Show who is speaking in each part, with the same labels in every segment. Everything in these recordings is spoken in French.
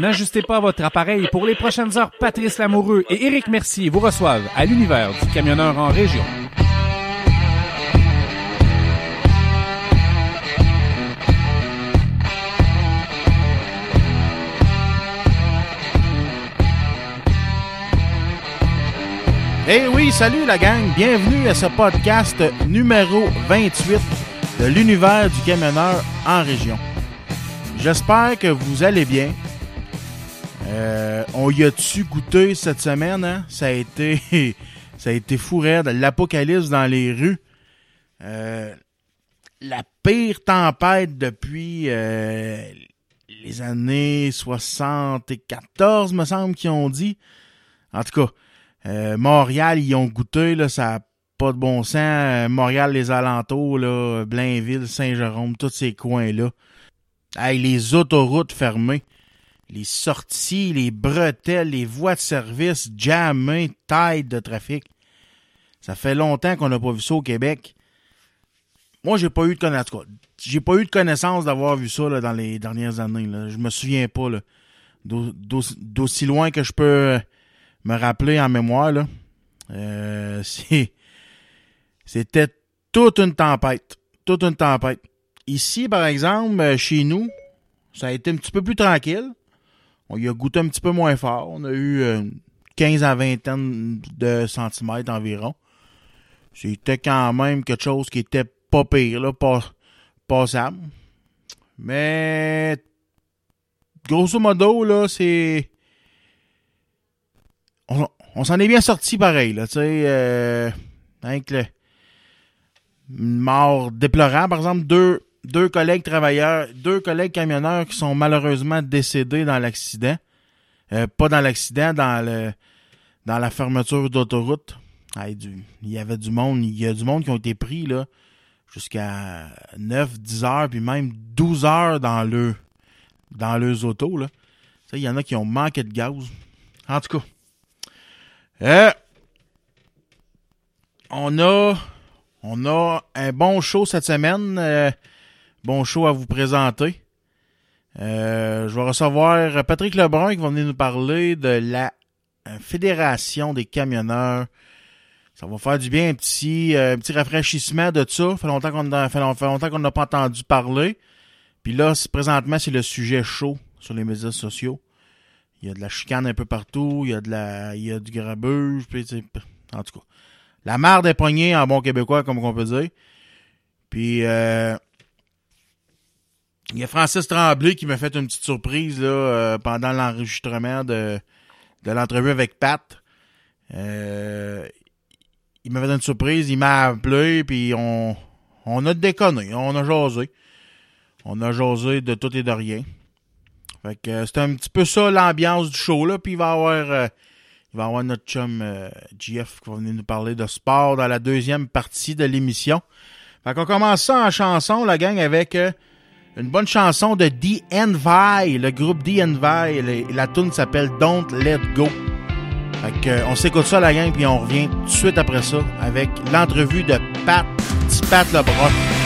Speaker 1: N'ajustez pas votre appareil pour les prochaines heures. Patrice Lamoureux et Éric Mercier vous reçoivent à l'univers du camionneur en région.
Speaker 2: Eh oui, salut la gang, bienvenue à ce podcast numéro 28 de l'univers du camionneur en région. J'espère que vous allez bien. Euh, on y a-tu goûté cette semaine, hein? Ça a été, ça a été fou raide. L'apocalypse dans les rues. Euh, la pire tempête depuis euh, les années 74, me semble qu'ils ont dit. En tout cas, Montréal, ils ont goûté, là, ça a pas de bon sens. Montréal, les alentours, là, Blainville, Saint-Jérôme, tous ces coins-là. Les autoroutes fermées, les sorties, les bretelles, les voies de service jammées, taille de trafic. Ça fait longtemps qu'on n'a pas vu ça au Québec. Moi, j'ai pas eu de connaissance. J'ai pas eu de connaissance d'avoir vu ça là, dans les dernières années. Là. Je me souviens pas d'aussi loin que je peux me rappeler en mémoire. Euh, C'était toute une tempête. Toute une tempête. Ici, par exemple, euh, chez nous, ça a été un petit peu plus tranquille. On y a goûté un petit peu moins fort. On a eu euh, 15 à 20 de centimètres environ. C'était quand même quelque chose qui était pas pire, là, pas, passable. Mais grosso modo, là, c'est. On, on s'en est bien sorti pareil, là, tu sais. Euh, avec le- une mort déplorable, par exemple, deux, deux collègues travailleurs, deux collègues camionneurs qui sont malheureusement décédés dans l'accident. Euh, pas dans l'accident, dans le dans la fermeture d'autoroute. Il y avait du monde, il y a du monde qui ont été pris là jusqu'à 9, 10 heures, puis même 12 heures dans le dans leurs autos. Là. Il y en a qui ont manqué de gaz. En tout cas. Euh, on a on a un bon show cette semaine. euh, bon show à vous présenter. Euh, je vais recevoir Patrick Lebrun qui va venir nous parler de la euh, Fédération des camionneurs. Ça va faire du bien un petit, euh, petit rafraîchissement de ça. fait longtemps qu'on a, fait, long- fait longtemps qu'on n'a pas entendu parler. Puis là, présentement, c'est le sujet chaud sur les médias sociaux. Il y a de la chicane un peu partout, il y a de la, il y a du grabuge, en tout cas. La marde est poignée en bon québécois, comme on peut dire. Puis, euh, il y a Francis Tremblay qui m'a fait une petite surprise là, euh, pendant l'enregistrement de, de l'entrevue avec Pat. Euh, il m'a fait une surprise, il m'a appelé, puis on, on a déconné, on a jasé. On a jasé de tout et de rien. Fait que euh, c'est un petit peu ça l'ambiance du show là, puis il va y avoir euh, il va avoir notre chum euh, GF qui va venir nous parler de sport dans la deuxième partie de l'émission. Fait qu'on commence ça en chanson, la gang, avec euh, une bonne chanson de The Envy, le groupe The Envy. La tune s'appelle Don't Let Go. Fait que, euh, on s'écoute ça, la gang, puis on revient tout de suite après ça avec l'entrevue de Pat, petit Lebrun.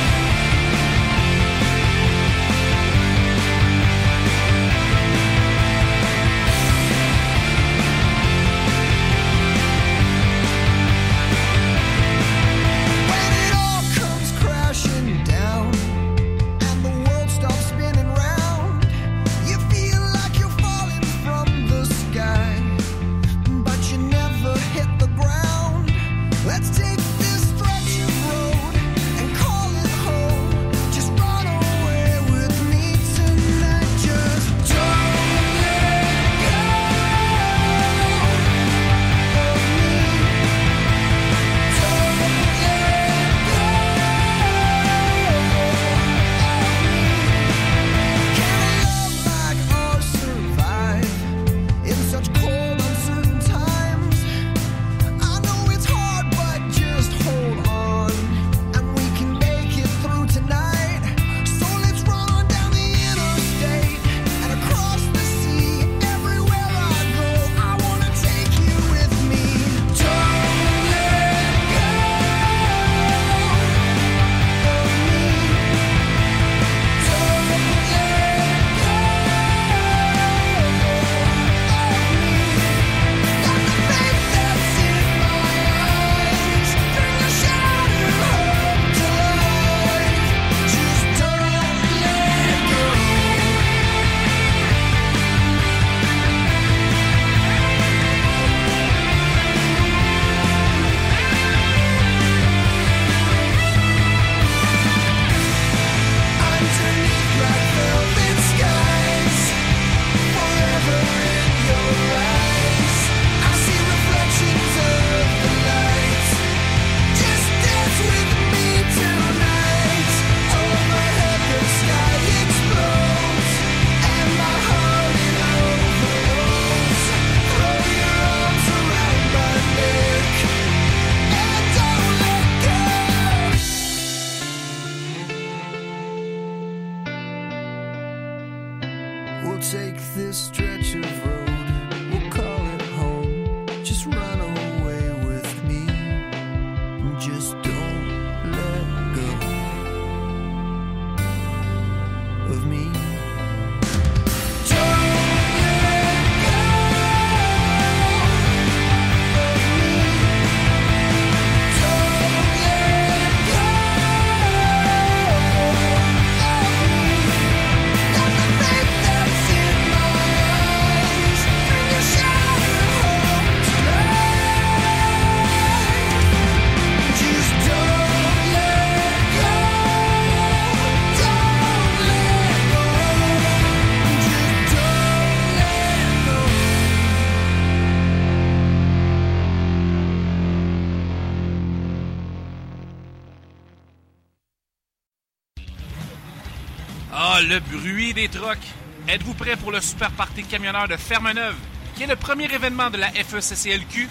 Speaker 1: Êtes-vous prêt pour le super party camionneur de Fermeneuve, qui est le premier événement de la FECCLQ?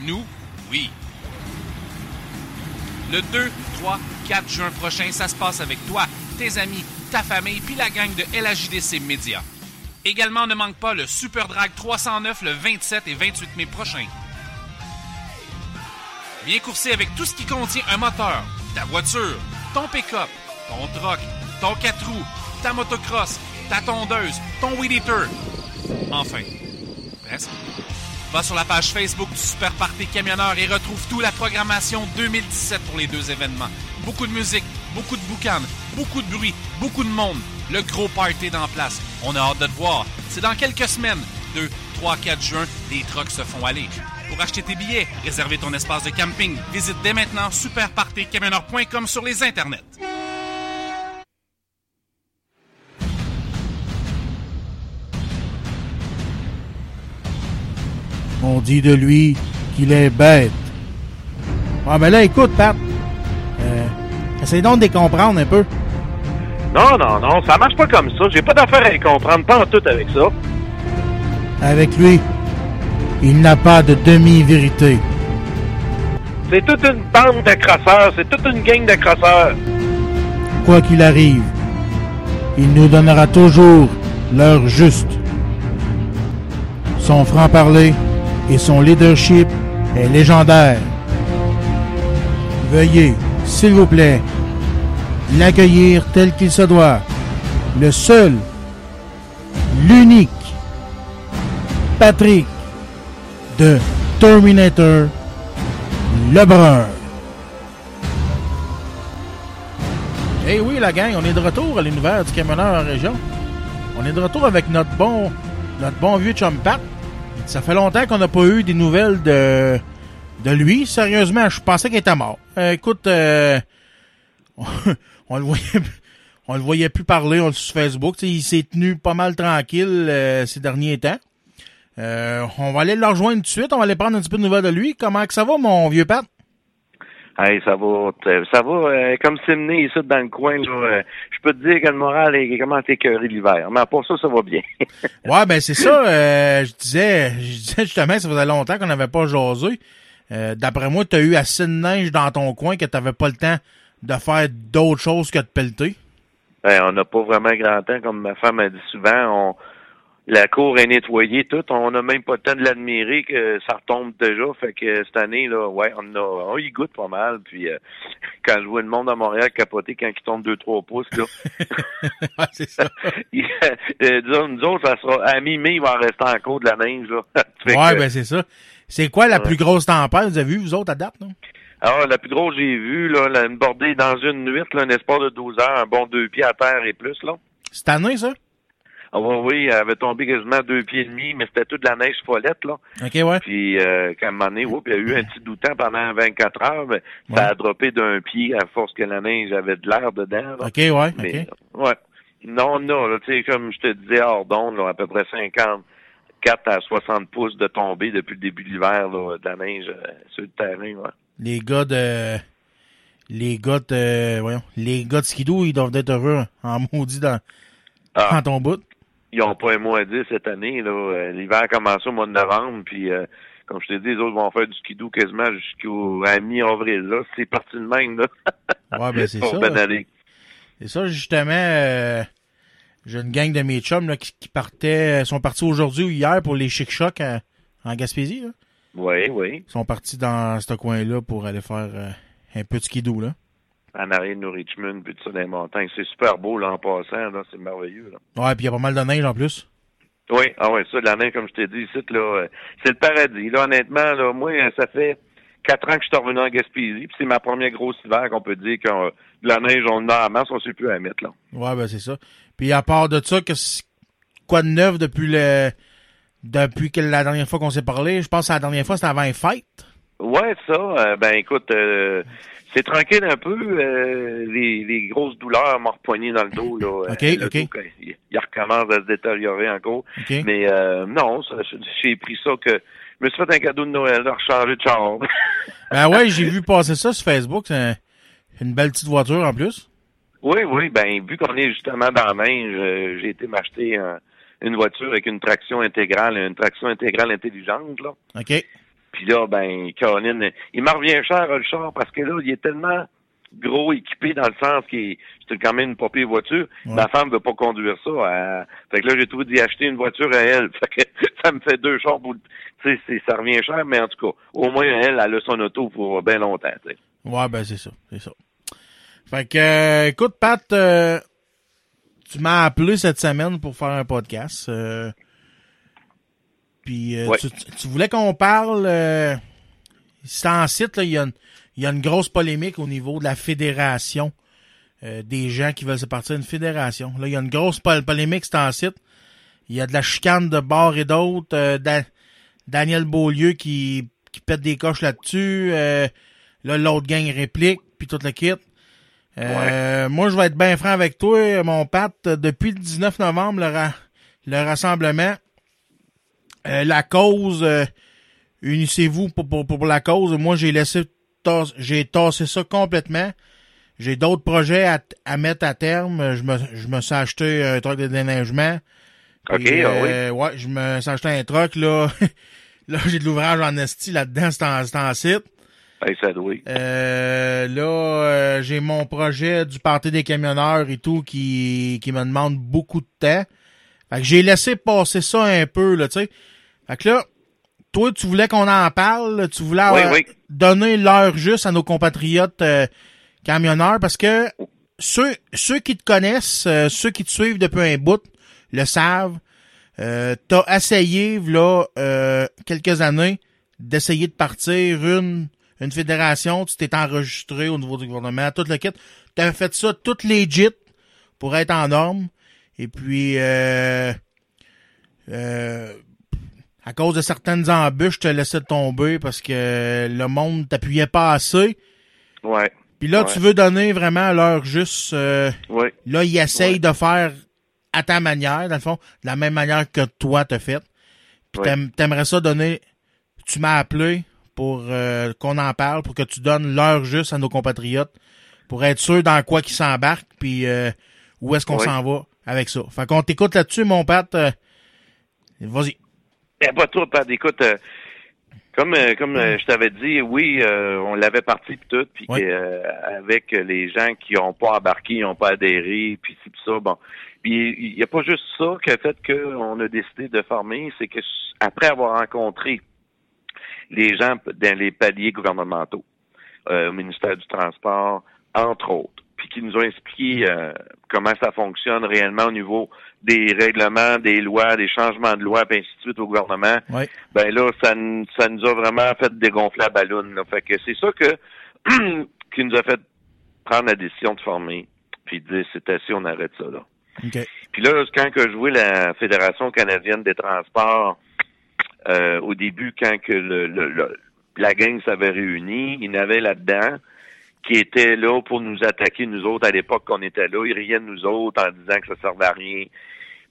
Speaker 1: Nous, oui. Le 2, 3, 4 juin prochain, ça se passe avec toi, tes amis, ta famille, puis la gang de LHJDC Média. Également, ne manque pas le Super Drag 309 le 27 et 28 mai prochain. Viens courser avec tout ce qui contient un moteur, ta voiture, ton pick-up, ton truck, ton 4 roues, ta motocross, ta tondeuse, ton weed eater. Enfin, presque. Va sur la page Facebook du Super Party Camionneur et retrouve toute la programmation 2017 pour les deux événements. Beaucoup de musique, beaucoup de boucanes, beaucoup de bruit, beaucoup de monde. Le gros party dans place. On a hâte de te voir. C'est dans quelques semaines. 2, 3, 4 juin, les trucks se font aller. Pour acheter tes billets, réserver ton espace de camping, visite dès maintenant superpartycamionneur.com sur les internets.
Speaker 2: On dit de lui qu'il est bête. Ah, mais là, écoute, Pat. Euh, essaye donc de les comprendre un peu.
Speaker 3: Non, non, non, ça marche pas comme ça. J'ai pas d'affaire à les comprendre, pas en tout avec ça.
Speaker 2: Avec lui, il n'a pas de demi-vérité.
Speaker 3: C'est toute une bande de crosseurs, c'est toute une gang de crosseurs.
Speaker 2: Quoi qu'il arrive, il nous donnera toujours l'heure juste. Son franc-parler et son leadership est légendaire. Veuillez, s'il vous plaît, l'accueillir tel qu'il se doit. Le seul, l'unique, Patrick de Terminator Lebrun. Eh oui, la gang, on est de retour à l'univers du camionneur en région. On est de retour avec notre bon, notre bon vieux chum Pat. Ça fait longtemps qu'on n'a pas eu des nouvelles de, de lui. Sérieusement, je pensais qu'il était mort. Euh, écoute, euh, on, on le voyait, plus parler on, sur Facebook. Il s'est tenu pas mal tranquille euh, ces derniers temps. Euh, on va aller le rejoindre tout de suite. On va aller prendre un petit peu de nouvelles de lui. Comment que ça va, mon vieux Pat?
Speaker 3: Hey, ça va, t- ça va euh, comme ici dans le coin. là, euh, je peux te dire que le moral est comment écœuré l'hiver. Mais pour ça, ça va bien.
Speaker 2: Ouais, ben c'est ça. euh, je disais, je disais justement, ça faisait longtemps qu'on n'avait pas jasé. Euh, D'après moi, tu as eu assez de neige dans ton coin que tu n'avais pas le temps de faire d'autres choses que de pelleter.
Speaker 3: Ben, on n'a pas vraiment grand temps, comme ma femme a dit souvent. On, la cour est nettoyée, tout. On n'a même pas le temps de l'admirer que ça retombe déjà. Fait que cette année, là, ouais, on a, on y goûte pas mal. Puis euh, quand je vois le monde à Montréal capoter quand il tombe 2-3 pouces, là,
Speaker 2: ouais, c'est ça.
Speaker 3: il- euh, disons, nous autres, ça sera à mi-mai, il va en rester encore de la neige, là.
Speaker 2: Ouais,
Speaker 3: que-
Speaker 2: ben c'est ça. C'est quoi la
Speaker 3: Ouais.
Speaker 2: plus grosse tempête? Vous avez vu, vous autres, à date, non?
Speaker 3: Alors, la plus grosse, j'ai vu, là, une bordée dans une nuit, là, un espoir de 12 heures, un bon deux pieds à terre et plus, là.
Speaker 2: Cette année, ça?
Speaker 3: Ah oui, oui, elle avait tombé quasiment à deux pieds et demi, mais c'était toute de la neige follette, là.
Speaker 2: OK, ouais.
Speaker 3: Puis, euh, quand à un moment donné, oups, il y a eu un petit doutant pendant 24 heures, mais
Speaker 2: Ouais.
Speaker 3: ça a droppé d'un pied à force que la neige avait de l'air dedans, là.
Speaker 2: OK, ouais,
Speaker 3: Mais,
Speaker 2: OK.
Speaker 3: ouais. Non, non, là, tu sais, comme je te disais, hors d'onde, à peu près 54 à 60 pouces de tombée depuis le début de l'hiver, là, de la neige euh, sur le terrain, ouais.
Speaker 2: Les gars de... Les gars de... Voyons. Les gars de skidoo, ils doivent être heureux en maudit dans,
Speaker 3: Ah,
Speaker 2: dans ton bout.
Speaker 3: Ils ont pas un mot à dire cette année, là. Euh, L'hiver a commencé au mois de novembre, puis euh, comme je t'ai dit, les autres vont faire du skidoo quasiment jusqu'au à mi-avril, là. C'est parti de même, là.
Speaker 2: Ouais, ben c'est ça. C'est ça, justement. euh, J'ai une gang de mes chums là, qui, qui partaient, sont partis aujourd'hui ou hier pour les Chic Chocs à- en Gaspésie. Là.
Speaker 3: Oui, oui.
Speaker 2: Ils sont partis dans ce coin-là pour aller faire euh, un peu de skidoo. Là.
Speaker 3: En arrière de New Richmond, puis tout ça dans les montagnes. C'est super beau, là, en passant, là. C'est merveilleux, là.
Speaker 2: Ouais, puis il y a pas mal de neige en plus.
Speaker 3: Oui, ah ouais, ça, de la neige, comme je t'ai dit, ici, là, euh, c'est le paradis. Là, honnêtement, là, moi, euh, ça fait quatre ans que je suis revenu en Gaspésie, puis c'est ma première grosse hiver qu'on peut dire que euh, de la neige, on en a en masse, on sait plus à mettre, là.
Speaker 2: Ouais, ben c'est ça. Puis à part de ça, que quoi de neuf depuis le depuis que la dernière fois qu'on s'est parlé? Je pense que la dernière fois, c'était avant les fêtes.
Speaker 3: Ouais, ça, euh, ben écoute, euh, c'est tranquille un peu. euh, les, les grosses douleurs m'ont repoigné dans le dos. Là,
Speaker 2: Ok,
Speaker 3: Euh, le
Speaker 2: ok.
Speaker 3: dos, quand il, il recommence à se détériorer encore.
Speaker 2: OK?
Speaker 3: Mais euh, non, j'ai pris ça que je me suis fait un cadeau de Noël de recharger de char.
Speaker 2: Ben ouais, j'ai vu passer ça sur Facebook. C'est un- une belle petite voiture en plus.
Speaker 3: oui, oui, ben vu qu'on est justement dans la euh, j'ai été m'acheter un- une voiture avec une traction intégrale, une traction intégrale intelligente, là.
Speaker 2: OK?
Speaker 3: Puis là, ben, Caroline, il m'en revient cher le char parce que là, il est tellement gros équipé dans le sens qu'il c'est quand même une pas pire voiture.
Speaker 2: Ouais.
Speaker 3: Ma femme veut pas conduire ça. elle- Fait que là, j'ai trouvé d'y acheter une voiture à elle. Fait que ça me fait deux chars pour. Tu sais, ça revient cher, mais en tout cas, au moins elle, elle a son auto pour bien longtemps. tu sais.
Speaker 2: Ouais, ben c'est ça, c'est ça. Fait que, euh, écoute, Pat, euh, tu m'as appelé cette semaine pour faire un podcast. euh, puis euh,
Speaker 3: Ouais.
Speaker 2: tu, tu- voulais qu'on parle. Euh, c'est en site, là, il y, a une- il y a une grosse polémique au niveau de la fédération. euh, des gens qui veulent se partir d'une fédération. Là, il y a une grosse pol- polémique, c'est en site. Il y a de la chicane de bord et d'autres. euh, Da- Daniel Beaulieu qui, qui pète des coches là-dessus. euh, Là, l'autre gang réplique, puis tout le kit. Euh, Moi, je vais être bien franc avec toi, mon Pat. Depuis le 19 novembre, le, ra- le rassemblement, euh, la cause, euh, unissez-vous pour, pour, pour la cause. Moi, j'ai laissé, j'ai tassé ça complètement. J'ai d'autres projets à, à mettre à terme. Je me, je me suis acheté un truc de déneigement.
Speaker 3: OK, ah
Speaker 2: euh, Ouais, je me suis acheté un truck, là. là, j'ai de l'ouvrage en esti là-dedans, c'est en, c'est en site.
Speaker 3: Hey, ça doit.
Speaker 2: Euh, là, euh, j'ai mon projet du parti des camionneurs et tout qui, qui me demande beaucoup de temps. Fait que j'ai laissé passer ça un peu, là, tu sais. Fait que là, toi, tu voulais qu'on en parle, tu voulais
Speaker 3: Oui, oui.
Speaker 2: donner l'heure juste à nos compatriotes euh, camionneurs parce que ceux, ceux qui te connaissent, euh, ceux qui te suivent depuis un bout, le savent. Euh, t'as essayé, là, euh, quelques années, d'essayer de partir une, une fédération, tu t'es enregistré au niveau du gouvernement, tout le kit. T'as fait ça tout legit pour être en norme. Et puis, euh, euh, à cause de certaines embûches, je te laissais tomber parce que le monde t'appuyait pas assez.
Speaker 3: Ouais.
Speaker 2: Puis là,
Speaker 3: Ouais.
Speaker 2: tu veux donner vraiment l'heure juste. euh,
Speaker 3: Oui.
Speaker 2: Là, il essaye
Speaker 3: Ouais.
Speaker 2: de faire à ta manière, dans le fond, de la même manière que toi t'as fait. Puis
Speaker 3: Ouais.
Speaker 2: t'aim- t'aimerais ça donner. Tu m'as appelé pour euh, qu'on en parle, pour que tu donnes l'heure juste à nos compatriotes, pour être sûr dans quoi qu'ils s'embarquent, puis euh, où est-ce qu'on
Speaker 3: Ouais.
Speaker 2: s'en va avec ça. Fait qu'on t'écoute là-dessus, mon Pat. euh, Vas-y.
Speaker 3: Eh, pas trop, Pat. Écoute, euh, comme euh, comme euh, je t'avais dit, oui, euh, on l'avait parti pis tout, puis que, euh, avec les gens qui ont pas embarqué, ils ont pas adhéré, puis ci, puis ça, bon. Puis il y a pas juste ça qui a fait qu'on a décidé de former, c'est que après avoir rencontré les gens dans les paliers gouvernementaux, euh, au ministère du Transport, entre autres, puis qui nous ont expliqué euh, comment ça fonctionne réellement au niveau des règlements, des lois, des changements de loi, puis ainsi de suite au gouvernement, ben là, ça, ça nous a vraiment fait dégonfler la ballonne. Là. Fait que c'est ça que qui nous a fait prendre la décision de former, puis de dire c'est assez, on arrête ça là.
Speaker 2: OK.
Speaker 3: Puis là, quand que je jouais la Fédération canadienne des transports, euh, au début, quand que le, le- le- la gang s'avait réunie, il y en avait là-dedans qui étaient là pour nous attaquer, nous autres, à l'époque qu'on était là. Ils riaient de nous autres en disant que ça servait à rien.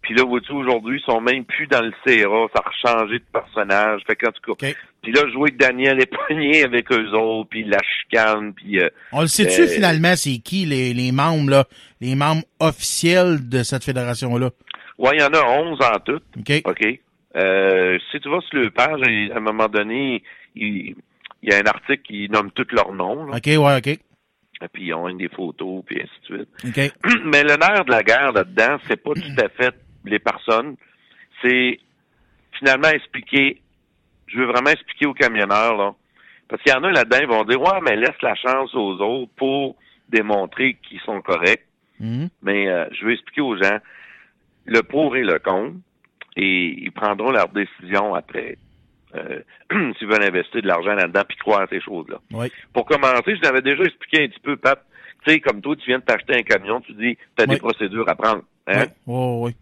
Speaker 3: Puis là, vois-tu, aujourd'hui, ils sont même plus dans le CRA. Ça a changé de personnage. Fait qu'en tout cas,
Speaker 2: OK.
Speaker 3: puis là, jouer avec Daniel Éponier avec eux autres, puis la chicane, puis... euh,
Speaker 2: On le sait-tu
Speaker 3: Euh,
Speaker 2: finalement, c'est qui les, les membres, là, les membres officiels de cette fédération-là?
Speaker 3: ouais, il y en a 11 en tout.
Speaker 2: OK?
Speaker 3: OK. Euh, si tu vas sur le page, à un moment donné, il, il y a un article qui nomme tous leurs noms. là.
Speaker 2: OK, ouais, OK.
Speaker 3: puis ils ont des photos, puis ainsi de suite.
Speaker 2: OK.
Speaker 3: Mais le nerf de la guerre là-dedans, c'est pas tout à fait les personnes. C'est finalement expliquer. Je veux vraiment expliquer aux camionneurs, là. Parce qu'il y en a là-dedans, ils vont dire Ouais, mais laisse la chance aux autres pour démontrer qu'ils sont corrects.
Speaker 2: Mhm.
Speaker 3: Mais euh, je veux expliquer aux gens le pour et le contre. Et ils prendront leur décision après. Euh, s'ils veulent investir de l'argent là-dedans puis croire à ces choses-là.
Speaker 2: Oui.
Speaker 3: Pour commencer, je t'avais déjà expliqué un petit peu, Pat. Tu sais, comme toi, tu viens de t'acheter un camion, tu dis, tu as
Speaker 2: Oui.
Speaker 3: des procédures à prendre. Hein?
Speaker 2: Oui, oui,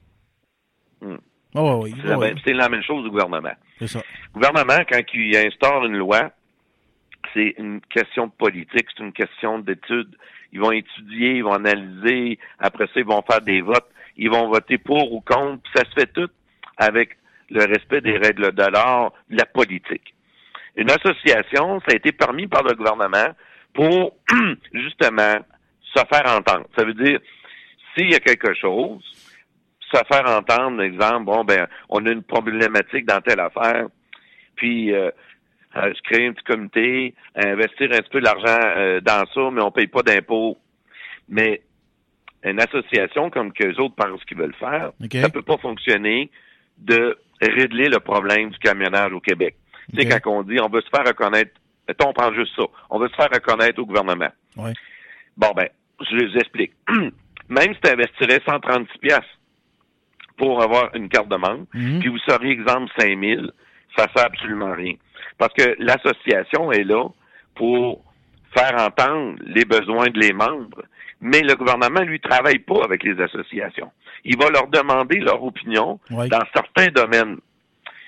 Speaker 3: Hmm.
Speaker 2: oui. Oui, oui,
Speaker 3: C'est la,
Speaker 2: oui.
Speaker 3: même- c'est la même chose du gouvernement.
Speaker 2: C'est ça.
Speaker 3: Le gouvernement, quand il instaure une loi, c'est une question de politique, c'est une question d'étude. Ils vont étudier, ils vont analyser, après ça, ils vont faire des votes, ils vont voter pour ou contre, puis ça se fait tout avec le respect des règles de l'art, de la politique. Une association, ça a été permis par le gouvernement pour justement se faire entendre. Ça veut dire, s'il y a quelque chose, se faire entendre, exemple, bon, ben, on a une problématique dans telle affaire, puis euh, euh, se créer un petit comité, investir un petit peu d'argent euh, dans ça, mais on paye pas d'impôts. Mais une association comme qu'eux autres pensent qu'ils veulent faire,
Speaker 2: OK.
Speaker 3: ça peut pas fonctionner de régler le problème du camionnage au Québec. Tu sais, quand on dit on veut se faire reconnaître, mettons, on prend juste ça, on veut se faire reconnaître au gouvernement.
Speaker 2: Oui.
Speaker 3: Bon, ben, je les explique. Même si tu investirais 136 pièces pour avoir une carte de membre,
Speaker 2: Mhm.
Speaker 3: puis vous seriez exemple 5000, ça sert absolument rien. Parce que l'association est là pour faire entendre les besoins de les membres, mais le gouvernement, lui, travaille pas avec les associations. Il va leur demander leur opinion
Speaker 2: Oui.
Speaker 3: dans certains domaines.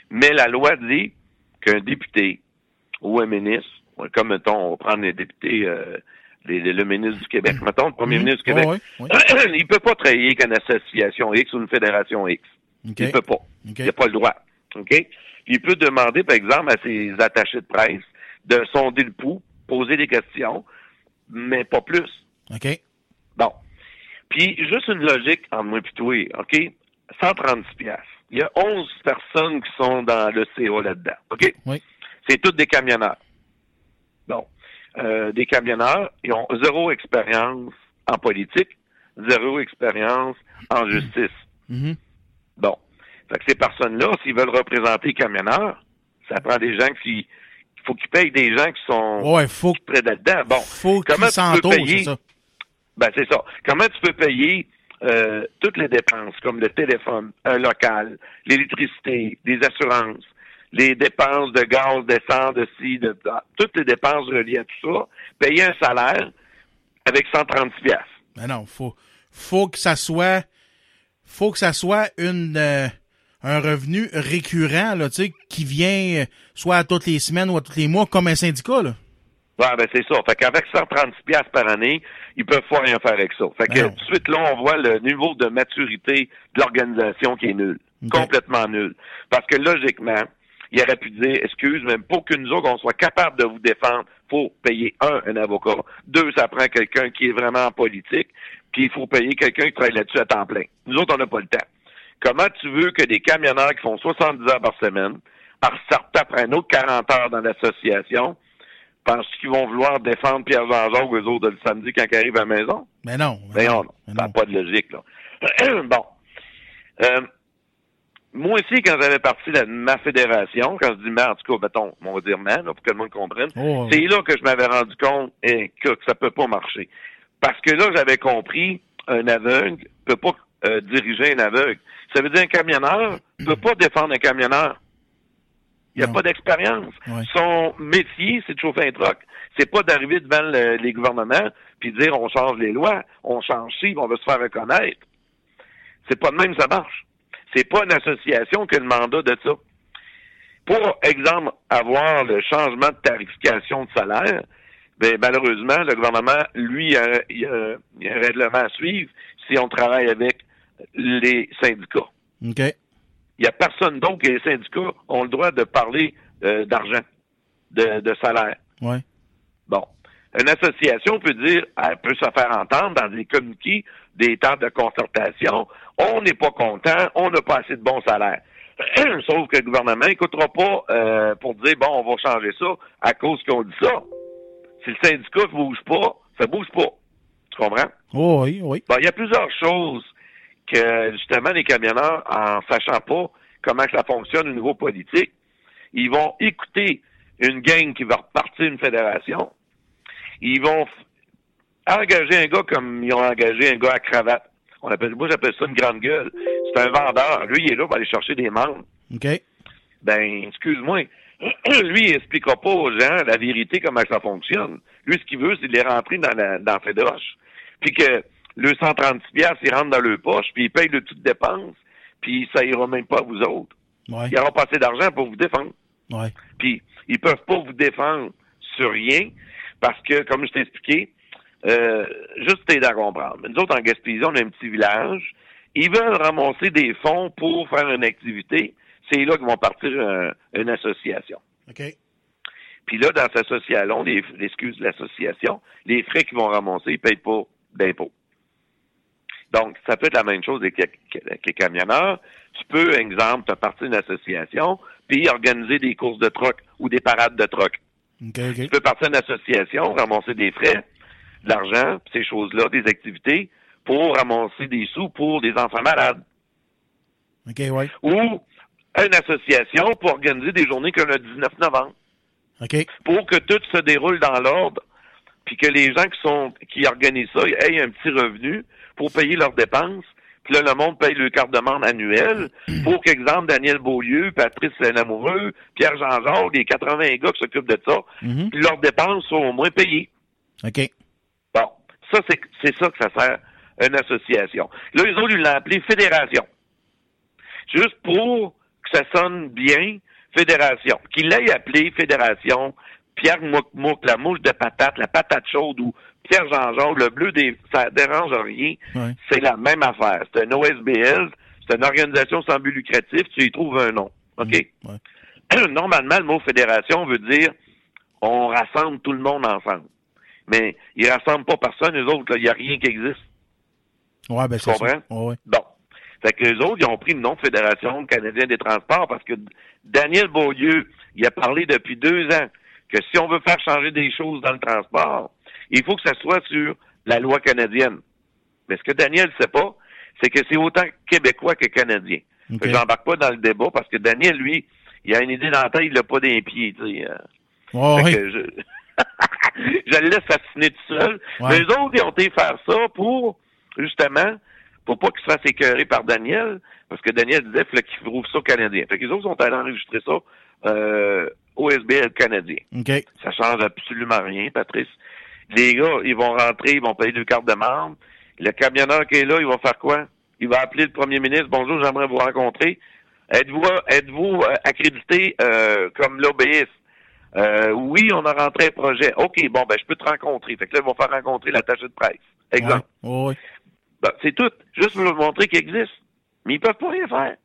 Speaker 3: Mais la loi dit qu'un député ou un ministre, comme mettons, on va prendre les députés, euh, les- les- le ministre du Québec, mettons, le premier ministre du Québec,
Speaker 2: Oui, oui, oui.
Speaker 3: il peut pas travailler qu'une association X ou une fédération X.
Speaker 2: OK.
Speaker 3: Il peut pas.
Speaker 2: OK.
Speaker 3: Il n'a pas le droit. OK? Il peut demander, par exemple, à ses attachés de presse de sonder le pouls, poser des questions, mais pas plus.
Speaker 2: OK.
Speaker 3: Puis, juste une logique en moi pis toi, OK? 136 piastres. Il y a 11 personnes qui sont dans le CA là-dedans, OK?
Speaker 2: Oui.
Speaker 3: C'est toutes des camionneurs. Bon. Euh, des camionneurs, ils ont zéro expérience en politique, zéro expérience en justice.
Speaker 2: Mhm.
Speaker 3: Bon. Fait que ces personnes-là, s'ils veulent représenter les camionneurs, ça prend des gens qui. Il faut qu'ils payent des gens qui sont
Speaker 2: Ouais, faut,
Speaker 3: près là-dedans. Bon.
Speaker 2: faut
Speaker 3: comment tu peux payer-. Ben, c'est ça. Comment tu peux payer euh, toutes les dépenses, comme le téléphone, un local, l'électricité, les assurances, les dépenses de gaz, d'essence, de ci, de ça, toutes les dépenses reliées à tout ça, payer un salaire avec 136 piastres.
Speaker 2: Mais non, faut, faut que ça soit, faut que ça soit une, euh, un revenu récurrent, là, tu sais, qui vient euh, soit à toutes les semaines ou à tous les mois, comme un syndicat, là.
Speaker 3: Ouais, ben c'est ça. Fait qu'avec 136 piastres par année, ils peuvent pas rien faire avec ça. Fait que
Speaker 2: Ben
Speaker 3: tout de suite, là, on voit le niveau de maturité de l'organisation qui est nul. Complètement nul. Parce que logiquement, il aurait pu dire, excuse, même pour que nous autres, on soit capable de vous défendre, faut payer, un, un avocat. Deux, ça prend quelqu'un qui est vraiment en politique, puis il faut payer quelqu'un qui travaille là-dessus à temps plein. Nous autres, on n'a pas le temps. Comment tu veux que des camionneurs qui font 70 heures par semaine, par après un autre 40 heures dans l'association, pensent qu'ils vont vouloir défendre Pierre Jean-Jacques eux autres le samedi quand ils arrivent à la maison?
Speaker 2: Mais non.
Speaker 3: Mais non,
Speaker 2: mais
Speaker 3: ça n'a
Speaker 2: non.
Speaker 3: pas de logique, là. bon. Euh, moi aussi, quand j'avais parti de ma fédération, quand je dis ma, en tout cas, mettons, on va dire ma, là, pour que le monde comprenne,
Speaker 2: Oh,
Speaker 3: c'est là que je m'avais rendu compte eh, que, que ça peut pas marcher. Parce que là, j'avais compris, un aveugle peut pas euh, diriger un aveugle. Ça veut dire un camionneur peut pas défendre un camionneur. Il n'y a
Speaker 2: Non.
Speaker 3: pas d'expérience. Son métier, c'est de chauffer un truck. C'est pas d'arriver devant le- les gouvernements puis dire on change les lois, on change ci, on veut se faire reconnaître. C'est pas de même ça marche. C'est pas une association qui a le mandat de ça. Pour exemple, avoir le changement de tarification de salaire, ben, malheureusement, le gouvernement, lui, a, il, a, il a un règlement à suivre si on travaille avec les syndicats.
Speaker 2: OK.
Speaker 3: Il n'y a personne d'autre que les syndicats ont le droit de parler euh, d'argent, de, de salaire.
Speaker 2: Ouais.
Speaker 3: Bon. Une association peut dire, elle peut se faire entendre dans des communiqués, des temps de concertation. On n'est pas content, on n'a pas assez de bons salaires. Sauf que le gouvernement n'écoutera pas euh, pour dire, bon, on va changer ça à cause qu'on dit ça. Si le syndicat ne bouge pas, Ça bouge pas. Tu comprends?
Speaker 2: Oh, oui, oui.
Speaker 3: Bon, il y a plusieurs choses que, justement, les camionneurs, en sachant pas comment ça fonctionne au niveau politique, ils vont écouter une gang qui va repartir une fédération. Ils vont engager un gars comme ils ont engagé un gars à cravate. On appelle, moi, j'appelle ça une grande gueule. C'est un vendeur. Lui, il est là pour aller chercher des membres.
Speaker 2: OK.
Speaker 3: Ben, excuse-moi. Lui, il expliquera pas aux gens la vérité, comment ça fonctionne. Lui, ce qu'il veut, c'est de les rentrer dans la, dans la fédoche. Puis que le 136 piastres, ils rentrent dans leur poche, puis ils payent de toutes dépenses, puis ça ira même pas à vous autres.
Speaker 2: Ouais.
Speaker 3: Ils auront pas assez d'argent pour vous défendre.
Speaker 2: Ouais.
Speaker 3: Puis, ils peuvent pas vous défendre sur rien, parce que, comme je t'ai expliqué, euh, juste t'aider à comprendre. Nous autres, en Gaspésie, on a un petit village. Ils veulent ramasser des fonds pour faire une activité. C'est là qu'ils vont partir une association.
Speaker 2: OK.
Speaker 3: Puis là, dans cette association, les, excuse l'association, les frais qu'ils vont ramasser, ils payent pas d'impôts. Donc, ça peut être la même chose avec les, camionneurs. Tu peux, exemple, te partir d'une association, puis organiser des courses de troc ou des parades de troc.
Speaker 2: OK,
Speaker 3: Tu
Speaker 2: OK.
Speaker 3: peux partir d'une association, ramasser des frais, de l'argent, ces choses-là, des activités, pour ramasser des sous pour des enfants malades.
Speaker 2: OK, ouais.
Speaker 3: Ou une association pour organiser des journées comme le 19 novembre.
Speaker 2: OK.
Speaker 3: pour que tout se déroule dans l'ordre, puis que les gens qui sont qui organisent ça aient un petit revenu pour payer leurs dépenses. Puis là, le monde paye le carte de membre annuel pour qu'exemple, Daniel Beaulieu, Patrice Lamoureux, Pierre-Jean Jacques, les 80 gars qui s'occupent de ça,
Speaker 2: Mhm.
Speaker 3: puis leurs dépenses sont au moins payées.
Speaker 2: OK.
Speaker 3: Bon, ça, c'est ça que ça sert une association. Là, les autres, ils l'ont appelé fédération. Juste pour que ça sonne bien, fédération. Qu'il l'ait appelé fédération, Pierre Mouk-Mouk, la mouche de patate, la patate chaude ou Pierre Jean-Jean, le bleu des... ça dérange rien. C'est la même affaire. C'est un OSBL, c'est une organisation sans but lucratif, tu y trouves un nom. OK?
Speaker 2: Ouais.
Speaker 3: Normalement, le mot fédération veut dire on rassemble tout le monde ensemble. Mais ils rassemblent pas personne, les autres, il n'y a rien qui existe.
Speaker 2: Ouais, ben,
Speaker 3: Tu
Speaker 2: ça.
Speaker 3: comprends?
Speaker 2: Ouais, ouais.
Speaker 3: Bon. Fait que les autres, ils ont pris le nom de Fédération canadienne des transports parce que Daniel Beaulieu, il a parlé depuis deux ans que si on veut faire changer des choses dans le transport, il faut que ça soit sur la loi canadienne. Mais ce que Daniel ne sait pas, c'est que c'est autant québécois que canadien.
Speaker 2: OK.
Speaker 3: Fait que J'embarque pas dans le débat parce que Daniel, lui, il a une idée dans la tête, il l'a pas d'un pied.
Speaker 2: Ouais.
Speaker 3: que je... je le laisse fasciner tout seul.
Speaker 2: Ouais.
Speaker 3: Mais les autres, ils ont été faire ça pour, justement, pour pas qu'ils se fassent écœurer par Daniel, parce que Daniel disait qu'il trouve ça canadien. Fait que les autres sont allés enregistrer ça euh, au SBL canadien.
Speaker 2: OK.
Speaker 3: Ça change absolument rien, Patrice. Les gars, ils vont rentrer, ils vont payer deux cartes de membre. Le camionneur qui est là, il va faire quoi? Il va appeler le premier ministre. Bonjour, j'aimerais vous rencontrer. Êtes-vous êtes-vous euh, accrédité euh, comme l'OBS? Euh, oui, on a rentré un projet. OK, bon, ben je peux te rencontrer. Fait que là, ils vont faire rencontrer l'attaché de presse. Exemple.
Speaker 2: Ouais.
Speaker 3: Ben, c'est tout. Juste pour leur montrer qu'il existe. Mais ils peuvent pas rien faire.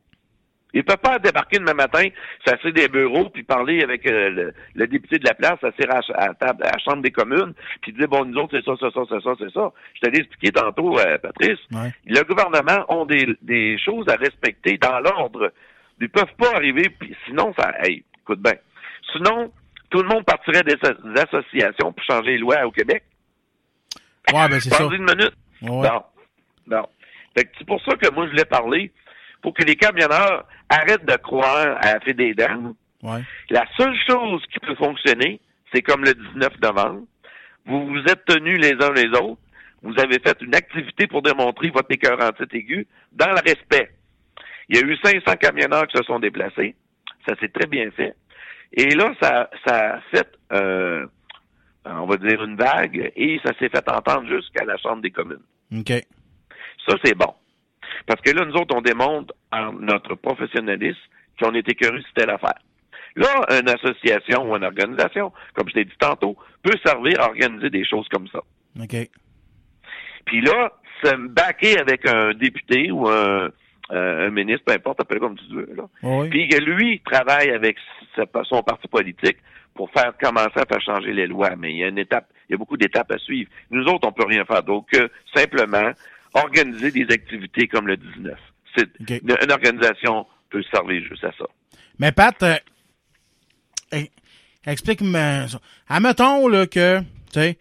Speaker 3: Ils peuvent pas débarquer demain matin, s'asseoir des bureaux, puis parler avec euh, le, le député de la place, s'asseoir à, à, à la Chambre des communes, puis dire, bon, nous autres, c'est ça, c'est ça, c'est ça, c'est ça. Je t'ai expliqué tantôt, euh, Patrice.
Speaker 2: Ouais.
Speaker 3: Le gouvernement ont des, des choses à respecter dans l'ordre. Ils peuvent pas arriver, puis sinon, ça, hey, écoute bien. Sinon, tout le monde partirait des, as- des associations pour changer les lois au Québec.
Speaker 2: Ouais, ben, c'est ça.
Speaker 3: Dans une minute.
Speaker 2: Ouais.
Speaker 3: Non. Non. Fait que c'est pour ça que moi, je voulais parler pour que les camionneurs arrêtent de croire à la fée des dames.
Speaker 2: Ouais.
Speaker 3: La seule chose qui peut fonctionner, c'est comme le 19 novembre. Vous vous êtes tenus les uns les autres. Vous avez fait une activité pour démontrer votre écœur en titre aigu dans le respect. Il y a eu 500 camionneurs qui se sont déplacés. Ça s'est très bien fait. Et là, ça, ça a fait, euh, on va dire, une vague et ça s'est fait entendre jusqu'à la Chambre des communes.
Speaker 2: OK.
Speaker 3: Ça, c'est bon. Parce que là, nous autres, on démontre en notre professionnalisme qu'on est écœurés sur telle affaire. Là, une association ou une organisation, comme je t'ai dit tantôt, peut servir à organiser des choses comme ça.
Speaker 2: OK.
Speaker 3: Puis là, se baquer avec un député ou un, euh, un ministre, peu importe, appelle comme tu veux, là.
Speaker 2: Ouais.
Speaker 3: Puis que lui travaille avec sa- son parti politique pour faire commencer à faire changer les lois. Mais il y a une étape, il y a beaucoup d'étapes à suivre. Nous autres, on peut rien faire d'autre que simplement organiser des activités comme le 19. C'est
Speaker 2: OK.
Speaker 3: une, une organisation peut servir juste à ça.
Speaker 2: Mais Pat, euh, eh, explique-moi ça. Admettons là, que tu sais,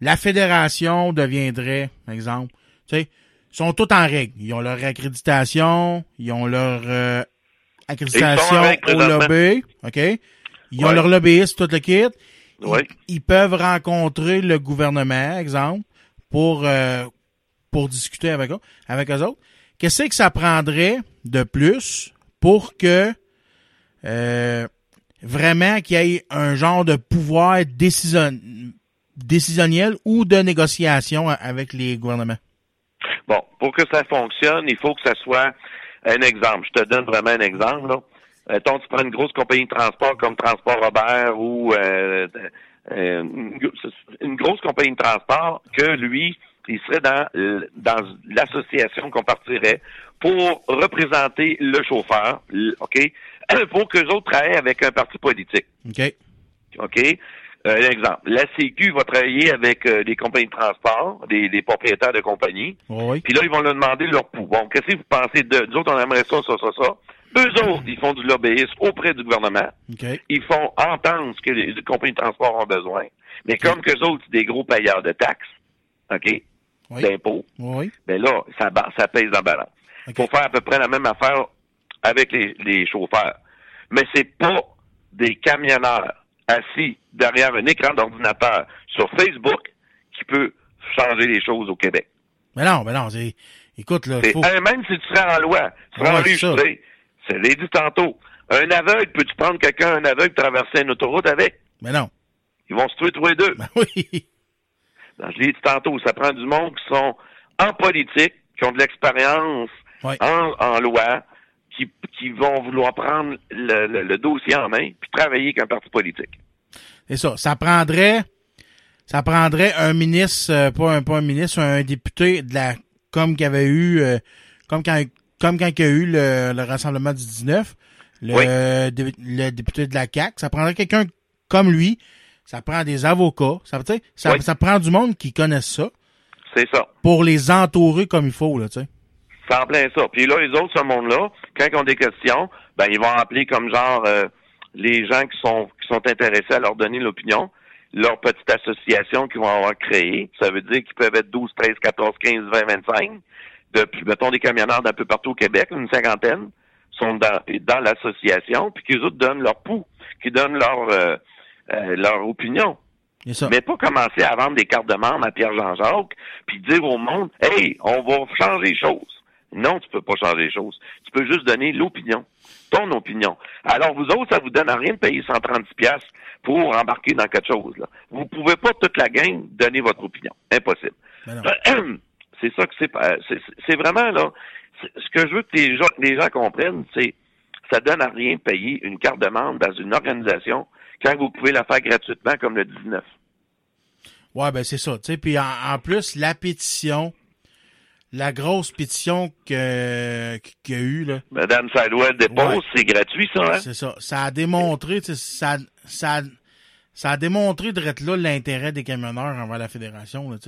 Speaker 2: la fédération deviendrait, exemple, tu sais, ils sont tous en règle. Ils ont leur accréditation, ils ont leur euh, accréditation au lobby, OK? Ils ont leur lobbyiste, tout le kit. Ils,
Speaker 3: Ouais.
Speaker 2: ils peuvent rencontrer le gouvernement, exemple, pour euh, pour discuter avec eux, avec eux autres. Qu'est-ce que ça prendrait de plus pour que euh, vraiment qu'il y ait un genre de pouvoir décision, décisionnel ou de négociation avec les gouvernements?
Speaker 3: Bon, pour que ça fonctionne, il faut que ça soit un exemple. Je te donne vraiment un exemple. Là. Mettons, tu prends une grosse compagnie de transport comme Transport Robert ou euh, euh, une grosse compagnie de transport que lui, il serait dans, dans l'association qu'on partirait pour représenter le chauffeur, OK? Pour qu'eux autres travaillent avec un parti politique.
Speaker 2: OK?
Speaker 3: OK? Euh, un exemple. La CQ va travailler avec euh, les compagnies de transport, les, les propriétaires de compagnies.
Speaker 2: Oui.
Speaker 3: Puis là, ils vont leur demander leur pouls. Bon, qu'est-ce que vous pensez de nous autres, on aimerait ça, ça, ça, ça. Eux autres, ils font du lobbyisme auprès du gouvernement.
Speaker 2: OK.
Speaker 3: Ils font entendre ce que les, les compagnies de transport ont besoin. Mais comme qu'eux autres, c'est des gros payeurs de taxes, OK?
Speaker 2: Oui.
Speaker 3: D'impôts,
Speaker 2: Oui.
Speaker 3: ben là, ça, ça pèse en balance. Il faut faire à peu près la même affaire avec les, les chauffeurs. Mais c'est pas des camionneurs assis derrière un écran d'ordinateur sur Facebook qui peut changer les choses au Québec.
Speaker 2: Mais non, mais non, c'est. Écoute, là, faut.
Speaker 3: même si tu serais en loi, tu
Speaker 2: ça.
Speaker 3: enregistré, c'est l'ai dit tantôt. Un aveugle, peux-tu prendre quelqu'un, un aveugle, traverser une autoroute avec?
Speaker 2: Mais non.
Speaker 3: Ils vont se tuer tous les deux.
Speaker 2: Ben oui.
Speaker 3: Je l'ai dit tantôt, ça prend du monde qui sont en politique, qui ont de l'expérience
Speaker 2: Ouais.
Speaker 3: en, en loi, qui, qui vont vouloir prendre le, le- le dossier en main puis travailler avec un parti politique.
Speaker 2: C'est ça. Ça prendrait. Ça prendrait un ministre, euh, pas un, pas un ministre, un député de la. Comme qu'il avait eu. euh, comme quand comme quand il y a eu le, le rassemblement du 19. Le,
Speaker 3: Oui.
Speaker 2: dé- le député de la CAC. Ça prendrait quelqu'un comme lui. Ça prend des avocats. Ça, ça,
Speaker 3: Oui.
Speaker 2: ça prend du monde qui connaisse ça
Speaker 3: C'est ça.
Speaker 2: pour les entourer comme il faut, là, tu sais.
Speaker 3: C'est en plein ça. Puis là, les autres, ce monde-là, quand ils ont des questions, ben ils vont appeler comme genre euh, les gens qui sont qui sont intéressés à leur donner l'opinion, leur petite association qu'ils vont avoir créée. Ça veut dire qu'ils peuvent être 12, 13, 14, 15, 20, 25. Depuis, mettons, des camionneurs d'un peu partout au Québec, une cinquantaine, sont dans, dans l'association, puis qu'ils autres donnent leur pouls, qui donnent leur euh, euh, leur opinion. Mais pas commencer à vendre des cartes de membres à Pierre-Jean-Jacques, puis dire au monde, hey, on va changer les choses. Non, tu peux pas changer les choses. Tu peux juste donner l'opinion, ton opinion. Alors, vous autres, ça vous donne à rien de payer 130 pièces pour embarquer dans quelque chose. Là. Vous pouvez pas, toute la gang, donner votre opinion. Impossible.
Speaker 2: Non.
Speaker 3: c'est ça que c'est. pas- c'est- vraiment, là, ce que je veux que les gens, les gens comprennent, c'est ça donne à rien de payer une carte de membre dans une organisation quand vous pouvez la faire gratuitement comme le 19.
Speaker 2: Ouais, ben c'est ça. Tu sais, puis en, en plus, la pétition, la grosse pétition qu'il y a eu, là,
Speaker 3: Madame Sidewell dépose,
Speaker 2: Ouais.
Speaker 3: c'est gratuit, ça, hein?
Speaker 2: c'est ça. Ça a démontré, ça, ça, ça a démontré de là l'intérêt des camionneurs envers la fédération, là,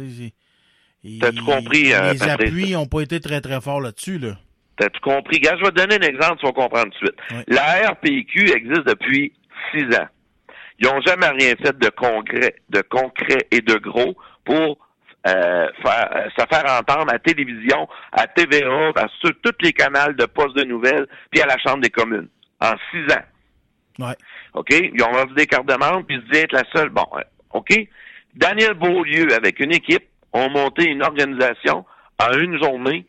Speaker 2: et-
Speaker 3: T'as-tu compris, euh,
Speaker 2: Les
Speaker 3: Patrice?
Speaker 2: appuis n'ont pas été très, très forts là-dessus, là.
Speaker 3: T'as-tu compris? Gars, je vais te donner un exemple, tu vas comprendre tout de suite. La RPQ existe depuis six ans. Ils n'ont jamais rien fait de concret, de concret et de gros pour euh, faire, euh, se faire entendre à la télévision, à TVA, à sur tous les canaux de postes de nouvelles, puis à la Chambre des communes. En six ans.
Speaker 2: Ouais.
Speaker 3: OK? Ils ont vendu des cartes de membres, puis ils se disaient être la seule. Bon, OK? Daniel Beaulieu, avec une équipe, ont monté une organisation en une journée.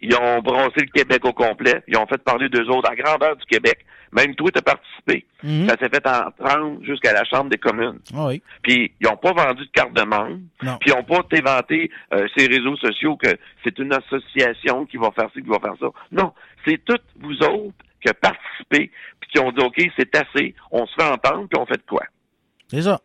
Speaker 3: Ils ont brassé le Québec au complet. Ils ont fait parler d'eux autres à grandeur du Québec. Même toi, tu as participé.
Speaker 2: Mhm.
Speaker 3: Ça s'est fait en 30 jusqu'à la Chambre des communes.
Speaker 2: Ah oui.
Speaker 3: Puis, ils n'ont pas vendu de carte de membre. Puis, ils n'ont pas inventé euh, ces réseaux sociaux que c'est une association qui va faire ci, qui va faire ça. Non, c'est toutes vous autres qui avez participé, puis qui ont dit, OK, c'est assez, on se fait entendre, puis on fait de quoi?
Speaker 2: C'est ça.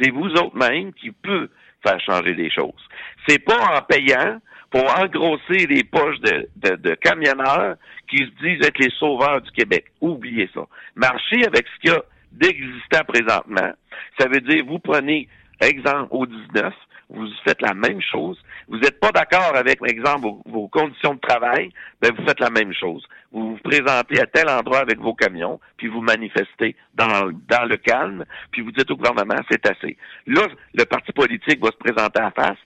Speaker 3: C'est vous autres même qui peut faire changer les choses. C'est pas en payant pour engrosser les poches de, de, de camionneurs qui se disent être les sauveurs du Québec. Oubliez ça. Marchez avec ce qu'il y a d'existant présentement. Ça veut dire, vous prenez exemple au 19, vous faites la même chose. Vous n'êtes pas d'accord avec, exemple, vos, vos conditions de travail, ben vous faites la même chose. Vous vous présentez à tel endroit avec vos camions, puis vous manifestez dans, dans le calme, puis vous dites au gouvernement, c'est assez. Là, le parti politique va se présenter à face,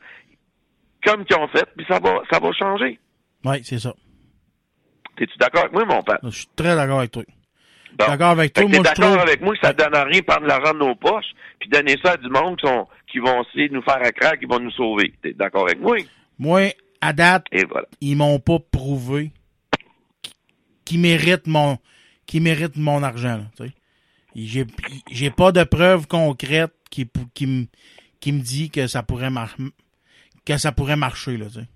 Speaker 3: comme qu'ils ont fait, puis ça va, ça va changer.
Speaker 2: Oui, c'est ça.
Speaker 3: T'es-tu d'accord avec moi, mon père?
Speaker 2: Je suis très d'accord avec toi.
Speaker 3: Bon.
Speaker 2: D'accord avec toi. Moi, je
Speaker 3: d'accord
Speaker 2: trouve...
Speaker 3: avec moi que ça donne à rien prendre l'argent de nos poches, puis donner ça à du monde qui, sont, qui vont essayer de nous faire à qui vont nous sauver. T'es d'accord avec moi?
Speaker 2: Moi, à date,
Speaker 3: Et voilà.
Speaker 2: ils m'ont pas prouvé qu'ils méritent mon méritent mon argent. J'ai j'ai pas de preuves concrètes qui qui me qui me dit que ça pourrait mar- que ça pourrait marcher là, tu sais.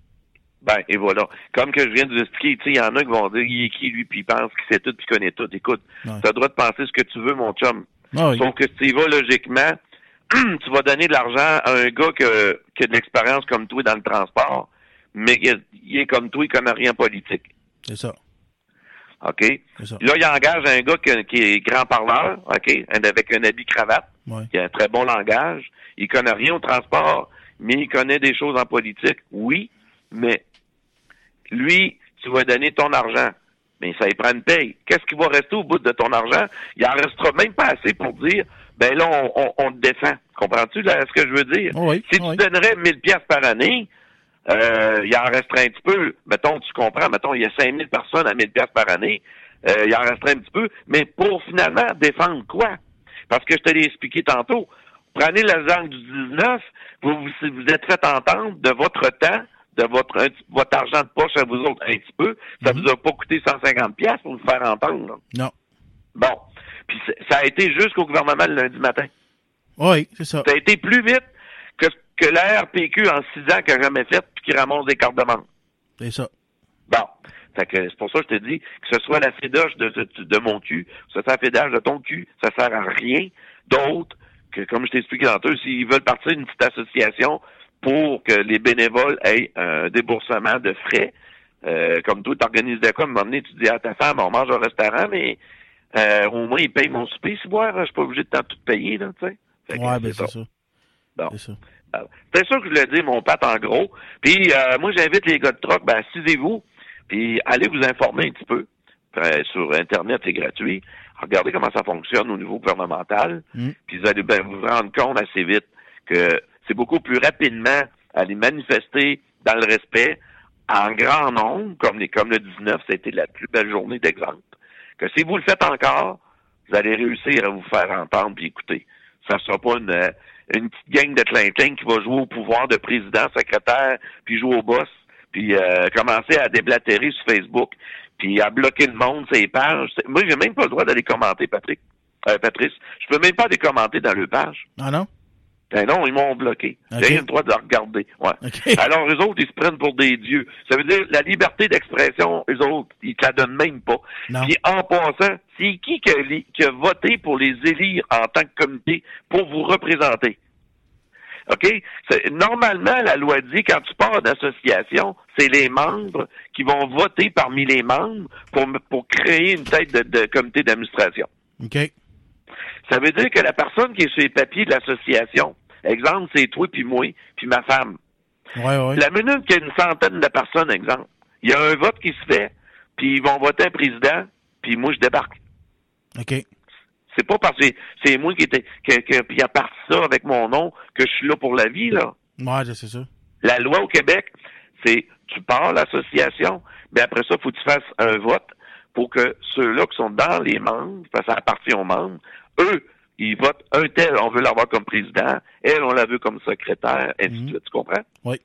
Speaker 3: Ben, et voilà. Comme que je viens de vous expliquer, tu sais, il y en a qui vont dire, il est qui, lui, puis il pense qu'il sait tout, puis connaît tout. Écoute,
Speaker 2: Ouais.
Speaker 3: tu as le droit de penser ce que tu veux, mon chum.
Speaker 2: Ah oui.
Speaker 3: Sauf que si tu y vas logiquement, tu vas donner de l'argent à un gars que, qui a de l'expérience comme toi dans le transport, mais qui est- il est comme toi, il connaît rien en politique.
Speaker 2: C'est ça.
Speaker 3: OK?
Speaker 2: C'est ça.
Speaker 3: Là, il engage un gars qui, qui est grand parleur, OK? Avec un habit cravate,
Speaker 2: Ouais.
Speaker 3: qui a un très bon langage. Il connaît rien au transport, mais il connaît des choses en politique. Oui, mais lui, tu vas donner ton argent. Mais ça y prend une paye. Qu'est-ce qui va rester au bout de ton argent? Il en restera même pas assez pour dire, ben là, on, on, on te défend. Comprends-tu là, ce que je veux dire?
Speaker 2: Oui,
Speaker 3: si
Speaker 2: oui.
Speaker 3: tu donnerais 1000 pièces par année, euh, il en resterait un petit peu. Mettons, tu comprends, mettons, il y a 5000 personnes à 1000 pièces par année. Euh, il en resterait un petit peu. Mais pour finalement défendre quoi? Parce que je te l'ai expliqué tantôt. Prenez l'exemple du 19, vous vous, vous êtes fait entendre de votre temps, de votre, un votre argent de poche à vous autres un petit peu. Ça
Speaker 2: Mhm.
Speaker 3: vous a pas coûté 150 pièces pour vous faire entendre. là.
Speaker 2: Non.
Speaker 3: Bon. Puis ça a été jusqu'au gouvernement le lundi matin.
Speaker 2: Oui, c'est ça.
Speaker 3: Ça a été plus vite que, que la RPQ en six ans qui n'a jamais fait puis qui ramasse des cartes de membre.
Speaker 2: C'est ça.
Speaker 3: Bon. C'est pour ça que je te dis que ce soit la fédoche de, de, de mon cul, que ce soit la fédoche de ton cul, ça sert à rien d'autre que, comme je t'ai expliqué tantôt, s'ils veulent partir d'une petite association pour que les bénévoles aient un déboursement de frais, euh, comme toi, tu organises de quoi, à un moment donné, tu dis à ta femme, on mange au restaurant, mais euh, au moins, ils payent mon souper, si boire, je suis pas obligé de t'en tout payer, là, tu sais.
Speaker 2: Ouais, ben
Speaker 3: c'est
Speaker 2: ça.
Speaker 3: Bon.
Speaker 2: C'est ça.
Speaker 3: C'est sûr que je le dis, mon pat en gros. Puis euh, moi, j'invite les gars de troc, ben assisez-vous, puis allez vous informer un petit peu. Euh, sur Internet, c'est gratuit. Regardez comment ça fonctionne au niveau gouvernemental.
Speaker 2: Mm.
Speaker 3: Puis vous allez ben, vous rendre compte assez vite que c'est beaucoup plus rapidement aller manifester dans le respect en grand nombre, comme, les, comme le 19, c'était la plus belle journée d'exemple. Que si vous le faites encore, vous allez réussir à vous faire entendre puis écouter. Ça ne sera pas une, euh, une petite gang de clin qui va jouer au pouvoir de président, secrétaire, puis jouer au boss, puis euh, commencer à déblatérer sur Facebook, puis à bloquer le monde, ses pages. Moi, j'ai même pas le droit d'aller commenter, Patrick. Euh, Patrice. Je peux même pas aller commenter dans le page.
Speaker 2: Ah non?
Speaker 3: Ben non, ils m'ont bloqué.
Speaker 2: Ok.
Speaker 3: J'ai rien le droit de regarder. Ouais. Alors, eux autres, ils se prennent pour des dieux. Ça veut dire, la liberté d'expression, eux autres, ils te la donnent même pas.
Speaker 2: Non.
Speaker 3: Puis, en passant, c'est qui qui a, li- qui a voté pour les élire en tant que comité pour vous représenter? OK? Normalement, la loi dit, quand tu pars d'association, c'est les membres qui vont voter parmi les membres pour, pour créer une tête de, de comité d'administration.
Speaker 2: OK.
Speaker 3: Ça veut dire que la personne qui est sur les papiers de l'association, exemple, c'est toi puis moi, puis ma femme.
Speaker 2: Ouais, ouais.
Speaker 3: La minute qu'il y a une centaine de personnes, exemple, il y a un vote qui se fait, puis ils vont voter un président, puis moi je débarque.
Speaker 2: OK.
Speaker 3: C'est pas parce que c'est- moi qui était que, que puis à part ça avec mon nom que je suis là pour la vie là.
Speaker 2: Ouais, c'est ça.
Speaker 3: La loi au Québec, c'est tu pars l'association, mais après ça, faut que tu fasses un vote pour que ceux-là qui sont dans les membres, parce que ça appartient aux membres, eux, ils votent un tel, on veut l'avoir comme président, elle, on la veut comme secrétaire, ainsi
Speaker 2: Mhm.
Speaker 3: de suite, tu comprends?
Speaker 2: Oui.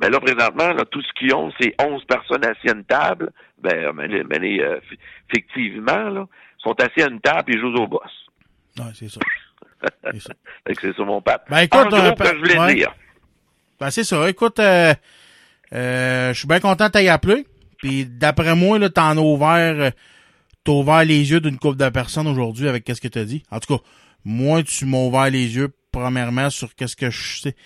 Speaker 3: Mais là, présentement, là, tout ce qu'ils ont, c'est 11 personnes assises à une table. Ben, mais les, euh, fi- fictivement, là, sont assis à une table et jouent au boss.
Speaker 2: Ouais, c'est ça. C'est ça.
Speaker 3: C'est mon pape.
Speaker 2: Ben, écoute,
Speaker 3: en gros,
Speaker 2: euh,
Speaker 3: que je voulais
Speaker 2: ouais.
Speaker 3: dire.
Speaker 2: Ben, c'est ça. Écoute, euh, euh, je suis bien content de t'aille appelé. Puis d'après moi, là, t'en as ouvert, t'as ouvert les yeux d'une couple de personnes aujourd'hui avec qu'est-ce que t'as dit. En tout cas, moi, tu m'as ouvert les yeux, premièrement, sur qu'est-ce que je sais.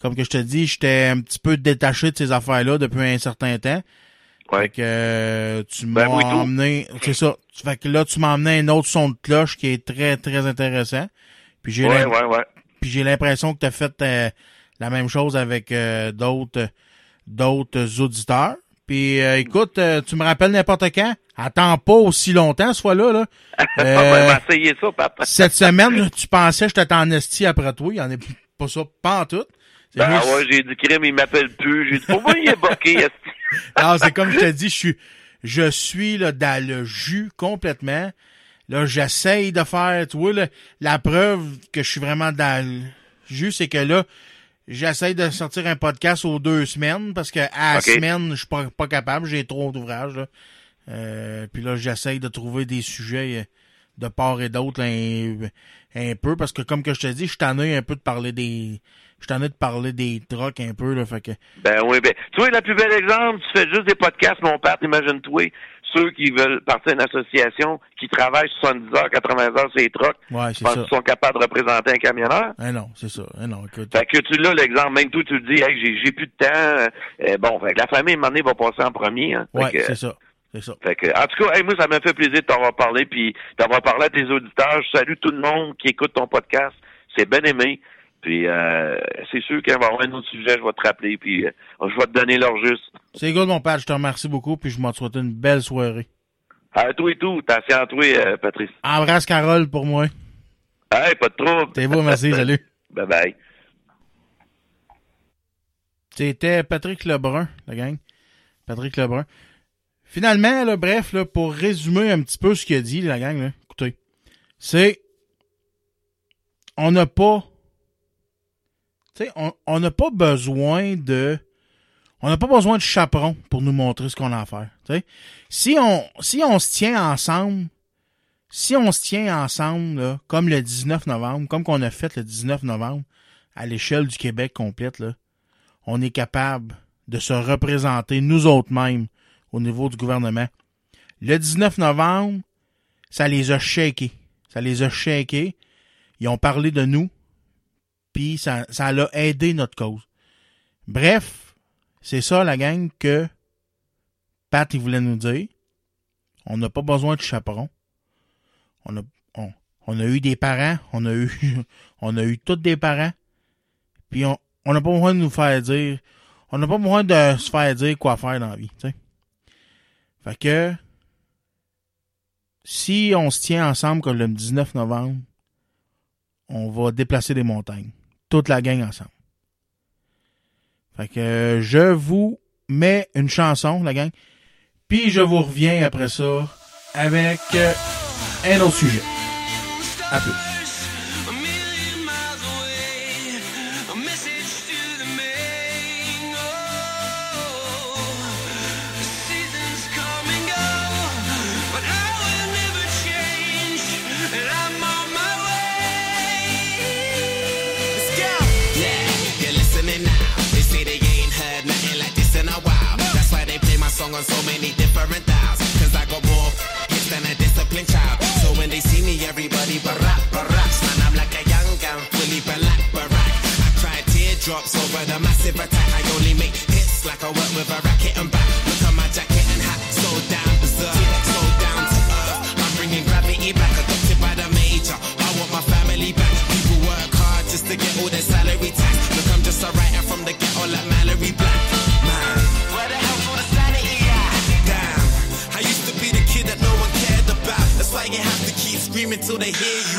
Speaker 2: Comme que je te dis, j'étais un petit peu détaché de ces affaires-là depuis un certain temps. Fait que euh, tu
Speaker 3: Ben,
Speaker 2: m'as emmené, c'est ça. Fait que là, tu m'as emmené un autre son de cloche qui est très, très intéressant. Puis j'ai
Speaker 3: Ouais,
Speaker 2: l'im-
Speaker 3: ouais, ouais.
Speaker 2: puis j'ai l'impression que tu as fait euh, la même chose avec euh, d'autres d'autres auditeurs. Puis euh, écoute, euh, tu me rappelles n'importe quand. Attends pas aussi longtemps ce fois-là. Là.
Speaker 3: Ça, papa.
Speaker 2: cette semaine, tu pensais que j'étais en esti après toi. Il y en a pas ça, pas en tout.
Speaker 3: Ben ouais, j'ai dit crime, il m'appelle plus. J'ai dit, pourquoi il est esti?
Speaker 2: Non, c'est comme je te dis, je suis, je suis là, dans le jus complètement. Là, j'essaye de faire, tu vois, là, la preuve que je suis vraiment dans le jus, c'est que là, j'essaye de sortir un podcast aux deux semaines parce que à la semaine, je suis pas, pas capable, j'ai trop d'ouvrages. Là. Euh, puis là, j'essaye de trouver des sujets euh, de part et d'autre un, un peu parce que comme que je te dis, je suis tanné un peu de parler des, je suis tanné de parler des trucks un peu là, fait que
Speaker 3: Ben oui, ben, tu vois, le plus bel exemple, tu fais juste des podcasts, mon père, imagine-toi, ceux qui veulent partir d'une association, qui travaillent 70 heures, 80 heures sur les trucks,
Speaker 2: ouais, c'est ça.
Speaker 3: sont capables de représenter un camionneur?
Speaker 2: Ah non, c'est ça. Ah non, écoute.
Speaker 3: Fait que tu l'as l'exemple, même toi, tu le dis, hey, j'ai, j'ai plus de temps. euh, euh, bon, fait que la famille, à un moment donné, va passer en premier. Hein. Fait
Speaker 2: Ouais,
Speaker 3: que,
Speaker 2: c'est ça. C'est ça.
Speaker 3: Fait que, en tout cas, hey, moi, ça m'a fait plaisir de t'avoir parlé, puis d'avoir parlé à tes auditeurs. Je salue tout le monde qui écoute ton podcast. C'est bien aimé. Puis, euh, c'est sûr qu'il va y avoir un autre sujet, je vais te rappeler, puis euh, je vais te donner l'heure juste.
Speaker 2: C'est good, mon père. Je te remercie beaucoup, puis je m'en souhaite une belle soirée.
Speaker 3: À toi et tout, attention à toi, euh, Patrice.
Speaker 2: Embrasse Carole pour moi.
Speaker 3: Hey, pas de trouble.
Speaker 2: T'es beau, merci, salut.
Speaker 3: Bye bye.
Speaker 2: C'était Patrick Lebrun, la gang. Patrick Lebrun. Finalement, là, bref, là, pour résumer un petit peu ce qu'il a dit, la gang, là, écoutez, c'est on n'a pas on n'a pas besoin de on n'a pas besoin de chaperon pour nous montrer ce qu'on a à faire. Si on se tient ensemble, si on se tient ensemble, comme le 19 novembre, comme qu'on a fait le 19 novembre, à l'échelle du Québec complète, on est capable de se représenter nous autres mêmes au niveau du gouvernement. Le 19 novembre, ça les a shakés. Ça les a shakés. Ils ont parlé de nous. Puis ça, ça l'a aidé notre cause. Bref, c'est ça la gang que Pat il voulait nous dire. On n'a pas besoin de chaperon. On a, eu des parents, on a eu, tous des parents. Puis on, on n'a pas besoin de nous faire dire, on n'a pas besoin de se faire dire quoi faire dans la vie. Fait que, si on se tient ensemble comme le 19 novembre, on va déplacer des montagnes. Toute la gang ensemble. Fait que je vous mets une chanson, la gang. Puis je vous reviens après ça avec euh, un autre sujet. À plus.
Speaker 4: On
Speaker 5: so many different dials. Cause I got more hits than a disciplined child. So when they see me, everybody barack, barack. Man, I'm like a young gun, fully black, barack. I cry teardrops over the massive attack. I only make hits like I work with a racket and back. They hear you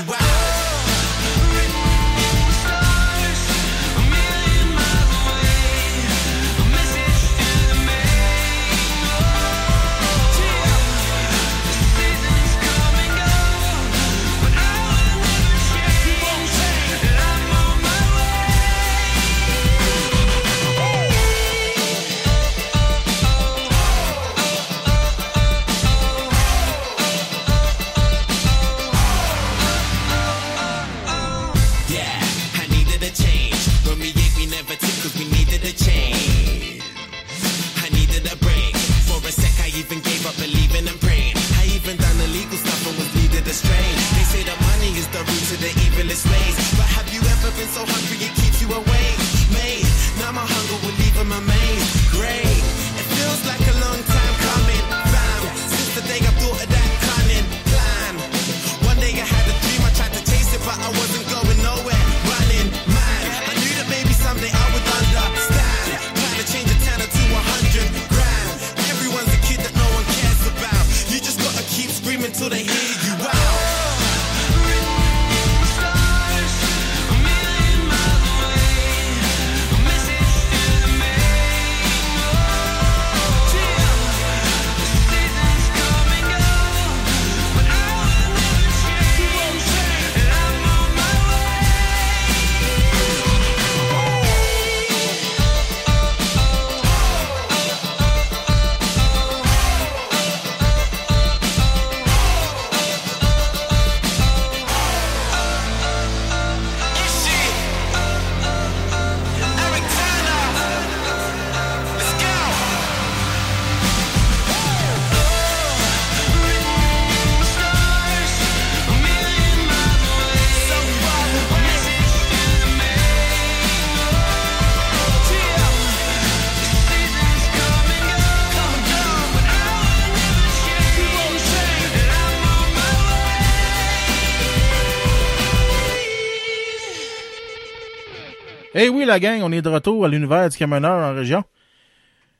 Speaker 2: Eh oui, la gang, on est de retour à l'univers du camionneur en région.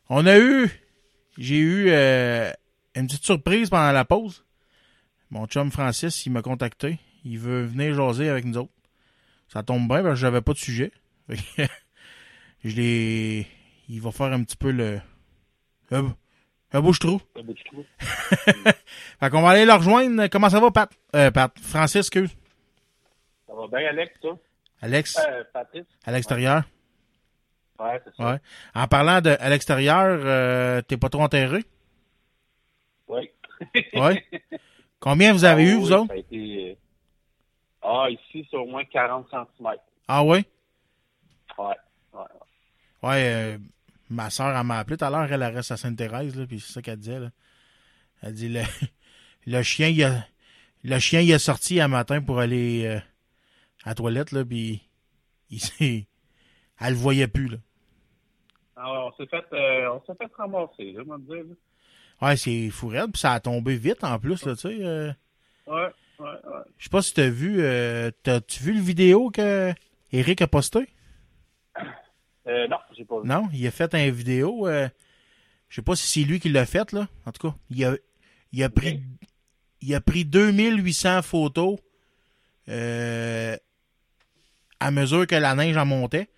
Speaker 2: On a eu, j'ai eu euh, une petite surprise pendant la pause. Mon chum Francis, il m'a contacté. Il veut venir jaser avec nous autres. Ça tombe bien parce que j'avais pas de sujet. Je l'ai. Il va faire un petit peu le. Un, un bouche-trou.
Speaker 6: Un bout de trou.
Speaker 2: Fait qu'on va aller le rejoindre. Comment ça va, Pat? Euh, Pat. Francis, excuse.
Speaker 6: Ça va bien, Alex, toi?
Speaker 2: Alex,
Speaker 6: Euh,
Speaker 2: à l'extérieur?
Speaker 6: Ouais, c'est ça.
Speaker 2: Ouais. En parlant de à l'extérieur, euh, t'es pas trop enterré?
Speaker 6: Oui.
Speaker 2: Ouais. Combien vous avez
Speaker 6: Ah
Speaker 2: eu,
Speaker 6: oui,
Speaker 2: vous autres?
Speaker 6: Ça a été... euh, Ah, ici, c'est au moins 40 cm.
Speaker 2: Ah oui?
Speaker 6: Ouais. ouais. ouais.
Speaker 2: Ouais, euh, ma soeur, elle m'a appelé tout à l'heure, elle elle reste à Sainte-Thérèse, là, puis c'est ça qu'elle disait, là. Elle dit, le, le chien, il a, le chien, il est sorti un matin pour aller euh, à la toilette, là, puis il s'est, elle le voyait plus, là.
Speaker 6: Ouais, on s'est fait, euh, on fait ramasser, là, on dire. là.
Speaker 2: Ouais, c'est fou raide, puis ça a tombé vite, en plus, là, tu sais. euh,
Speaker 6: Ouais, ouais, ouais.
Speaker 2: Je sais pas si t'as vu, euh, t'as-tu vu le vidéo que Eric a posté?
Speaker 6: Euh, non, j'ai pas vu.
Speaker 2: Non, il a fait un vidéo. Euh, je sais pas si c'est lui qui l'a fait, là. En tout cas, il a, il a pris il a pris 2800 photos euh, à mesure que la neige en montait.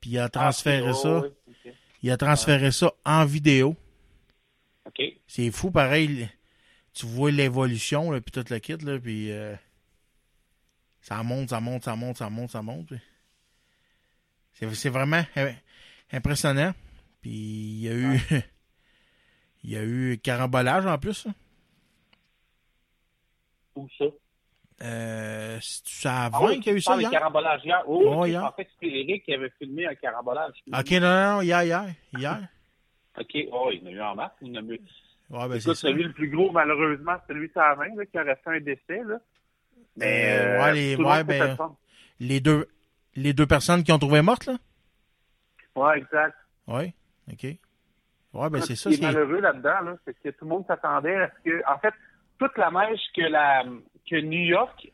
Speaker 2: Puis il a transféré
Speaker 6: Ah,
Speaker 2: ça.
Speaker 6: oui,
Speaker 2: Il a transféré ça en vidéo.
Speaker 6: OK.
Speaker 2: C'est fou, pareil. Tu vois l'évolution, puis tout le kit, là, puis euh, ça monte, ça monte, ça monte, ça monte, ça monte. C'est, vraiment euh, impressionnant. Puis il y a eu, il y a eu carambolage en plus.
Speaker 6: Où ça?
Speaker 2: Euh, c'est à 20
Speaker 6: Ah oui,
Speaker 2: qu'il y a eu ça hier?
Speaker 6: carambolage hier. Oh,
Speaker 2: Ouais,
Speaker 6: ok,
Speaker 2: hier.
Speaker 6: En fait, c'était Eric qui avait filmé un carambolage.
Speaker 2: Ok, non, non, non, hier, hier, hier.
Speaker 6: OK. Oh, il y en a eu en masse. Il y en a eu.
Speaker 2: Ouais, ben
Speaker 6: Écoute, celui le plus gros, malheureusement, c'est celui de sa main, là, qui aurait fait un décès, là. Mais,
Speaker 2: Euh, ouais, les-
Speaker 6: tout le
Speaker 2: ouais, ben-. Les deux, les deux personnes qui ont trouvé mortes, là?
Speaker 6: Ouais, exact.
Speaker 2: Oui, ok. Ouais, ben
Speaker 6: Ce
Speaker 2: c'est ça.
Speaker 6: qui est
Speaker 2: c'est-
Speaker 6: malheureux là-dedans, là, c'est que tout le monde s'attendait à ce que, en fait, toute la neige que la que New York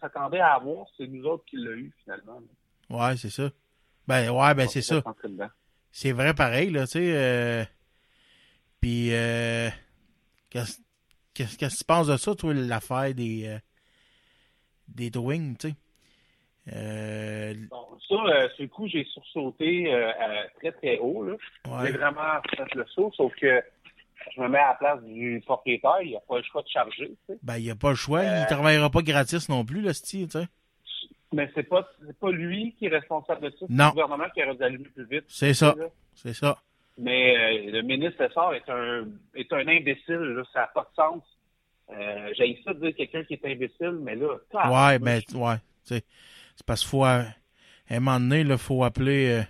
Speaker 6: s'attendait à avoir, c'est nous autres qui l'a eu finalement.
Speaker 2: Ouais, c'est ça. Ben, ouais, ben c'est ça. C'est vrai pareil, là, tu sais. euh, Puis, euh, qu'est-ce que tu penses de ça, toi, l'affaire des, euh, des tu sais? Euh,
Speaker 6: Bon, ça, euh, le coup, j'ai sursauté euh, très très haut. Là. J'ai
Speaker 2: ouais.
Speaker 6: vraiment fait le saut, sauf que je me mets à la place du propriétaire, il n'a pas le choix de charger. tu sais.
Speaker 2: Ben, il n'y a pas le choix.
Speaker 6: Euh,
Speaker 2: Il travaillera pas gratis non plus, le style, tu sais.
Speaker 6: Mais c'est pas pas lui qui est responsable de ça, c'est le gouvernement qui aurait dû allumer plus vite.
Speaker 2: C'est ça. C'est ça.
Speaker 6: Mais euh, le ministre Essard est un est un imbécile, là, ça n'a pas de sens. Euh, J'ai ça de dire quelqu'un qui est imbécile, mais là,
Speaker 2: Ouais,
Speaker 6: tabarnouche.
Speaker 2: ben, ouais. C'est parce qu'il faut, à à un moment donné, il faut appeler, euh,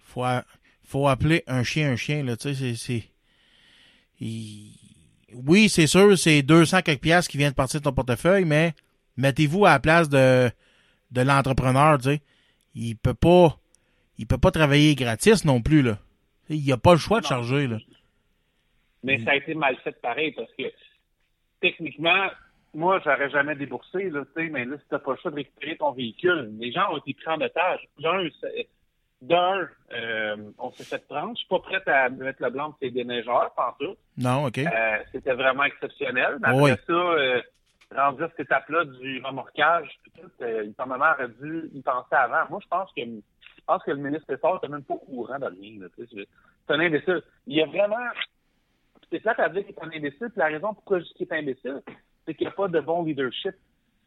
Speaker 2: faut, faut appeler un chien un chien, là, tu sais, c'est, il- oui, c'est sûr, c'est 200 quelques piastres qui viennent de partir de ton portefeuille, mais mettez-vous à la place de, de l'entrepreneur, tu sais. Il peut pas, il peut pas travailler gratis non plus, là. Il a pas le choix de charger, là.
Speaker 6: Mais ça a été mal fait pareil parce que techniquement, moi, j'aurais jamais déboursé, là, tu sais, mais là, si t'as pas le choix de récupérer ton véhicule, les gens ont été pris en otage. D'un, euh, on s'est fait prendre. Je suis pas prête à mettre le blanc c'est des neigeurs, tout.
Speaker 2: Non, OK.
Speaker 6: Euh, c'était vraiment exceptionnel. Mais après
Speaker 2: Oui.
Speaker 6: ça, euh, rendu à cette étape-là du remorquage, tout, euh, le gouvernement aurait dû y penser avant. Moi, je pense que je pense que le ministre Essard n'était même pas au courant de rien. C'est un imbécile. Il y a vraiment... C'est plate à dire qu'il est un imbécile. Puis la raison pourquoi je dis qu'il est imbécile, c'est qu'il n'y a pas de bon leadership.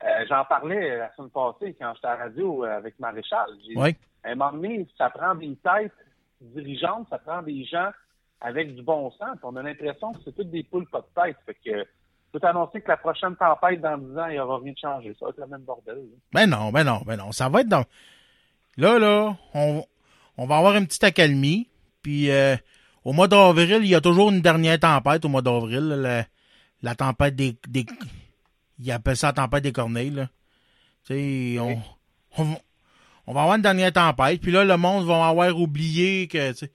Speaker 6: Euh, J'en parlais la semaine passée quand j'étais à la radio euh, avec Maréchal. J'ai
Speaker 2: Oui.
Speaker 6: À un moment donné, ça prend des têtes dirigeantes, ça prend des gens avec du bon sens. On a l'impression que c'est toutes des poules pas de tête. Fait que peux t'annoncer que la prochaine tempête dans 10 ans, il n'y aura rien de changé. Ça va être le même bordel. là.
Speaker 2: Ben non, ben non, ben non. Ça va être dans. Là, là, on, on va avoir une petite accalmie. Puis euh, au mois d'avril, il y a toujours une dernière tempête au mois d'avril. La, la tempête des, des. Ils appellent ça la tempête des corneilles. Là. Tu sais, on, on, on va avoir une dernière tempête. Puis là, le monde va avoir oublié que. tu sais,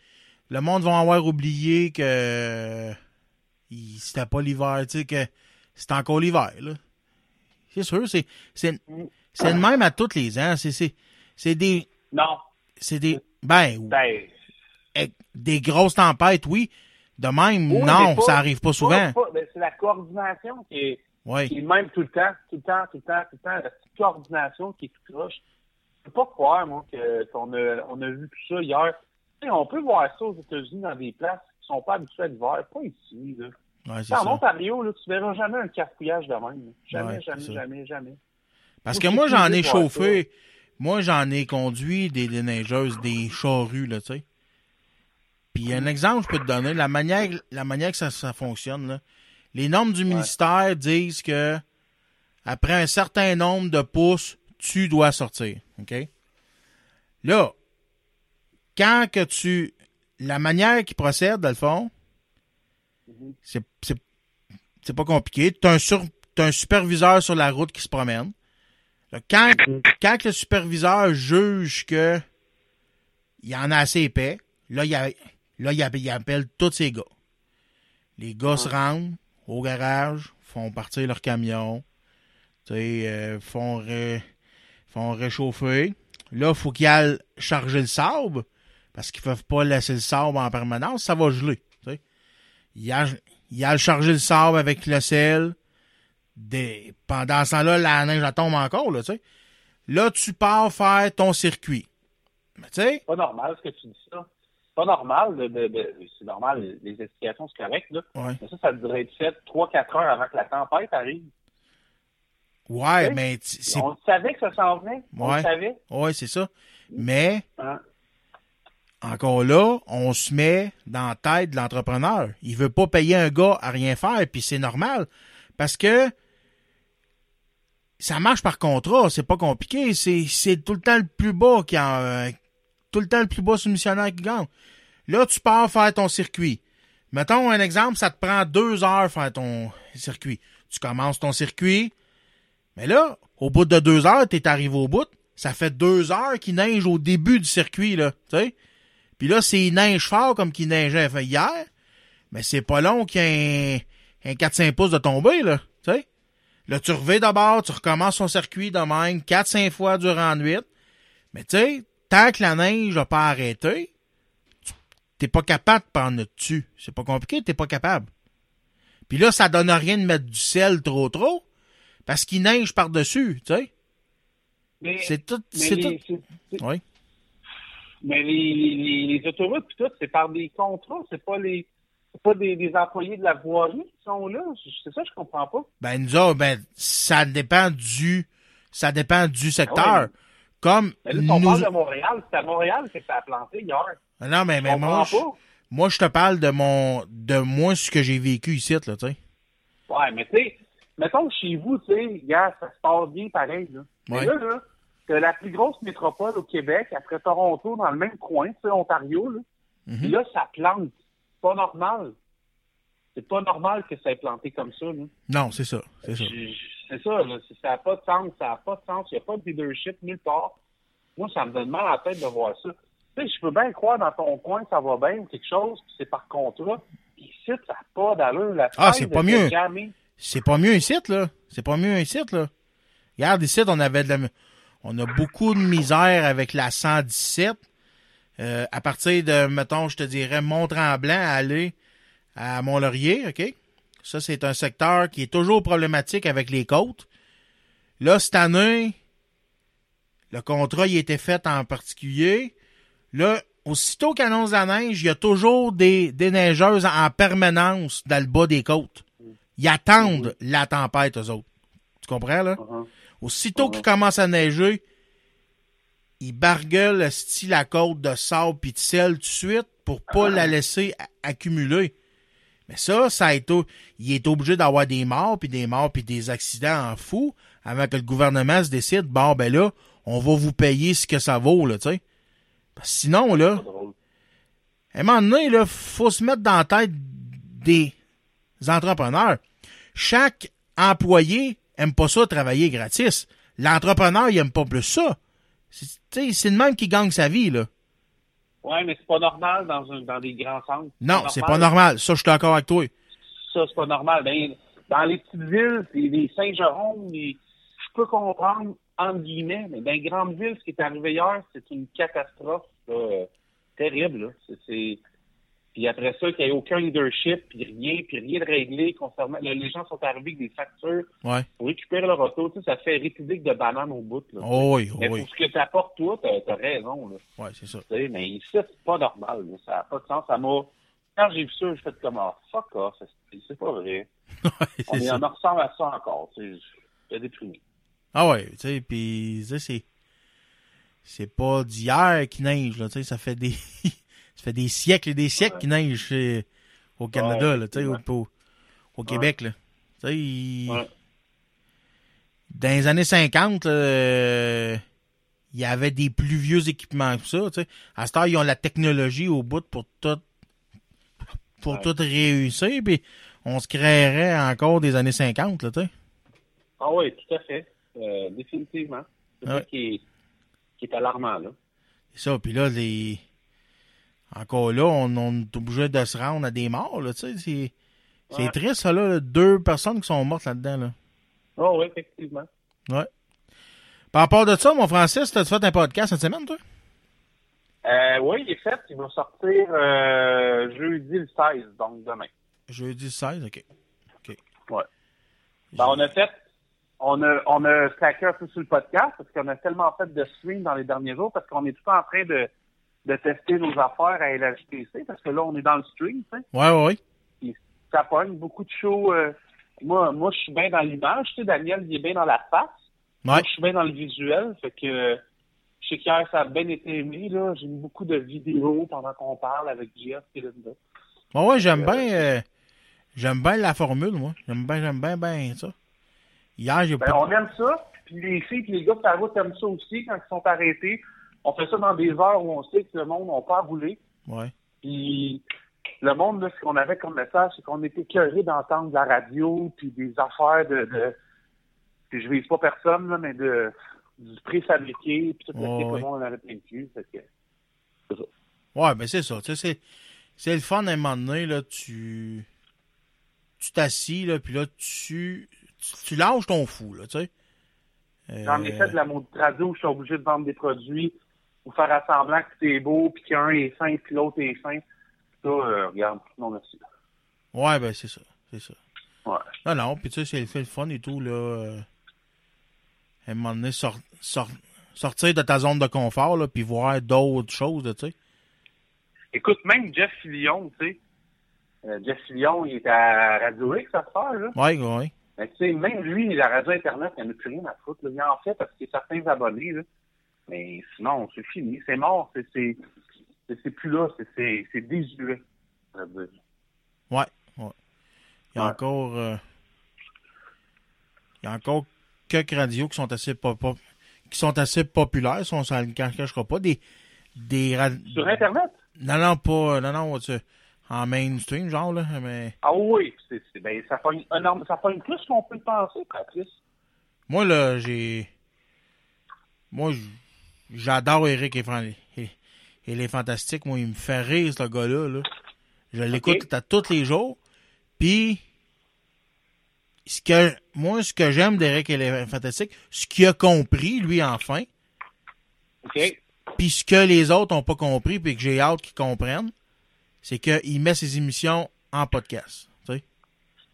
Speaker 2: Le monde va avoir oublié que. C'était pas l'hiver, tu sais, que c'était encore l'hiver, là. C'est sûr, c'est. c'est c'est le même à tous les ans. C'est, c'est, c'est des.
Speaker 6: Non.
Speaker 2: c'est des. Ben,
Speaker 6: Ben,
Speaker 2: eh, des grosses tempêtes, oui. De même,
Speaker 6: oui,
Speaker 2: non,
Speaker 6: pas-
Speaker 2: ça arrive pas souvent.
Speaker 6: c'est la coordination qui est,
Speaker 2: Oui.
Speaker 6: qui est même tout le temps, tout le temps, tout le temps, tout le temps, la coordination qui est tout croche. Je peux pas croire, moi, qu'on a, on a vu tout ça hier. On peut voir ça aux États-Unis dans des places qui sont pas habituées à l'hiver, pas ici, là.
Speaker 2: Ouais,
Speaker 6: En. Ontario, là, tu verras jamais un cafouillage de même. Jamais,
Speaker 2: Ouais,
Speaker 6: jamais,
Speaker 2: ça.
Speaker 6: jamais, jamais.
Speaker 2: Parce que moi, j'en ai chauffé. Moi, j'en ai conduit des déneigeuses, des charrues, là, tu sais. Puis un exemple, je peux te donner, la manière, la manière que ça, ça fonctionne, là. Les normes du ministère disent que après un certain nombre de pouces, tu dois sortir. OK? Là, quand que tu. La manière qui procède, dans le fond, c'est, c'est, c'est pas compliqué. Tu as un, sur, t'as un superviseur sur la route qui se promène. Là, quand, quand le superviseur juge que il y en a assez épais, là, il, a- là, il, appelle, il appelle tous ses gars. Les gars se rendent au garage, font partir leur camion, euh, font, font réchauffer. Là, il faut qu'ils aillent charger le sable, parce qu'ils peuvent pas laisser le sable en permanence, ça va geler. tu sais. Ils aillent, ils aillent charger le sable avec le sel. Des, pendant ce temps-là, la neige elle tombe encore, là, tu sais. Là, tu pars faire ton circuit. Mais tu sais,
Speaker 6: pas normal ce que tu dis ça. C'est pas normal. de- de- de- c'est normal, les explications, c'est correct. Là.
Speaker 2: Ouais.
Speaker 6: Mais ça, ça devrait être fait 3-4 heures avant que la tempête arrive.
Speaker 2: Ouais,
Speaker 6: Oui.
Speaker 2: mais c'est
Speaker 6: On savait que ça s'en venait. On
Speaker 2: Ouais.
Speaker 6: le savait.
Speaker 2: Ouais, c'est ça. Mais,
Speaker 6: Hein?
Speaker 2: encore là, on se met dans la tête de l'entrepreneur. Il veut pas payer un gars à rien faire, puis c'est normal. Parce que ça marche par contrat, c'est pas compliqué. C'est, c'est tout le temps le plus bas qui en, euh, tout le temps le plus bas soumissionnaire qui gagne. Là, tu pars faire ton circuit. Mettons un exemple, ça te prend deux heures faire ton circuit. Tu commences ton circuit, mais là, au bout de deux heures, t'es arrivé au bout. Ça fait deux heures qu'il neige au début du circuit, là, sais. Puis là, c'est neige fort comme qu'il neigeait hier. Mais c'est pas long qu'il y ait un, un 4-5 pouces de tombée, là, sais. Là, tu reviens d'abord, tu recommences ton circuit de même 4-5 fois durant la nuit. Mais tu sais, tant que la neige n'a pas arrêté, t'es pas capable de prendre dessus. C'est pas compliqué, t'es pas capable. Puis là, ça donne rien de mettre du sel trop trop, parce qu'il neige par-dessus, tu sais. C'est tout,
Speaker 6: mais
Speaker 2: c'est
Speaker 6: les,
Speaker 2: tout. Oui.
Speaker 6: mais les, les, les, autoroutes, tout, c'est par des contrats. C'est pas les c'est pas des, des employés de la voirie qui sont là. C'est ça, je comprends pas.
Speaker 2: Ben, nous autres, ben, ça dépend du, ça dépend du secteur.
Speaker 6: Ah.
Speaker 2: Comme
Speaker 6: Mais là, si on
Speaker 2: nous,
Speaker 6: parle de Montréal, c'est à Montréal que ça a planté hier.
Speaker 2: Ah non, mais,
Speaker 6: Je
Speaker 2: mais moi, je, moi, je te parle de mon, de moi, ce que j'ai vécu ici, là, tu sais.
Speaker 6: Ouais, mais tu sais, mettons chez vous, tu sais, gars, ça se passe bien pareil, là.
Speaker 2: Ouais.
Speaker 6: Mais là, là, la plus grosse métropole au Québec, après Toronto, dans le même coin, tu sais, Ontario, là.
Speaker 2: Mhm.
Speaker 6: Puis là, ça plante. C'est pas normal. C'est pas normal que ça ait planté comme ça, là.
Speaker 2: Non, c'est ça, c'est ça.
Speaker 6: C'est ça, là. Ça n'a pas de sens. Ça n'a pas de sens. Il n'y a pas de leadership nulle part. Moi, ça me donne mal à la tête de voir ça. Tu sais, je peux bien croire dans ton coin, ça va bien ou quelque chose, puis c'est par contrat. Ici, ça n'a pas d'allure.
Speaker 2: Ah, c'est pas mieux.
Speaker 6: Jamais.
Speaker 2: C'est pas mieux ici, là. C'est pas mieux ici, là. Regarde, ici, on avait de on a beaucoup de misère avec la 117. Euh, à partir de, mettons, je te dirais, Mont-Tremblant à aller à Mont-Laurier, OK? Ça, c'est un secteur qui est toujours problématique avec les côtes. Là, cette année, le contrat y était fait en particulier. Là, aussitôt qu'annonce la neige, il y a toujours des, des neigeuses en permanence dans le bas des côtes. Ils attendent la tempête, eux autres. Tu comprends, là?
Speaker 6: Uh-huh.
Speaker 2: Aussitôt qu'il commence à neiger, ils bargueulent style la côte de sable puis de sel tout de suite pour pas la laisser accumuler. Mais ça, ça a été, il est obligé d'avoir des morts puis des morts puis des accidents en fou avant que le gouvernement se décide, bon, ben là, on va vous payer ce que ça vaut, là, tu sais. Sinon, là, à un moment donné, il faut se mettre dans la tête des entrepreneurs. Chaque employé aime pas ça travailler gratis. L'entrepreneur, il aime pas plus ça. C'est le même qui gagne sa vie, là.
Speaker 6: Ouais, mais c'est pas normal dans, un, dans des grands centres.
Speaker 2: Non, c'est pas normal. Ça, je suis d'accord avec toi.
Speaker 6: Ça, c'est pas normal. Ben, dans les petites villes, des Saint-Jérôme, les, peux comprendre, entre guillemets, mais dans les grandes villes, ce qui est arrivé hier, c'est une catastrophe là, euh, terrible. C'est- Puis après ça, qu'il n'y ait aucun leadership, puis rien, puis rien de réglé concernant... là, les gens sont arrivés avec des factures
Speaker 2: Ouais.
Speaker 6: pour récupérer leur auto. Tu sais, ça fait république de banane au bout. Là.
Speaker 2: Oh oui, oh
Speaker 6: mais
Speaker 2: oui.
Speaker 6: pour ce que t'apportes, toi, t'as, t'as raison.
Speaker 2: Ouais, c'est ça.
Speaker 6: Tu sais, mais ici, c'est pas normal. là. Ça n'a pas de sens. Ça m'a... Quand j'ai vu ça, j'ai fait comme, ah, fuck off, c'est, pas vrai.
Speaker 2: Ouais,
Speaker 6: On, est,
Speaker 2: ça.
Speaker 6: on en ressemble à ça encore. Tu sais, j'étais déprimé.
Speaker 2: Ah ouais, tu sais, puis c'est c'est pas d'hier qu'il neige là, tu sais, ça fait des ça fait des siècles et des siècles
Speaker 6: Ouais.
Speaker 2: qu'il neige chez- au Canada là, au, au, au Québec là. Il- dans les années 50 là, euh, il y avait des plus vieux équipements que ça, tu sais. À cette heure, ils ont la technologie au bout pour tout pour
Speaker 6: Ouais.
Speaker 2: tout réussir puis on se créerait encore des années 50 là, tu sais.
Speaker 6: Ah oui, tout à fait. Euh, définitivement. C'est
Speaker 2: Ouais.
Speaker 6: ça qui est, qui est alarmant, là.
Speaker 2: C'est ça. Puis là, les... encore là, on, on est obligé de se rendre à des morts. Là, tu sais, c'est c'est
Speaker 6: Ouais.
Speaker 2: triste, ça, là. Deux personnes qui sont mortes là-dedans. Là.
Speaker 6: Ah oui, effectivement.
Speaker 2: Ouais. Par rapport de ça, mon Francis, t'as fait un podcast cette semaine, toi?
Speaker 6: Euh, oui, il est fait. Il va sortir euh, jeudi le 16, donc demain.
Speaker 2: Jeudi 16, OK.
Speaker 6: Ouais. Ben, on a fait, on a, on a stacké un peu sur le podcast parce qu'on a tellement fait de stream dans les derniers jours parce qu'on est tout en train de, de tester nos affaires à LHTC parce que là, on est dans le stream, tu sais.
Speaker 2: Ouais, ouais.
Speaker 6: Puis ça pogne beaucoup de shows. euh, moi, moi, je suis bien dans l'image, tu sais, Daniel, il est bien dans la face. Moi,
Speaker 2: Ouais.
Speaker 6: je suis bien dans le visuel, fait que euh, je sais qu'hier, ça a bien été aimé, là. J'ai mis beaucoup de vidéos pendant qu'on parle avec Jeff et Linda.
Speaker 2: Ouais, ouais, j'aime bien euh, j'aime bien la formule, moi. J'aime bien, j'aime bien, bien ça. Hier, j'ai
Speaker 6: Ben,
Speaker 2: pas...
Speaker 6: on aime ça, puis les filles et les gars de la route aiment ça aussi quand ils sont arrêtés. On fait ça dans des heures où on sait que le monde n'a pas.
Speaker 2: Ouais.
Speaker 6: Puis le monde, là, ce qu'on avait comme message, c'est qu'on était curieux d'entendre de la radio, puis des affaires de... de puis je vise pas personne, là, mais de du préfabriqué, puis tout le
Speaker 2: Ouais, ouais.
Speaker 6: le monde en avait plein de cul. Fait que,
Speaker 2: Ouais, ben c'est ça. Tu sais, c'est, c'est le fun à un moment donné, là, tu. Tu t'assis, là, puis là, tu. Tu, tu lâches ton fou, là, tu sais. Euh,
Speaker 6: J'en ai fait de la maudite radio où je suis obligé de vendre des produits ou faire à semblant que c'est beau, puis qu'un est fin, puis l'autre est fin. Ça, euh, regarde, non merci.
Speaker 2: Ouais, ben c'est ça. C'est ça.
Speaker 6: Ouais.
Speaker 2: Non, non, puis tu sais, c'est le fait le fun et tout, là. euh, à un moment donné, sor- sor- sortir de ta zone de confort, là, puis voir d'autres choses, tu sais.
Speaker 6: Écoute, même Jeff Fillion, tu sais. euh, Jeff Fillion, il est à Radio X, ça se fait, là.
Speaker 2: Ouais, ouais.
Speaker 6: Mais tu sais, même lui, la radio Internet, il n'y en a plus rien à foutre. Là. Il en fait parce qu'il y a certains abonnés, là. Mais sinon, c'est fini. C'est mort. C'est, plus là. C'est, désuet.
Speaker 2: Ouais, ouais. Il y a
Speaker 6: Ouais.
Speaker 2: encore. euh, il y a encore quelques radios qui sont assez pop- pop- qui sont assez populaires, si on s'en le cachera pas. Des. Des
Speaker 6: Sur Internet?
Speaker 2: Non, non, pas. Non, non, tu- en mainstream, genre, là. Mais.
Speaker 6: Ah oui, c'est, ben, ça pogne énorme, ça pogne plus qu'on peut le penser, Patrice.
Speaker 2: Moi, là, j'ai. Moi, j'adore Eric et, et, et les Fantastiques. Moi, il me fait rire, ce gars-là. Là. Je l'écoute à tous les jours. Puis, ce que, moi, ce que j'aime d'Eric et les Fantastiques, ce qu'il a compris, lui, enfin,
Speaker 6: OK?
Speaker 2: puis ce que les autres ont pas compris, puis que j'ai hâte qu'ils comprennent, c'est qu'il met ses émissions en podcast.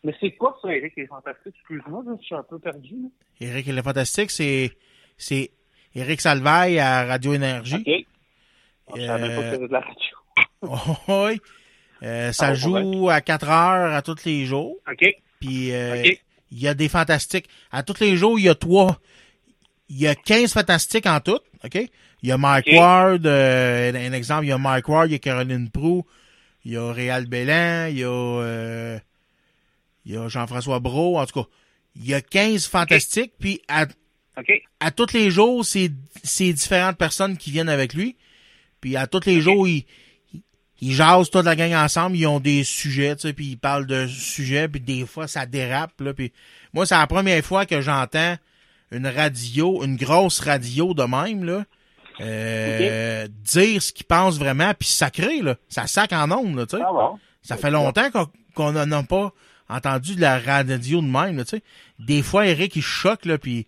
Speaker 6: Mais c'est quoi ça, Eric, qui est fantastique? Excuse-moi, je suis un peu perdu. là.
Speaker 2: Eric et les Fantastiques, c'est, c'est Eric Salvaille à Radio Énergie.
Speaker 6: OK? Je savais pas que c'était de la radio.
Speaker 2: oui. Euh, ça
Speaker 6: Ah,
Speaker 2: joue à 4 heures à tous les jours.
Speaker 6: OK?
Speaker 2: Puis euh, il y a des fantastiques. À tous les jours, il y a trois. Il y a 15 fantastiques en tout. OK? Il y a Mike. Ward, euh, un exemple, il y a Mike Ward, il y a Caroline Prou, il y a Réal Bellan, il y a euh, il y a Jean-François Brault, en tout cas. Il y a 15 fantastiques, puis à,
Speaker 6: OK?
Speaker 2: à tous les jours, c'est c'est différentes personnes qui viennent avec lui. Puis à tous les jours, ils, jasent toute la gang ensemble, ils ont des sujets, tu sais, puis ils parlent de sujets, puis des fois ça dérape là, puis moi c'est la première fois que j'entends une radio, une grosse radio de même là, euh, dire ce qu'ils pensent vraiment, puis sacré là, ça sac en ondes là, tu sais.
Speaker 6: Ah bon?
Speaker 2: Ça fait longtemps qu'on qu'on n'en a pas entendu de la radio de même, là, tu sais. Des fois, Eric, il choque, là, puis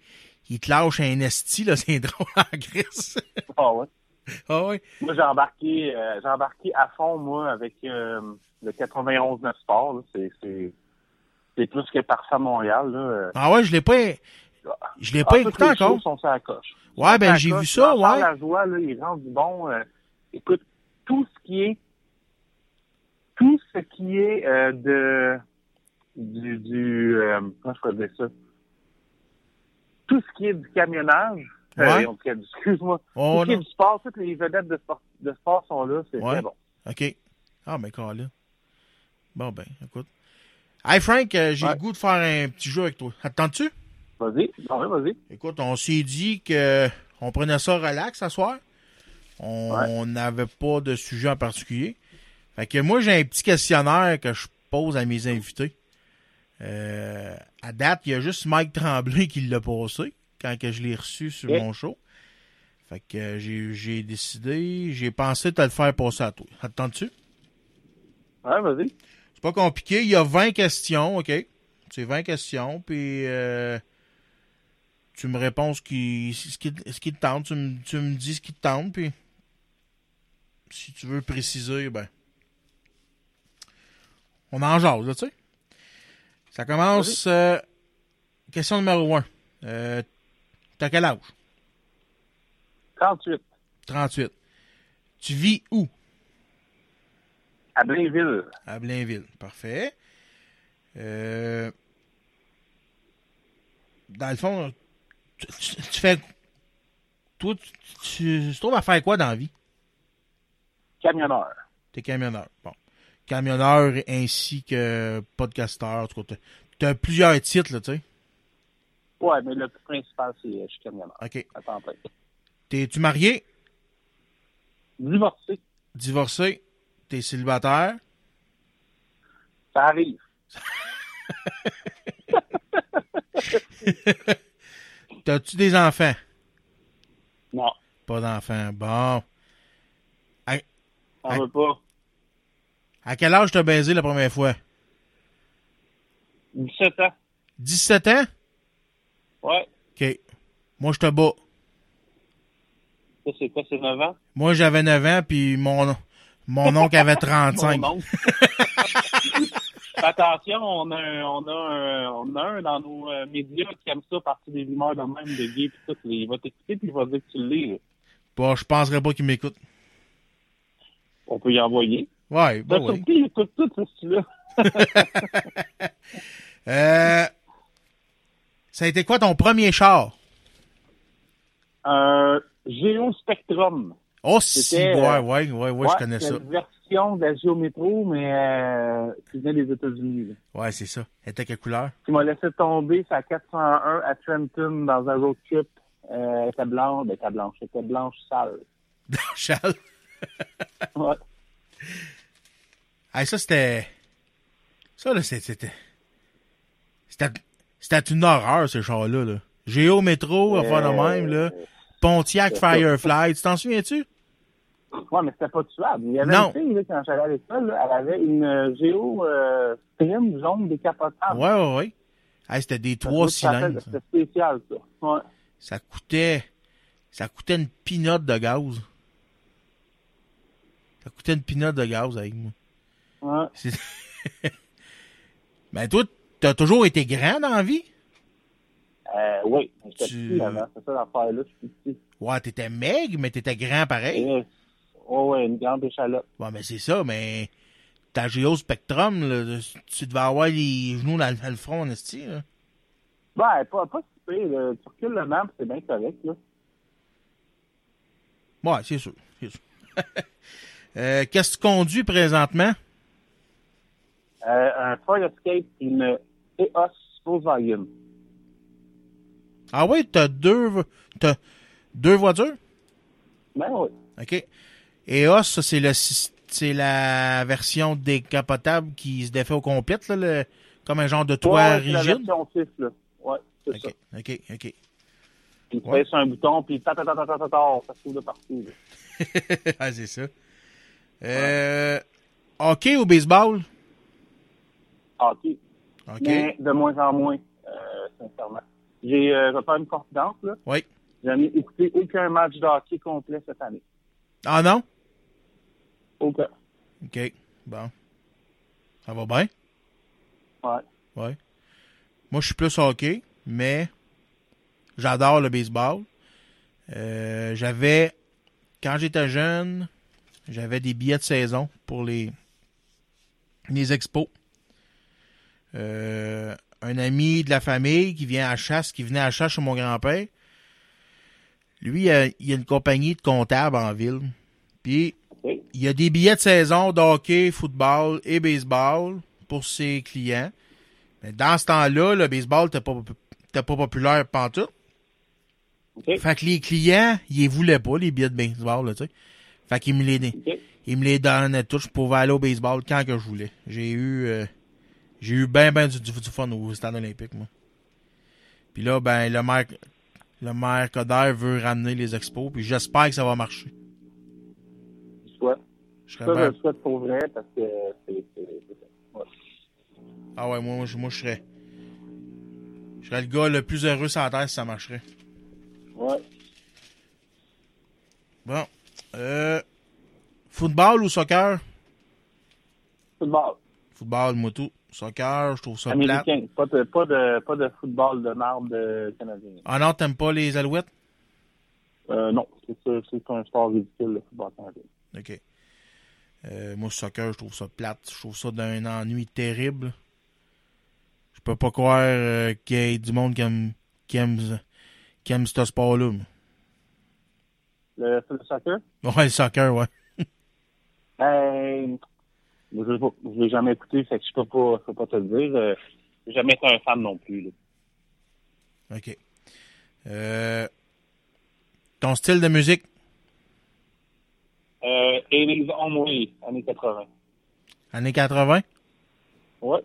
Speaker 2: il te lâche un esti, là, c'est drôle en crise.
Speaker 6: Ah ouais.
Speaker 2: ah ouais.
Speaker 6: Moi, j'ai embarqué, euh, j'ai embarqué à fond, moi, avec euh, le 91 9 Sport. là. C'est, c'est, c'est plus que parfait à Montréal. Là.
Speaker 2: Ah ouais, je l'ai pas, je l'ai pas
Speaker 6: ah, tous
Speaker 2: écouté encore.
Speaker 6: sont sur la coche.
Speaker 2: Ouais, ben,
Speaker 6: la
Speaker 2: j'ai
Speaker 6: coche,
Speaker 2: vu ça, ouais.
Speaker 6: Lajoie, là, il rend du bon. euh, écoute, tout ce qui est, tout ce qui est de, du, du comment je peux dire ça? Tout ce qui est du camionnage,
Speaker 2: Ouais.
Speaker 6: euh, ok, excuse-moi,
Speaker 2: Oh,
Speaker 6: tout ce qui est du sport, toutes les vedettes de sport, de sport sont là, c'est
Speaker 2: Ouais.
Speaker 6: très bon.
Speaker 2: OK. Ah, mais quand là. Bon, ben, écoute. Hey, Frank, euh, j'ai
Speaker 6: Ouais.
Speaker 2: le goût de faire un petit jeu avec toi. Attends-tu?
Speaker 6: Vas-y, ouais, vas-y.
Speaker 2: Écoute, on s'est dit que on prenait ça relax ce soir. On
Speaker 6: Ouais.
Speaker 2: on n'avait pas de sujet en particulier. Fait que moi, j'ai un petit questionnaire que je pose à mes invités. Euh, à date, il y a juste Mike Tremblay qui l'a posé quand que je l'ai reçu sur mon show. Fait que euh, j'ai j'ai décidé, j'ai pensé te le faire passer à toi. Attends-tu?
Speaker 6: Ouais, vas-y.
Speaker 2: C'est pas compliqué. Il y a 20 questions, OK? C'est 20 questions, puis euh, tu me réponds ce qui, ce qui, ce qui te tente. Tu me, tu me dis ce qui te tente, puis si tu veux préciser, ben, on en jase, là, tu sais? Ça commence. euh, question numéro 1. Euh, T'as quel âge?
Speaker 6: 38,
Speaker 2: 38. Tu vis où?
Speaker 6: à Blainville.
Speaker 2: À Blainville. Parfait. Euh, dans le fond, tu, tu- tu fais. Toi, tu, tu, tu te trouves à faire quoi dans la vie?
Speaker 6: Camionneur.
Speaker 2: T'es camionneur. Bon. Camionneur ainsi que podcasteur. En tout cas, t'as- t'as plusieurs titres, là, tu sais.
Speaker 6: Ouais, mais le principal, c'est euh, je suis camionneur.
Speaker 2: OK.
Speaker 6: Plein.
Speaker 2: T'es-tu marié?
Speaker 6: Divorcé,
Speaker 2: Divorcé? T'es célibataire?
Speaker 6: ça arrive.
Speaker 2: T'as-tu des enfants?
Speaker 6: Non,
Speaker 2: Pas d'enfants. Bon.
Speaker 6: on veut pas.
Speaker 2: À quel âge t'as baisé la première fois?
Speaker 6: 17 ans.
Speaker 2: 17 ans?
Speaker 6: Ouais.
Speaker 2: OK. Moi, je te bats.
Speaker 6: Ça, c'est quoi, c'est 9 ans?
Speaker 2: Moi, j'avais 9 ans, puis mon, mon oncle avait 35.
Speaker 6: Mon oncle. Attention, on a, un, on, a un, on a un dans nos euh, médias qui aime ça, partir des rumeurs de même, de gay, pis tout. Il va t'écouter, puis il va dire que tu le lis. là.
Speaker 2: Bon, je penserais pas qu'il m'écoute.
Speaker 6: On peut y envoyer.
Speaker 2: Ouais, bon, oui.
Speaker 6: il écoute tout, ce style-là.
Speaker 2: Euh, ça a été quoi ton premier char?
Speaker 6: Un Géo Spectrum.
Speaker 2: Oh, si, ouais,
Speaker 6: euh,
Speaker 2: ouais, ouais, ouais, je connais
Speaker 6: c'est
Speaker 2: ça.
Speaker 6: une version de la Géométro, mais euh, qui venait des États-Unis.
Speaker 2: Ouais, c'est ça. Elle était quelle couleur?
Speaker 6: qui m'a laissé tomber sa 401 à Trenton dans un road trip. Euh, elle était blanche, ben, elle était blanche, elle était blanche sale.
Speaker 2: Charles?
Speaker 6: Ouais.
Speaker 2: Hey, ça, c'était... Ça, là, c'était... C'était... C'était une horreur, ce char-là, là. Géo Métro, à faire de même, là. Pontiac. Firefly, tu t'en souviens-tu?
Speaker 6: Ouais, mais c'était pas tuable. Il y avait
Speaker 2: Non.
Speaker 6: une fille, là, quand j'allais à l'école, elle avait une euh, Géo euh, trim jaune décapotable.
Speaker 2: Ouais, ouais, ouais. Hey, c'était des
Speaker 6: Ça
Speaker 2: trois cylindres.
Speaker 6: C'était spécial, ça. Ouais.
Speaker 2: Ça coûtait... Ça coûtait une pinotte de gaz. Ça coûtait une pinotte de gaz avec moi.
Speaker 6: Ouais.
Speaker 2: Ben toi, t'as toujours été grand dans la vie?
Speaker 6: Euh, oui, j'étais
Speaker 2: Tu-
Speaker 6: petit avant. C'est ça l'affaire-là, je suis petit.
Speaker 2: Ouais, t'étais maigre, mais t'étais grand pareil.
Speaker 6: Et, oh, ouais, une grande échalote.
Speaker 2: Ouais, mais c'est ça, mais ta Géo Spectrum, là, tu devais avoir les genoux dans, le- dans le front, en esti, là.
Speaker 6: Ouais, pas, pas si pire, là. Tu recules le map, c'est bien correct, là.
Speaker 2: Ouais, c'est sûr. c'est sûr. Euh, Qu'est-ce que tu conduis présentement?
Speaker 6: Euh, un Fire Escape, une EOS Volkswagen.
Speaker 2: Ah oui, t'as deux, t'as deux voitures?
Speaker 6: Ben oui.
Speaker 2: OK. EOS, c'est le c'est la version décapotable qui se défait au complet, là, le- comme un genre de toit
Speaker 6: Ouais, c'est la
Speaker 2: rigide?
Speaker 6: version 6, là. Ouais, c'est ça.
Speaker 2: OK, OK.
Speaker 6: Puis tu
Speaker 2: Ouais.
Speaker 6: sur un bouton, puis ta ta ta ta ta ta ta, ça se trouve de partout.
Speaker 2: ah, c'est ça. Euh, hockey ou baseball?
Speaker 6: Hockey. Mais de moins en moins, euh, sincèrement. J'ai, euh, je vais faire une confidence, là.
Speaker 2: Oui.
Speaker 6: J'en ai écouté aucun match de hockey complet cette année.
Speaker 2: Ah non?
Speaker 6: Aucun.
Speaker 2: OK. Bon. Ça va bien?
Speaker 6: Ouais.
Speaker 2: Ouais. Moi, je suis plus hockey, mais j'adore le baseball. Euh, j'avais, quand j'étais jeune, j'avais des billets de saison pour les, les expos. Euh, un ami de la famille qui vient à chasse, qui venait à chasse chez mon grand-père. Lui, il a, il a une compagnie de comptables en ville. Puis,
Speaker 6: OK.
Speaker 2: il y a des billets de saison de hockey, football et baseball pour ses clients. Mais dans ce temps-là, le baseball n'était pas, était pas populaire pantoute.
Speaker 6: OK.
Speaker 2: Fait que les clients, ils voulaient pas, les billets de baseball, là, tu sais. Fait qu'ils me les,
Speaker 6: OK.
Speaker 2: ils me les donnaient tous. Je pouvais aller au baseball quand que je voulais. J'ai eu, euh, j'ai eu ben, ben du, du, du fun au stade olympique, moi. Puis là, ben, le maire, le maire Coder veut ramener les expos, puis j'espère que ça va marcher.
Speaker 6: Je souhaite.
Speaker 2: Je serais
Speaker 6: Ça, je le souhaite pour vrai parce que c'est. Ouais.
Speaker 2: Ah ouais, moi, moi, je- moi, je serais. Je serais le gars le plus heureux sur la terre si ça marcherait.
Speaker 6: Ouais.
Speaker 2: Bon. Euh, football ou soccer?
Speaker 6: Football.
Speaker 2: Football, moi tout. Soccer, je trouve ça plate.
Speaker 6: Américain. Pas de, pas de, pas de football de marde de canadien.
Speaker 2: Ah non, t'aimes pas les alouettes?
Speaker 6: Euh, non. C'est un sport ridicule, le football canadien.
Speaker 2: OK. Euh, moi, soccer, je trouve ça plate. Je trouve ça d'un ennui terrible. Je peux pas croire euh, qu'il y ait du monde qui aime, qui aime, qui aime ce sport-là.
Speaker 6: Le, le soccer?
Speaker 2: Ouais, le soccer, ouais.
Speaker 6: Ben, je je l'ai jamais écouté, fait que je peux pas, je peux pas te le dire. Euh, J'ai jamais été un fan non plus, là.
Speaker 2: OK. Euh, ton style de musique?
Speaker 6: Euh, 80s Only, années 80.
Speaker 2: Années 80?
Speaker 6: Ouais.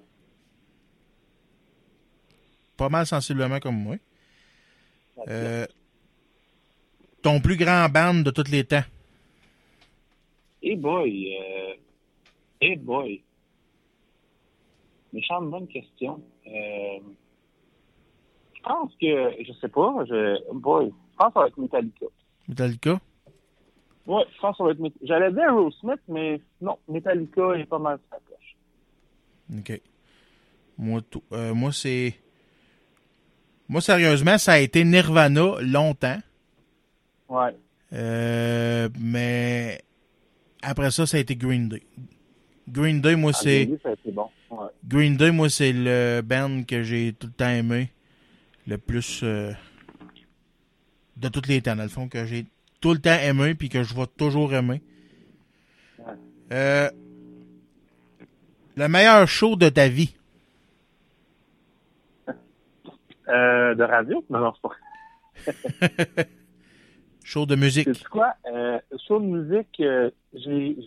Speaker 2: Pas mal sensiblement comme moi. Euh, ton plus grand band de tous les temps?
Speaker 6: Hey boy, euh, hey boy. Méchante bonne question. Euh, je pense que, je sais pas, je, boy, je pense que ça va être Metallica.
Speaker 2: Metallica?
Speaker 6: Ouais, je pense que ça va être Met- J'allais dire Aerosmith, mais non, Metallica est pas mal sa coche.
Speaker 2: OK. Moi, tout- euh, moi c'est. Moi, sérieusement, ça a été Nirvana longtemps.
Speaker 6: Ouais.
Speaker 2: Euh, mais après ça, ça a été Green Day. Green Day, moi,
Speaker 6: Ah,
Speaker 2: c'est.
Speaker 6: Green Day, ça a été bon. Ouais.
Speaker 2: Green Day, moi, c'est le band que j'ai tout le temps aimé. Le plus. euh, de tous les temps, dans le fond, que j'ai tout le temps aimé puis que je vais toujours aimer.
Speaker 6: Ouais.
Speaker 2: Euh, le meilleur show de ta vie.
Speaker 6: Euh, de radio? Non, non, c'est pas
Speaker 2: Show de musique.
Speaker 6: C'est quoi? Show de musique, j'ai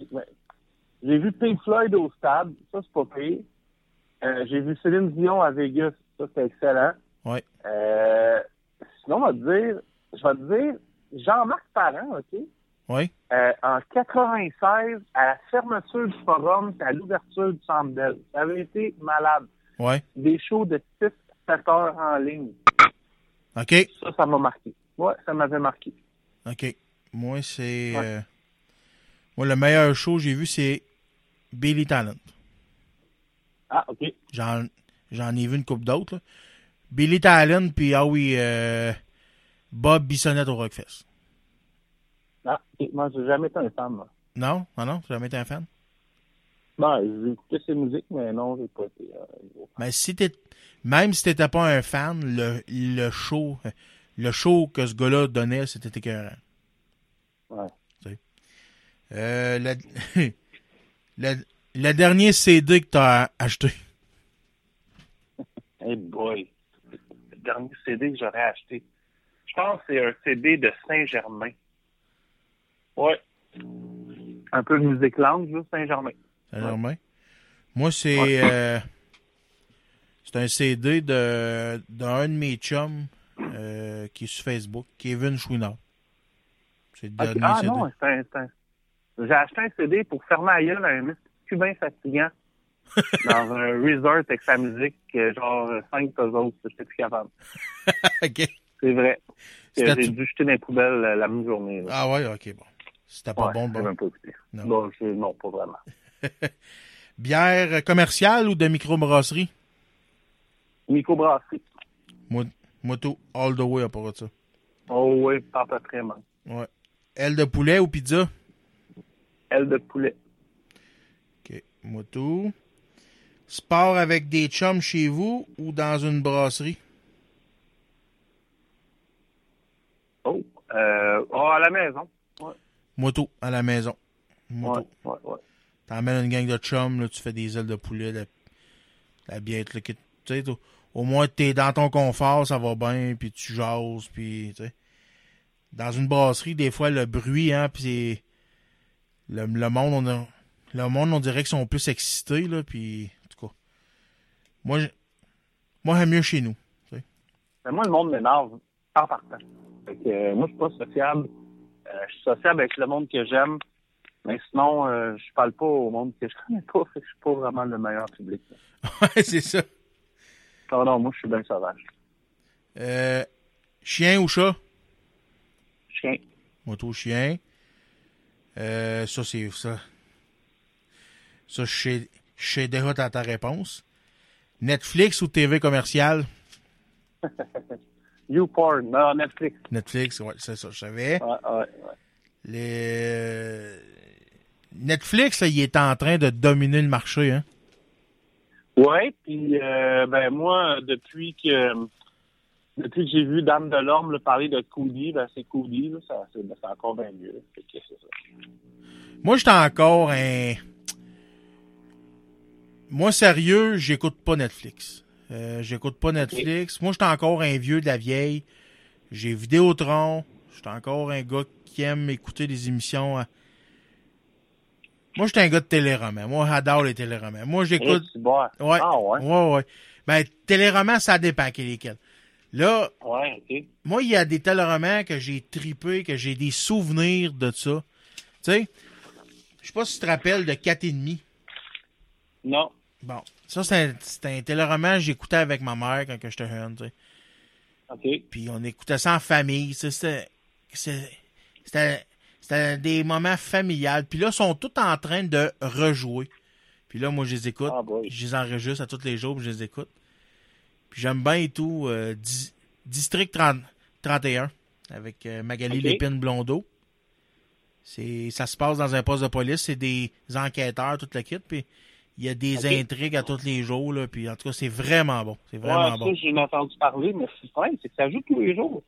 Speaker 6: j'ai- vu Pink Floyd au stade, ça c'est pas pire. Euh, j'ai vu Céline Dion à Vegas, ça c'est excellent.
Speaker 2: Ouais.
Speaker 6: Euh, sinon, on va te dire, je vais te dire, Jean-Marc Parent, OK?
Speaker 2: Oui.
Speaker 6: Euh, en 96, à la fermeture du forum, à l'ouverture du centre Bell. Ça avait été malade.
Speaker 2: Ouais.
Speaker 6: Des shows de 6 7 heures en ligne.
Speaker 2: OK.
Speaker 6: Ça, ça m'a marqué. Ouais, ça m'avait marqué.
Speaker 2: OK. Moi, c'est.
Speaker 6: Ouais.
Speaker 2: euh, moi, le meilleur show que j'ai vu, c'est Billy Talent.
Speaker 6: Ah, OK.
Speaker 2: J'en, j'en ai vu une coupe d'autres. là. Billy Talent, puis ah oui, euh, Bob Bissonnette au Rockfest.
Speaker 6: Ah, ok. Moi, j'ai jamais été un fan, moi.
Speaker 2: Non? Non, non? J'ai jamais été un fan?
Speaker 6: Ben, j'ai écouté ses musiques, mais non, j'ai pas été euh.
Speaker 2: Mais si t'es, même si t'étais pas un fan, le, le show, le show que ce gars-là donnait, c'était écœurant.
Speaker 6: Ouais.
Speaker 2: Euh, le, le, le dernier CD que t'as acheté.
Speaker 6: Hey boy. Le dernier CD que j'aurais acheté. Je pense que c'est un CD de Saint-Germain. Ouais. Un peu de musique langue, Saint-Germain.
Speaker 2: Saint-Germain. Moi, c'est euh, c'est un CD de d'un de mes chums euh, qui est sur Facebook, Kevin Chouinard. C'est le dernier
Speaker 6: Ah
Speaker 2: CD.
Speaker 6: non, c'est un, c'est un- J'ai acheté un CD pour fermer la gueule à un cubain fatigant. dans un resort avec sa musique, euh, genre 5 puzzles, j'étais plus capable.
Speaker 2: OK.
Speaker 6: C'est vrai. J'ai dû jeter dans les poubelles euh, la même journée. là.
Speaker 2: Ah ouais, OK, bon. C'était pas
Speaker 6: Ouais,
Speaker 2: bon, bon.
Speaker 6: même pas écouté.
Speaker 2: Non.
Speaker 6: Je- non, pas vraiment.
Speaker 2: Bière commerciale ou de microbrasserie?
Speaker 6: Microbrasserie.
Speaker 2: Moi, moi tout, all the way à part de ça.
Speaker 6: Oh oui, pas à peu près, man.
Speaker 2: Ouais. Aile de poulet ou pizza?
Speaker 6: Aile de poulet.
Speaker 2: OK. Moi tout. Sport avec des chums chez vous ou dans une brasserie?
Speaker 6: Oh, euh, oh, à la maison.
Speaker 2: Moi tout, à la maison. Moi
Speaker 6: Ouais, ouais, ouais.
Speaker 2: T'emmènes une gang de chums, là, tu fais des ailes de poulet, la, la biette, là, sais, tout- au moins t'es dans ton confort, ça va bien, puis tu jases, puis tu sais. Dans une brasserie, des fois, le bruit, hein, puis c'est... Le, le monde, on a, le monde, on dirait qu'ils sont plus excités, là, puis en tout cas. Moi, je- moi, j'aime mieux chez nous.
Speaker 6: Mais moi, le monde m'énerve en partant. Fait que, euh, moi, je suis pas sociable. Euh, je suis sociable avec le monde que j'aime. Mais sinon, euh, je parle pas au monde que je connais pas. Fait que je suis pas vraiment le meilleur public.
Speaker 2: Ouais, c'est ça.
Speaker 6: Non, non, moi, je suis bien sauvage.
Speaker 2: Euh, chien ou chat?
Speaker 6: Chien.
Speaker 2: Moto chien. Euh, ça, c'est ça. Ça, je sais- déjà ta, ta réponse. Netflix ou TV commerciale?
Speaker 6: YouPorn. Non, Netflix.
Speaker 2: Netflix, ouais, c'est ça, je savais.
Speaker 6: Ouais, ouais, ouais.
Speaker 2: Les... Netflix, là, il est en train de dominer le marché, hein?
Speaker 6: Ouais, puis euh, ben moi, depuis que depuis que j'ai vu Dame de l'Orme parler de Cody, ben c'est Cody, là, ça, c'est, ben, c'est encore bien mieux. Que ça.
Speaker 2: Moi, j'étais encore un... Moi, sérieux, j'écoute pas Netflix. Euh, j'écoute pas Netflix. Moi, j'étais encore un vieux de la vieille. J'ai Vidéotron. J'étais encore un gars qui aime écouter des émissions. à- Moi, j'étais un gars de téléromans. Moi, j'adore les téléromans. Moi, j'écoute...
Speaker 6: Bon.
Speaker 2: Ouais.
Speaker 6: Ah ouais.
Speaker 2: Ouais, ouais. Ben, téléromans, ça dépend quel lesquels. Là,
Speaker 6: Ouais,
Speaker 2: moi, il y a des téléromans que j'ai tripé, que j'ai des souvenirs de ça. Tu sais, je sais pas si tu te rappelles de 4 et demi.
Speaker 6: Non.
Speaker 2: Bon, ça, c'est un, un téléroman que j'écoutais avec ma mère quand j'étais jeune, tu sais.
Speaker 6: OK.
Speaker 2: Puis on écoutait ça en famille. C'était, c'était, des moments familiales. Puis là, ils sont tous en train de rejouer. Puis là, moi, je les écoute.
Speaker 6: Ah,
Speaker 2: je les enregistre à tous les jours, puis je les écoute. Puis j'aime bien et tout. euh, Di- District 30 31 avec euh, Magali
Speaker 6: Ok.
Speaker 2: Lépine Blondeau. C'est, ça se passe dans un poste de police. C'est des enquêteurs, toute la kit. Puis il y a des intrigues à tous les jours. Là, puis en tout cas, c'est vraiment bon. C'est vraiment
Speaker 6: ouais,
Speaker 2: bon.
Speaker 6: ça, j'en ai entendu parler, mais c'est vrai, c'est que ça joue tous les jours.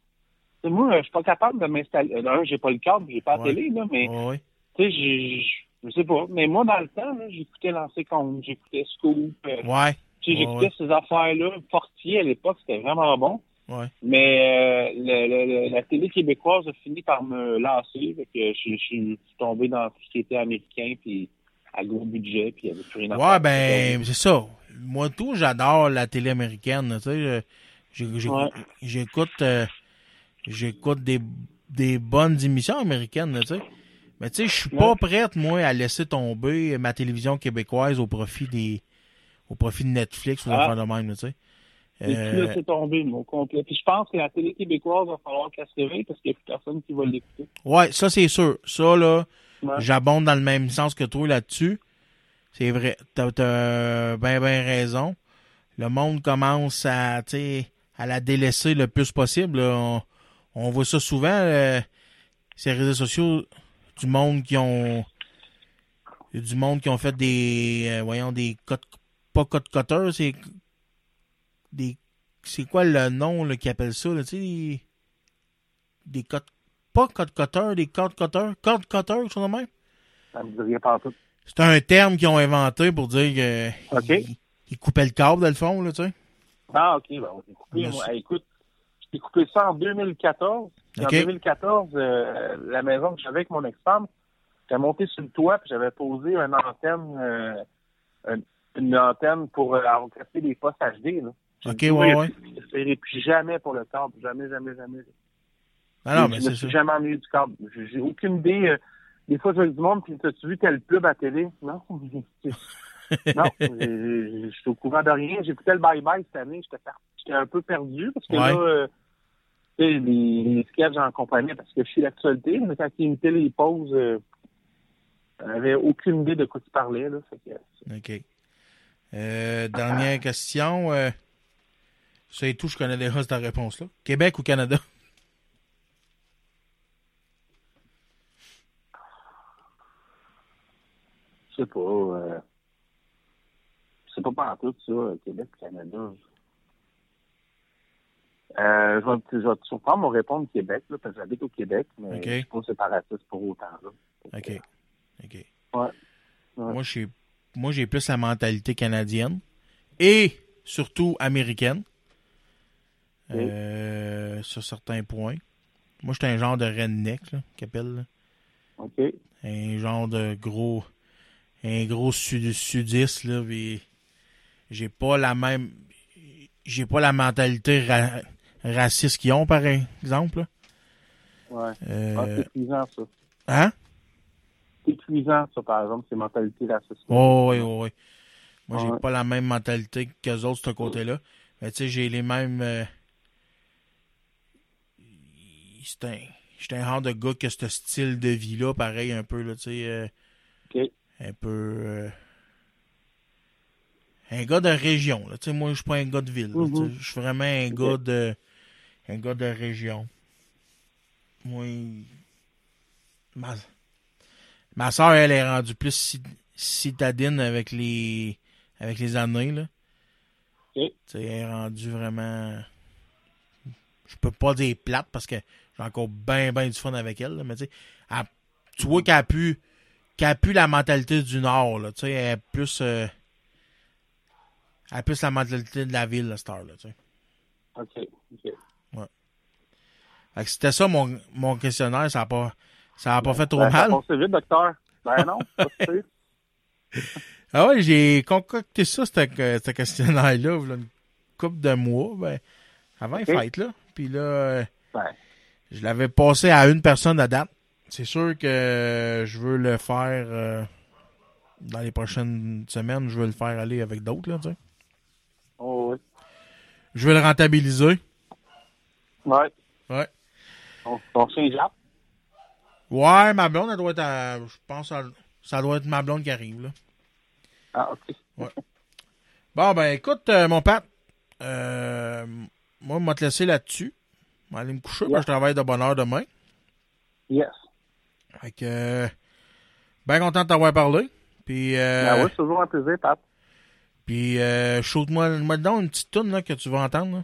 Speaker 6: Moi, je suis pas capable de m'installer. Euh, D'un, j'ai pas le câble, j'ai pas la
Speaker 2: Ouais.
Speaker 6: télé, là, mais
Speaker 2: Ouais,
Speaker 6: tu sais, j'ai- je sais pas. Mais moi, dans le temps, j'écoutais Lancer Compte, j'écoutais Scoop, euh,
Speaker 2: Ouais. Ouais,
Speaker 6: j'écoutais ces affaires-là. Portier, à l'époque, c'était vraiment bon.
Speaker 2: Ouais.
Speaker 6: Mais euh, le- le- le- la télé québécoise a fini par me lancer. Fait que je, je suis tombé dans tout ce qui était américain, puis à gros budget, puis il n'y avait plus rien à
Speaker 2: Ouais, ben, c'est ça. Moi, tout, j'adore la télé américaine, tu sais. euh. J'écoute, euh, j'écoute des, des bonnes émissions américaines, tu sais. Mais tu sais, je suis pas prête, moi, à laisser tomber ma télévision québécoise au profit des, au profit de Netflix ou
Speaker 6: Ah.
Speaker 2: affaires de même, tu sais.
Speaker 6: Et puis là,
Speaker 2: Euh,
Speaker 6: c'est tombé, au complet. Puis je pense que la télé québécoise va falloir qu'elle se réveille parce qu'il n'y a plus personne qui va l'écouter.
Speaker 2: ouais, ça, c'est sûr. Ça, là,
Speaker 6: Ouais.
Speaker 2: j'abonde dans le même sens que toi là-dessus. C'est vrai. T'as, t'as ben, ben raison. Le monde commence à, à la délaisser le plus possible. On, on voit ça souvent, euh, ces réseaux sociaux, du monde qui ont, du monde qui ont fait des, euh, voyons, des codes, pas code cutters, c'est des, c'est quoi le nom, là, qu'ils appellent ça, là, tu sais, des, des codes, pas code cutters, des cutters, quelque chose de même?
Speaker 6: Ça me dit rien.
Speaker 2: C'est un terme qu'ils ont inventé pour dire que
Speaker 6: OK.
Speaker 2: ils, ils coupaient le câble dans le fond, là, tu sais.
Speaker 6: Ah, OK. Ben, on coupé.
Speaker 2: Yes.
Speaker 6: Moi, hey, écoute, j'ai coupé ça en 2014. Puis
Speaker 2: OK.
Speaker 6: En 2014, euh, la maison que j'avais avec mon ex-femme, j'étais monté sur le toit puis j'avais posé une antenne, euh, une, une antenne pour euh, enregistrer des postes HD. Là. J'ai
Speaker 2: OK, ouais, ouais.
Speaker 6: jamais pour le câble. Jamais, jamais, jamais.
Speaker 2: Ah non,
Speaker 6: je
Speaker 2: mais
Speaker 6: me
Speaker 2: c'est
Speaker 6: suis jamais ennuyé du câble. J'ai j'ai aucune idée. euh, des fois, je vois du monde, puis t'as-tu vu tel pub à télé? Non. non, j'ai- j'ai- je suis au courant de rien. J'écoutais le bye-bye cette année. J'étais un peu perdu parce que
Speaker 2: Ouais.
Speaker 6: là, euh, les, les sketchs, j'en comprenais parce que je suis l'actualité. Mais quand il imitait les pauses, euh, j'avais aucune idée de quoi tu parlais. Là, Fait que-
Speaker 2: OK. Euh, dernière question. Euh, c'est tout, je connais déjà cette réponse-là. Québec ou Canada?
Speaker 6: Je sais pas. Euh, je sais pas partout ça, euh, Québec, Canada. Euh, je, vais, je vais te surprendre, mon répondre Québec, là, parce que j'habite au Québec, mais
Speaker 2: Ok.
Speaker 6: je suis pas séparatiste pour autant. Là.
Speaker 2: OK. OK.
Speaker 6: Ouais.
Speaker 2: Moi, j'ai moi j'ai plus la mentalité canadienne et surtout américaine euh, sur certains points. Moi, j'étais un genre de redneck, là, qu'ils appellent, là.
Speaker 6: OK.
Speaker 2: Un genre de gros un gros sud sudiste là, j'ai pas la même j'ai pas la mentalité ra- raciste qu'ils ont par exemple. là.
Speaker 6: Ouais.
Speaker 2: Euh,
Speaker 6: Ah, c'est ça.
Speaker 2: hein?
Speaker 6: C'est cuisant, ça, par exemple, ces mentalités racistes.
Speaker 2: Oh, oui, oui, oui. Moi, j'ai
Speaker 6: Ouais.
Speaker 2: pas la même mentalité qu'eux autres, de ce côté-là. Mais tu sais, j'ai les mêmes. euh, C'est un. J'étais un genre de gars que ce style de vie-là, pareil, un peu, là, tu sais. euh,
Speaker 6: OK.
Speaker 2: Un peu. euh, Un gars de région, là. Tu sais, moi, je suis pas un gars de ville.
Speaker 6: Mhm.
Speaker 2: Je suis vraiment un gars de. Un gars de région. Moi. Ma, ma soeur, elle est rendue plus ci- citadine avec les. Avec les années, là.
Speaker 6: OK.
Speaker 2: Tu sais, elle est rendue vraiment. Je peux pas dire plate parce que j'ai encore bien, bien du fun avec elle, là, mais tu sais, elle- tu vois qu'elle a pu, qu'elle a pu la mentalité du Nord, là, tu sais, elle est plus, euh, elle a plus la mentalité de la ville, la star, là, tu sais.
Speaker 6: OK. OK.
Speaker 2: Fait que c'était ça mon, mon questionnaire, ça a pas, ça a pas fait trop
Speaker 6: Ben, ça
Speaker 2: mal.
Speaker 6: passe vite, docteur. Ben non, pas.
Speaker 2: Ah ouais, j'ai concocté ça, ce questionnaire-là, une couple de mois, ben, avant les
Speaker 6: Ok.
Speaker 2: fêtes, là. Puis là, euh,
Speaker 6: Ben,
Speaker 2: je l'avais passé à une personne à date. C'est sûr que je veux le faire euh, dans les prochaines semaines, je veux le faire aller avec d'autres, là, tu sais.
Speaker 6: oh, oui.
Speaker 2: Je veux le rentabiliser.
Speaker 6: Ouais.
Speaker 2: Ouais.
Speaker 6: On, on jappe.
Speaker 2: Ouais, ma blonde, elle doit être à, je pense, à- ça doit être ma blonde qui arrive, là.
Speaker 6: Ah, OK.
Speaker 2: Bon, ben, écoute, euh, mon Pat, euh, moi, je vais te laisser là-dessus. Je vais aller me coucher,
Speaker 6: Yeah.
Speaker 2: que je travaille de bonne heure demain.
Speaker 6: Yes.
Speaker 2: Fait que, euh, ben content de t'avoir parlé. Puis, euh,
Speaker 6: Ben oui, c'est toujours un plaisir, Pat.
Speaker 2: puis euh, shoot-moi moi donc une petite tune là, que tu vas entendre. là.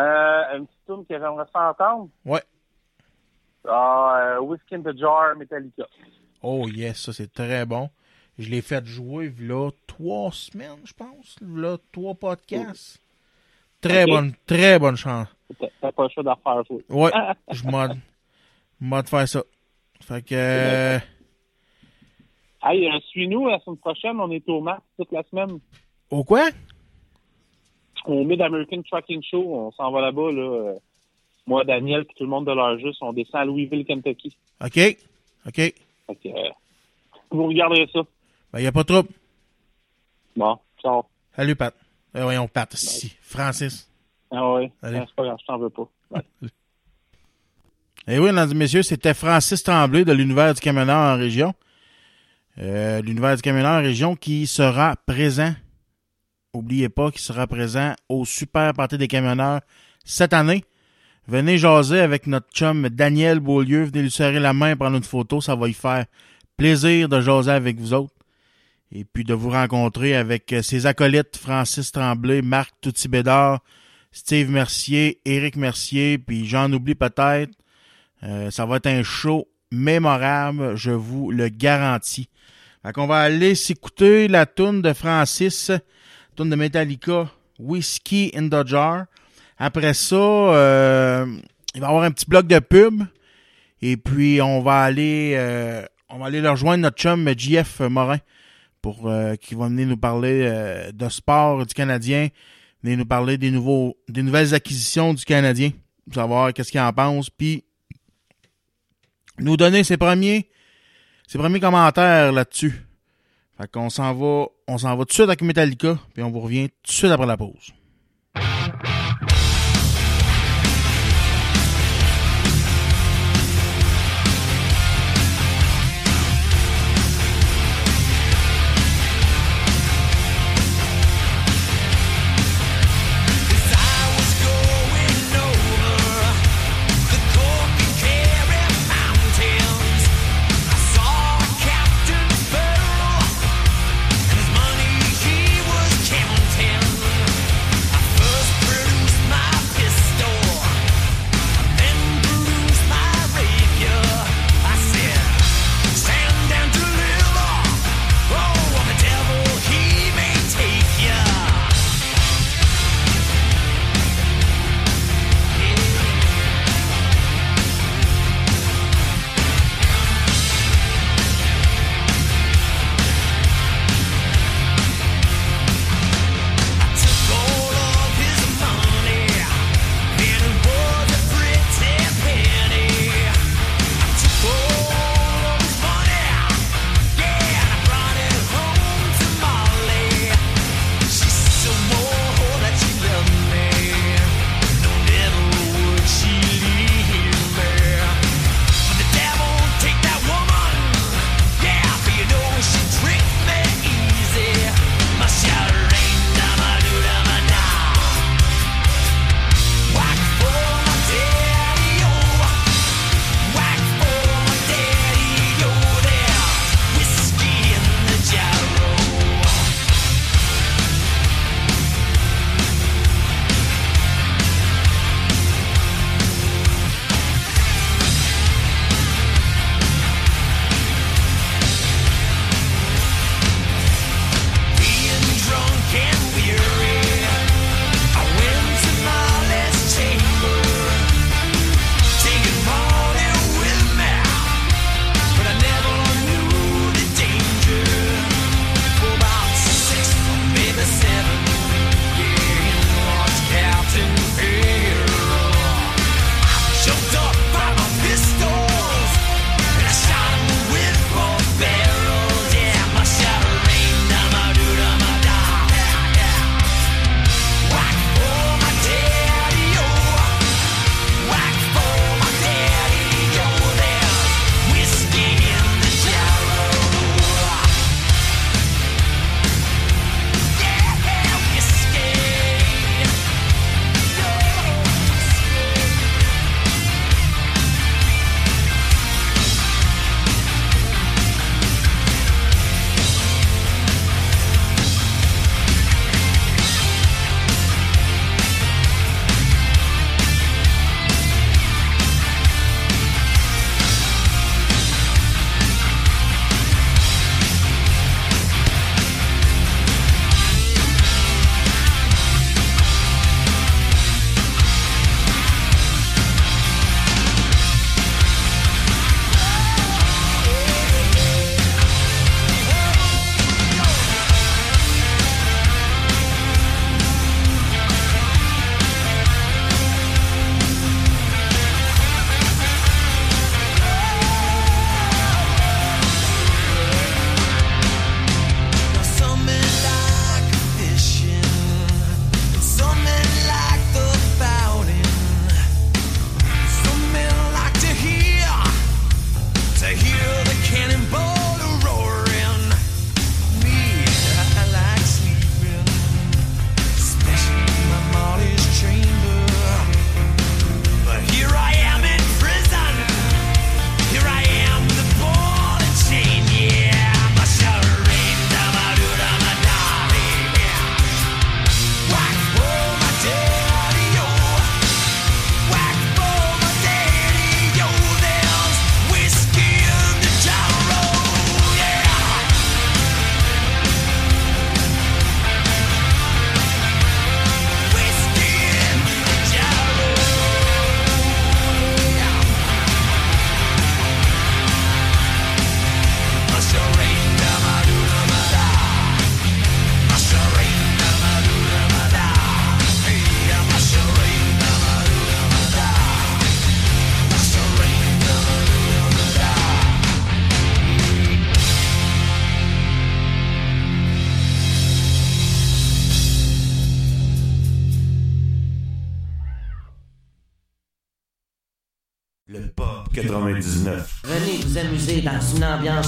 Speaker 6: Euh, une petite tune que j'aimerais ça entendre?
Speaker 2: Ouais.
Speaker 6: Ah, euh, Whiskey in the Jar, Metallica.
Speaker 2: Oh yes, ça c'est très bon. Je l'ai fait jouer là trois semaines, je pense. Là, trois podcasts. Très bonne, très bonne chance.
Speaker 6: T'as pas le choix d'en faire.
Speaker 2: Ouais, je m'en m'en de faire ça. Fait que euh,
Speaker 6: Hey, euh, suis-nous la semaine prochaine. On est au Max toute la semaine.
Speaker 2: au quoi?
Speaker 6: Au Mid-American Trucking Show. On s'en va là-bas, là. Moi, Daniel, puis tout le monde de leur juste, on descend à Louisville, Kentucky.
Speaker 2: OK. OK. Ben,
Speaker 6: euh, vous regarderez ça.
Speaker 2: y a pas de trouble.
Speaker 6: Bon, ciao.
Speaker 2: Salut Pat. Euh, voyons Pat, si. Francis.
Speaker 6: Ah
Speaker 2: Allez.
Speaker 6: Ah, c'est pas grave, je t'en veux pas.
Speaker 2: Eh oui, mesdames et messieurs, c'était Francis Tremblay de l'univers du camionneur en région. Euh, l'univers du camionneur en région qui sera présent, oubliez pas, qui sera présent au Super Party des camionneurs cette année. Venez jaser avec notre chum Daniel Beaulieu. Venez lui serrer la main, prendre une photo. Ça va lui faire plaisir de jaser avec vous autres. Et puis de vous rencontrer avec euh, ses acolytes Francis Tremblay, Marc Toutibédard, Steve Mercier, Éric Mercier, puis j'en oublie peut-être. Euh, ça va être un show mémorable, je vous le garantis. Fait qu'on va aller s'écouter la tune de Francis, tune de Metallica, Whiskey in the Jar. Après ça, euh, il va y avoir un petit bloc de pub. Et puis on va aller euh, on va aller leur rejoindre notre chum JF Morin pour euh, qui va venir nous parler euh, de sport du Canadien, venir nous parler des nouveaux des nouvelles acquisitions du Canadien, pour savoir qu'est-ce qu'il en pense, puis nous donner ses premiers ses premiers commentaires là-dessus.
Speaker 5: Fait qu'on s'en va, on s'en va tout de suite avec Metallica, puis on vous revient tout de suite après la pause.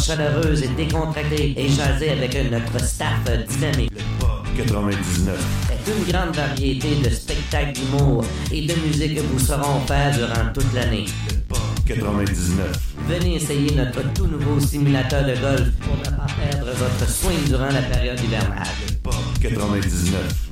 Speaker 7: Ambiance chaleureuse et décontractée et jaser avec notre staff dynamique.
Speaker 8: Le Pop 99.
Speaker 7: C'est une grande variété de spectacles d'humour et de musique que vous saurons faire durant toute l'année.
Speaker 8: Le Pop 99.
Speaker 7: Venez essayer notre tout nouveau simulateur de golf pour ne pas perdre votre swing durant la période hivernale.
Speaker 8: Le Pop 99.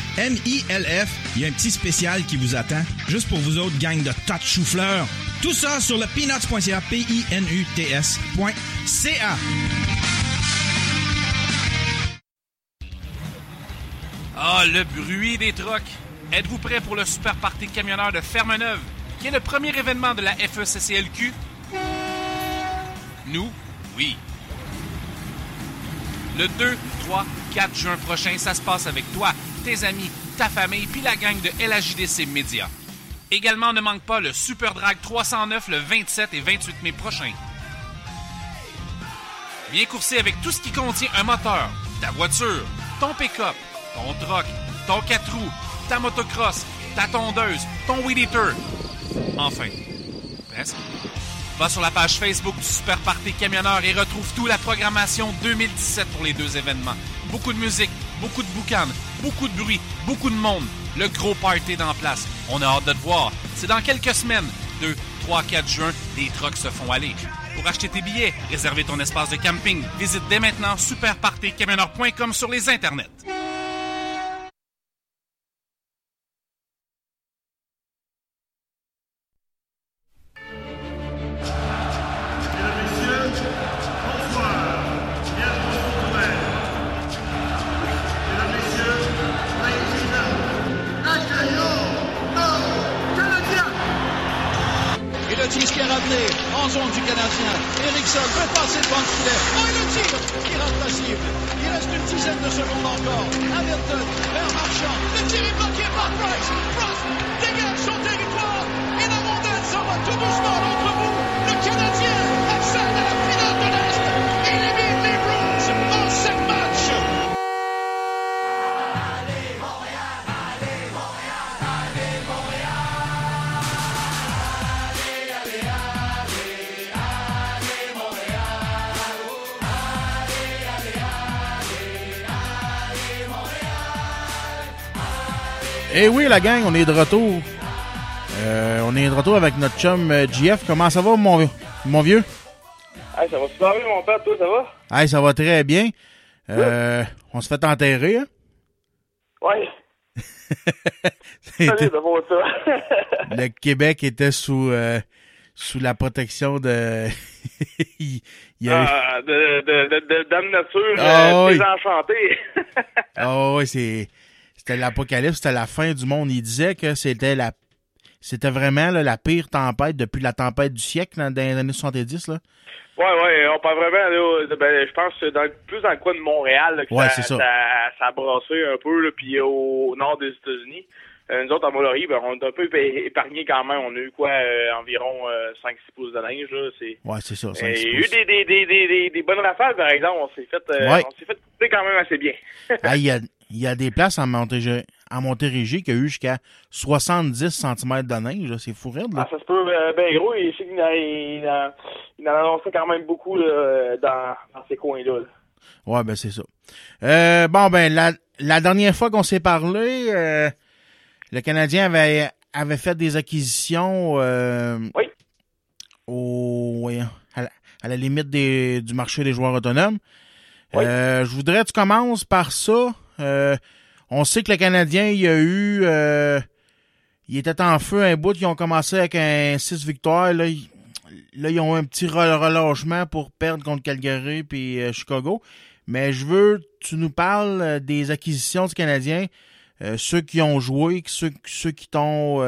Speaker 9: M-I-L-F. Il y a un petit spécial qui vous attend, juste pour vous autres, gang de tas de chou-fleurs. Tout ça sur le peanuts.ca, P-I-N-U-T-S.ca.
Speaker 1: Ah, le bruit des trocs. Êtes-vous prêt pour le super party camionneur de Fermeneuve, qui est le premier événement de la FECCLQ? Nous, oui. Le 2, 3, 4 juin prochain, ça se passe avec toi, tes amis, ta famille, puis la gang de LHJDC Média. Également, ne manque pas le Super Drag 309 le 27 et 28 mai prochain. Viens courser avec tout ce qui contient un moteur, ta voiture, ton pick-up, ton truck, ton 4 roues, ta motocross, ta tondeuse, ton weed eater. Enfin, presque. Va sur la page Facebook du Super Party Camionneur et retrouve toute la programmation 2017 pour les deux événements. Beaucoup de musique, beaucoup de boucanes, beaucoup de bruit, beaucoup de monde. Le gros party dans place. On a hâte de te voir. C'est dans quelques semaines. 2, 3, 4 juin, les trucks se font aller. Pour acheter tes billets, réserver ton espace de camping, visite dès maintenant superpartycamionneur.com sur les internets.
Speaker 10: La
Speaker 2: gang, on est de retour. Euh, on est de retour avec notre chum euh, GF. Comment ça va, mon, mon vieux?
Speaker 6: Hey, ça va super bien, mon père, toi, ça va?
Speaker 2: Hey, ça va très bien. Euh, on se fait enterrer, hein?
Speaker 6: Ouais. Salut, de voir ça.
Speaker 2: Le Québec était sous, euh, sous la protection de... il, il y a eu-
Speaker 6: Ah, de, de, de, de Dame Nature,
Speaker 2: Ah,
Speaker 6: euh,
Speaker 2: oui.
Speaker 6: désenchantée.
Speaker 2: Ah ouais, c'est c'était l'apocalypse, c'était la fin du monde. Il disait que c'était la c'était vraiment là, la pire tempête depuis la tempête du siècle là, dans les années 70 là.
Speaker 6: Ouais, ouais, on parle vraiment, là, de- ben, je pense, dans, plus dans le coin de Montréal, là, que
Speaker 2: Ouais,
Speaker 6: ça,
Speaker 2: ça.
Speaker 6: ça, ça a brassé un peu, puis au nord des États-Unis. Euh, nous autres, à Mont-Laurier, ben, on est un peu épa- épargnés quand même. On a eu quoi, euh, environ 5-6 pouces de neige, là, c'est...
Speaker 2: Ouais, c'est ça.
Speaker 6: Euh, Il y a eu des, des, des, des, bonnes rafales, par exemple. On s'est fait, euh,
Speaker 2: Ouais.
Speaker 6: on s'est fait couper quand même assez bien.
Speaker 2: Ah, il y a il y a des places en Montérégie, en Montérégie qui a eu jusqu'à 70 cm de neige, c'est fou raide,
Speaker 6: Ah,
Speaker 2: là.
Speaker 6: ça se peut, euh, ben gros, il, il, il, en annonçait quand même beaucoup là, dans, dans ces coins-là. là.
Speaker 2: Ouais, ben c'est ça. Euh, bon, ben la, la dernière fois qu'on s'est parlé, euh, le Canadien avait, avait fait des acquisitions
Speaker 6: Oui.
Speaker 2: au, à, la, à la limite des, du marché des joueurs autonomes. Euh, je voudrais que tu commences par ça. Euh, on sait que le Canadien, il y a eu... euh, il était en feu un bout. Ils ont commencé avec un 6 victoires. Là, ils, là, ils ont un petit re- relâchement pour perdre contre Calgary puis euh, Chicago. Mais je veux tu nous parles des acquisitions du Canadien. Ceux qui ont joué, ceux, ceux qui t'ont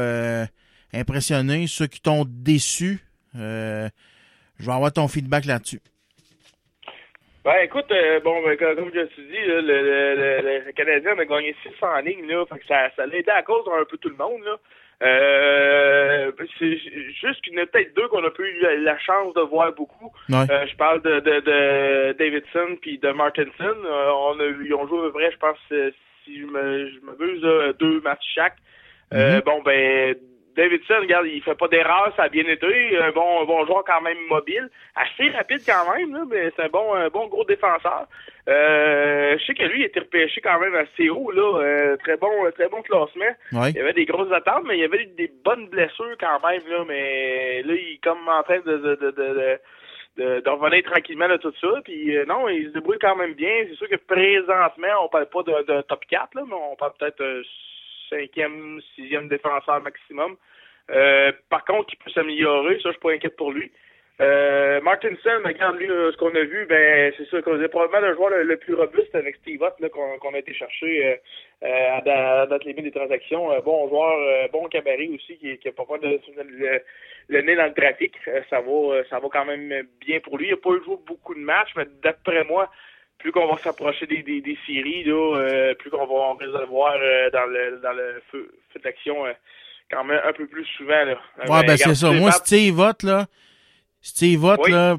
Speaker 2: impressionné, ceux qui t'ont déçu. Je vais avoir ton feedback là-dessus.
Speaker 11: Ben écoute, euh, bon, ben, comme, je te dis, là, le, le, le, le Canadien a gagné 6 en ligne, là, fait que ça, ça l'a aidé à cause d'un peu tout le monde. Là. Euh, c'est juste qu'il y en a peut-être deux qu'on a pas eu la, la chance de voir beaucoup.
Speaker 2: Ouais.
Speaker 11: Euh, je parle de, de, de Davidson puis de Martinson. Euh, on a, ils ont joué à peu près, je pense, euh, si je me je m'abuse, deux matchs chaque. Euh,
Speaker 2: Mhm.
Speaker 11: Bon, ben, Davidson, regarde, il fait pas d'erreur, ça a bien été. Un bon, un bon joueur quand même mobile. Assez rapide quand même, là, mais c'est un bon, un bon gros défenseur. Euh, je sais que lui, il était repêché quand même assez haut, là. Euh, très bon, très bon classement.
Speaker 2: Ouais.
Speaker 11: Il y avait des grosses attentes, mais il y avait des bonnes blessures quand même, là. Mais là, il est comme en train de, de, de, de, de de, de revenir tranquillement de tout ça. Puis euh, non, il se débrouille quand même bien. C'est sûr que présentement, on parle pas de, de top 4, là, mais on parle peut-être euh, cinquième, sixième défenseur maximum. Euh, par contre, il peut s'améliorer, ça je suis pas inquiète pour lui. Euh, Martinson, regarde lui, euh, ce qu'on a vu, ben c'est ça, qu'on est probablement le joueur le, plus robuste avec Steve Ott qu'on a été chercher euh, euh, à, à date limite des transactions. Un bon joueur, euh, bon cabaret aussi, qui, qui a pas peur de le, le nez dans le trafic. Euh, ça va euh, ça va quand même bien pour lui. Il a pas joué beaucoup de matchs, mais d'après moi, plus qu'on va s'approcher des, des, des séries, là, euh, plus qu'on va on risque de le voir euh, dans le dans le feu, feu d'action euh, quand même un peu plus souvent. Là.
Speaker 2: Ouais, ben c'est ça. Moi, Steve vote, là. Steve vote,
Speaker 11: Oui.
Speaker 2: là,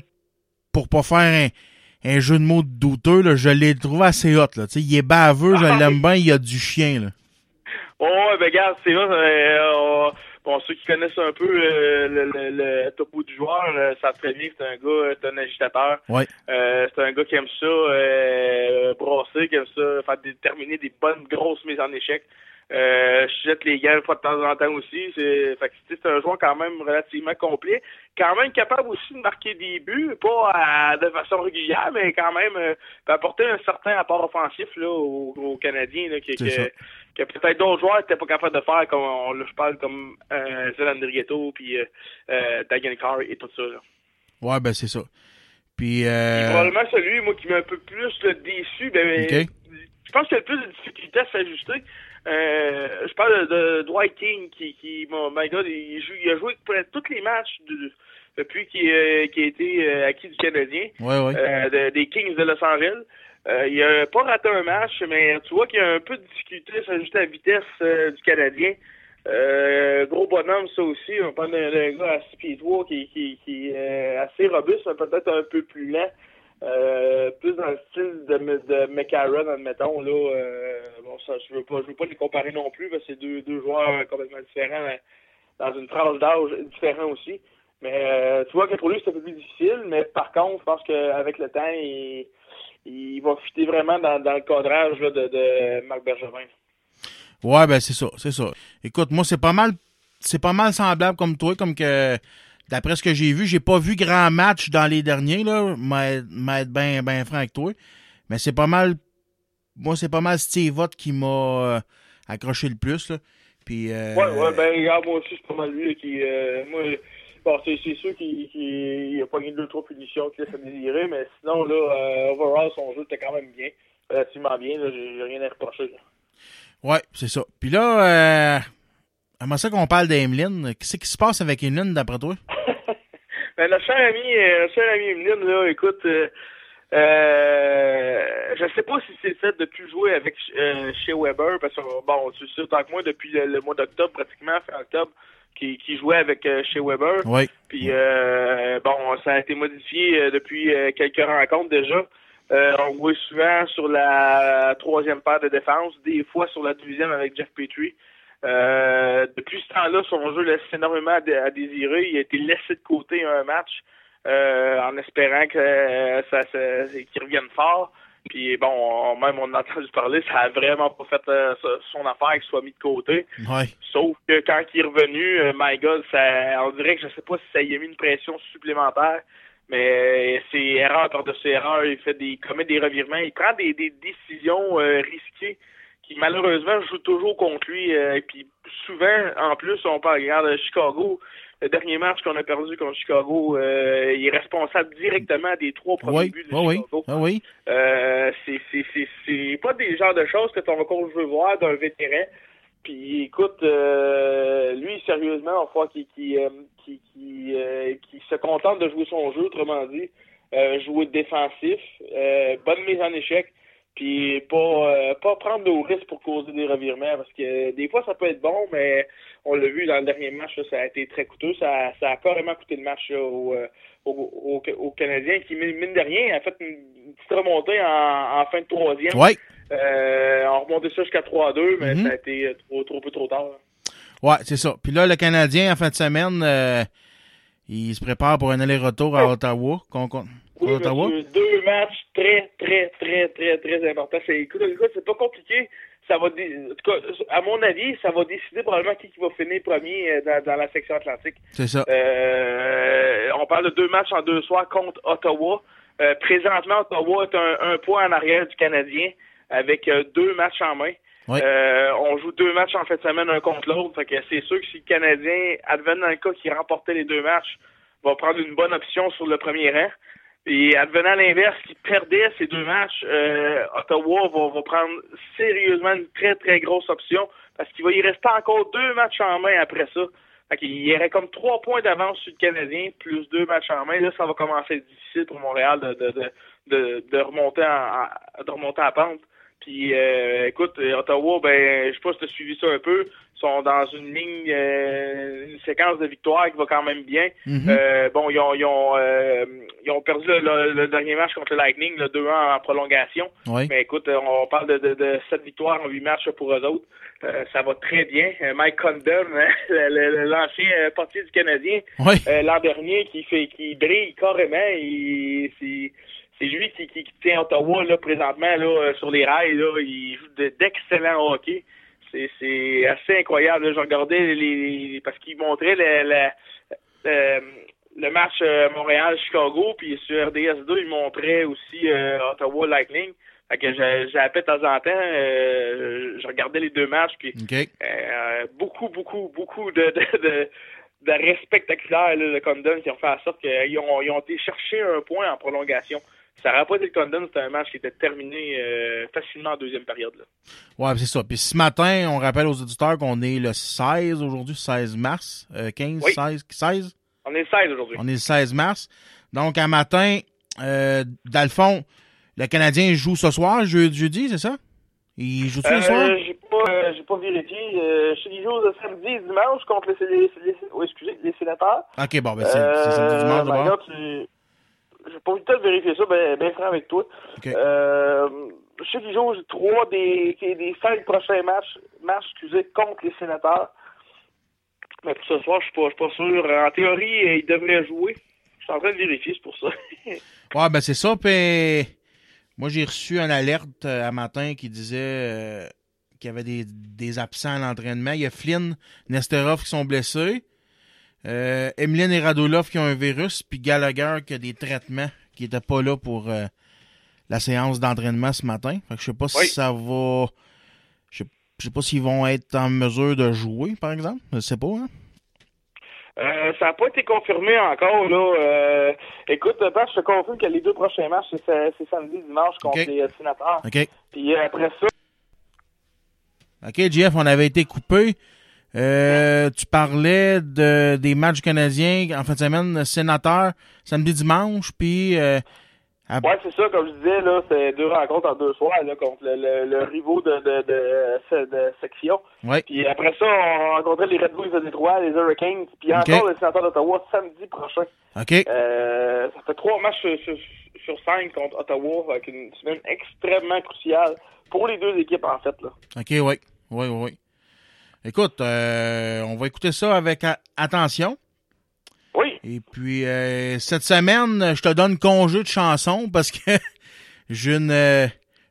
Speaker 2: pour pas faire un, un jeu de mots douteux, là, je l'ai trouvé assez hot, là. Tu sais, il est baveux, je
Speaker 11: Ah,
Speaker 2: l'aime
Speaker 11: oui.
Speaker 2: bien, il y a du chien, là.
Speaker 11: Oh, ouais, ben regarde, c'est vrai. Euh, on- bon, ceux qui connaissent un peu euh, le, le, le topo du joueur euh, savent très bien que c'est un gars, euh, c'est un agitateur.
Speaker 2: Ouais.
Speaker 11: Euh, c'est un gars qui aime ça euh, brasser, qui aime ça faire déterminer des bonnes grosses mises en échec. Euh, je jette les une fois de temps en temps aussi. C'est, fait que, tu sais, c'est un joueur quand même relativement complet, quand même capable aussi de marquer des buts, pas à- de façon régulière, mais quand même euh, apporter un certain apport offensif là aux, aux Canadiens là, que, peut-être d'autres joueurs n'étaient pas capables de faire, comme on, je parle comme euh, Zeland puis euh, euh, Dagan Carr et tout ça. Là.
Speaker 2: Ouais, ben c'est ça. Puis, euh,
Speaker 11: probablement celui, moi, qui m'a un peu plus déçu, ben, je pense qu'il y a le plus de difficultés à s'ajuster. Euh, je parle de, Dwight King qui, qui my God, il, joue, il a joué presque tous les matchs de- depuis qu'il euh, a été euh, acquis du Canadien,
Speaker 2: ouais, ouais.
Speaker 11: euh, de- des Kings de Los Angeles. Euh, il a pas raté un match, mais tu vois qu'il y a un peu de difficulté à s'ajuster à la vitesse du Canadien. Euh, gros bonhomme, ça aussi. On parle d'un gars à 6 pieds 3 qui, qui, qui est assez robuste, mais peut-être un peu plus lent. Euh, plus dans le style de, de admettons. Là, euh, bon, ça, je veux pas, veux pas les comparer non plus, parce que c'est deux, deux joueurs euh, complètement différents, mais dans une tranche d'âge différente aussi. Mais tu vois que pour lui, c'est un peu plus difficile, mais par contre, je pense qu'avec le temps, il, il va fitter vraiment dans, le cadrage de, de Marc Bergevin.
Speaker 2: Ouais, ben c'est ça, c'est ça. Écoute, moi, c'est pas mal c'est pas mal semblable comme toi, comme que d'après ce que j'ai vu, j'ai pas vu grand match dans les derniers, là, m'être bien ben franc avec toi. Mais c'est pas mal. Moi, c'est pas mal Steve Ott qui m'a euh, accroché le plus. Là. Puis, euh,
Speaker 11: Ouais, ouais, ben, regarde, moi aussi, c'est pas mal lui qui. Euh, moi, bon, c'est, sûr qu'il, il a pas gagné deux, trois punitions qui laissent à désirer, mais sinon, là, euh, overall, son jeu était quand même bien. Relativement bien, là, j'ai, rien à reprocher. là.
Speaker 2: Ouais, c'est ça. Puis là, comment ça qu'on parle d'Emeline? Qu'est-ce qui se passe avec Emeline, d'après toi?
Speaker 11: Ben, notre cher ami, euh, cher ami Emeline, là, écoute, euh, euh, je sais pas si c'est le fait de plus jouer avec euh, chez Weber, parce que, bon, tu sais, tant que moi, depuis le, le mois d'octobre, pratiquement, fin octobre, qui, qui jouait avec euh, chez Weber.
Speaker 2: Oui.
Speaker 11: Puis, euh, bon, ça a été modifié depuis quelques rencontres déjà. Euh, on jouait souvent sur la troisième paire de défense, des fois sur la deuxième avec Jeff Petrie. Euh, depuis ce temps-là, son jeu laisse énormément à, dé- à désirer. Il a été laissé de côté un match euh, en espérant que euh, ça, ça- qu'il revienne fort. Puis bon, on- même on a entendu parler, ça a vraiment pas fait son affaire qu'il soit mis de côté.
Speaker 2: Ouais.
Speaker 11: Sauf que quand il est revenu, my God, ça, on dirait que je sais pas si ça y a mis une pression supplémentaire. Mais c'est erreur par-dessus erreur. Il fait des, il commet des revirements. Il prend des, des décisions risquées qui malheureusement jouent toujours contre lui. euh, et puis souvent, en plus, on parle, regarde Chicago. Le dernier match qu'on a perdu contre Chicago, euh, il est responsable directement des trois premiers
Speaker 2: Oui,
Speaker 11: buts de
Speaker 2: oui, oui.
Speaker 11: Chicago.
Speaker 2: Ah oui.
Speaker 11: Euh, c'est pas des genres de choses que ton coach veut voir d'un vétéran. Puis écoute, euh, lui sérieusement, on qu'il euh, euh, qu'il se contente de jouer son jeu, autrement dit, euh, jouer défensif, euh, bonne mise en échec, puis pas euh, pas prendre de risques pour causer des revirements parce que des fois ça peut être bon, mais on l'a vu dans le dernier match, là, ça a été très coûteux, ça, ça a carrément coûté le match là, au, euh, au, au, au Canadien qui mine de rien a fait une, petite remontée en, en fin de troisième.
Speaker 2: Ouais.
Speaker 11: Euh, on remontait ça jusqu'à 3-2, mais
Speaker 2: Mhm.
Speaker 11: ça a été euh, trop, trop peu trop tard.
Speaker 2: Ouais, c'est ça. Puis là, le Canadien, en fin de semaine, euh, il se prépare pour un aller-retour à Ottawa. Con- con-
Speaker 11: Oui,
Speaker 2: contre Ottawa?
Speaker 11: monsieur, deux matchs très, très, très, très, très importants. C'est, écoute, écoute, c'est pas compliqué. Ça va, dé- en tout cas, à mon avis, ça va décider probablement qui, qui va finir premier euh, dans, dans la section atlantique.
Speaker 2: C'est ça.
Speaker 11: Euh, on parle de deux matchs en deux soirs contre Ottawa. Euh, présentement, Ottawa est un, un point en arrière du Canadien avec euh, deux matchs en main.
Speaker 2: Oui.
Speaker 11: Euh, on joue deux matchs en fin de semaine, un contre l'autre. C'est sûr que si le Canadien, advenant dans le cas qui remportait les deux matchs, va prendre une bonne option sur le premier rang. Et advenant l'inverse, qui perdait ces deux matchs, euh, Ottawa va, va prendre sérieusement une très très grosse option parce qu'il va y rester encore deux matchs en main après ça. Fait qu'il y aurait comme trois points d'avance sur le Canadien, plus deux matchs en main. Là, ça va commencer à être difficile pour Montréal de, de, de, de, remonter en, en- de remonter à pente. Puis euh, écoute, Ottawa, ben je sais pas si tu as suivi ça un peu, sont dans une ligne, euh, une séquence de victoires qui va quand même bien.
Speaker 2: Mhm.
Speaker 11: Euh, bon, ils ont, ils ont, euh, ils ont perdu le, le- le dernier match contre le Lightning, le 2-1 en prolongation.
Speaker 2: Oui.
Speaker 11: Mais écoute, on parle de, de, de 7 victoires en 8 matchs pour eux autres. Ça va très bien. Mike Condon, hein, l'ancien portier du Canadien,
Speaker 2: Oui.
Speaker 11: l'an dernier, qui fait qui brille carrément. Il, c'est, c'est lui qui, qui, qui tient Ottawa là, présentement là, sur les rails. Là. Il joue de- d'excellent hockey. C'est, assez incroyable. Je regardais les, les- parce qu'il montrait le, le, le- le match euh, Montréal-Chicago, puis sur RDS2, il montrait aussi euh, Ottawa Lightning. Fait que appelé de temps en temps, euh, je regardais les deux matchs, puis euh, beaucoup, beaucoup, beaucoup de, de, de, là, de Condon qui ont fait en sorte qu'ils ont, ils ont été chercher un point en prolongation. Ça n'aurait pas été le Condon, c'était un match qui était terminé euh, facilement en deuxième période. Là.
Speaker 2: Ouais, c'est ça. Puis ce matin, on rappelle aux auditeurs qu'on est le 16 aujourd'hui, 16 mars, euh, 15,
Speaker 11: Oui.
Speaker 2: 16, 16.
Speaker 11: On est le 16 aujourd'hui.
Speaker 2: On est le 16 mars. Donc, à matin, euh, dans le fond, le Canadien joue ce soir, je- jeudi, c'est ça? Il joue ce soir?
Speaker 11: Euh, j'ai pas, euh, j'ai pas vérifié. Euh, je sais qu'ils jouent le samedi et dimanche contre les, les, les- oui, excusez, les sénateurs.
Speaker 2: Ok, bon, ben, c'est samedi, dimanche,
Speaker 11: ben, regarde, tu... J'ai pas eu le temps de vérifier ça, ben, ben franc avec toi. Euh, je sais qu'ils jouent trois des, des cinq prochains matchs, matchs excusez, contre les sénateurs. Mais pour ce soir, je suis pas, je suis pas sûr. En théorie, euh, ils devraient jouer. Je suis en train de vérifier, c'est pour ça.
Speaker 2: Ouais, ben c'est ça. Puis moi, j'ai reçu une alerte euh, un matin qui disait euh, qu'il y avait des, des absents à l'entraînement. Il y a Flynn, Nesterov qui sont blessés. Euh, Emeline et Radulov qui ont un virus. Puis Gallagher qui a des traitements qui n'étaient pas là pour euh, la séance d'entraînement ce matin. Fait que je sais pas
Speaker 11: Oui.
Speaker 2: si ça va... Je sais, je sais pas s'ils vont être en mesure de jouer, par exemple. Je sais pas, hein?
Speaker 11: Euh, ça n'a pas été confirmé encore, là. Euh, écoute, je te confirme que les deux prochains matchs, c'est, sa- c'est samedi dimanche contre les euh, sénateurs. Puis euh, après ça,
Speaker 2: OK, Jeff, on avait été coupé. Euh, tu parlais de, des matchs canadiens en fin de semaine, sénateur, samedi, dimanche, puis... Euh, à-
Speaker 11: ouais, c'est ça, comme je disais, là, c'est deux rencontres en deux soirs, là, contre le, le, le rivaux de, de, de, de section.
Speaker 2: Ouais.
Speaker 11: Puis après ça, on rencontrait les Red Bulls de Détroit, les Hurricanes, puis encore les sénateurs d'Ottawa samedi prochain.
Speaker 2: OK.
Speaker 11: Euh, ça fait trois matchs sur, sur, sur cinq contre Ottawa, avec une semaine extrêmement cruciale pour les deux équipes, en fait, là.
Speaker 2: OK, oui. Oui, oui, oui. Écoute, euh, on va écouter ça avec attention.
Speaker 11: Oui.
Speaker 2: Et puis, euh, cette semaine, je te donne congé de chanson parce que j'ai une, euh,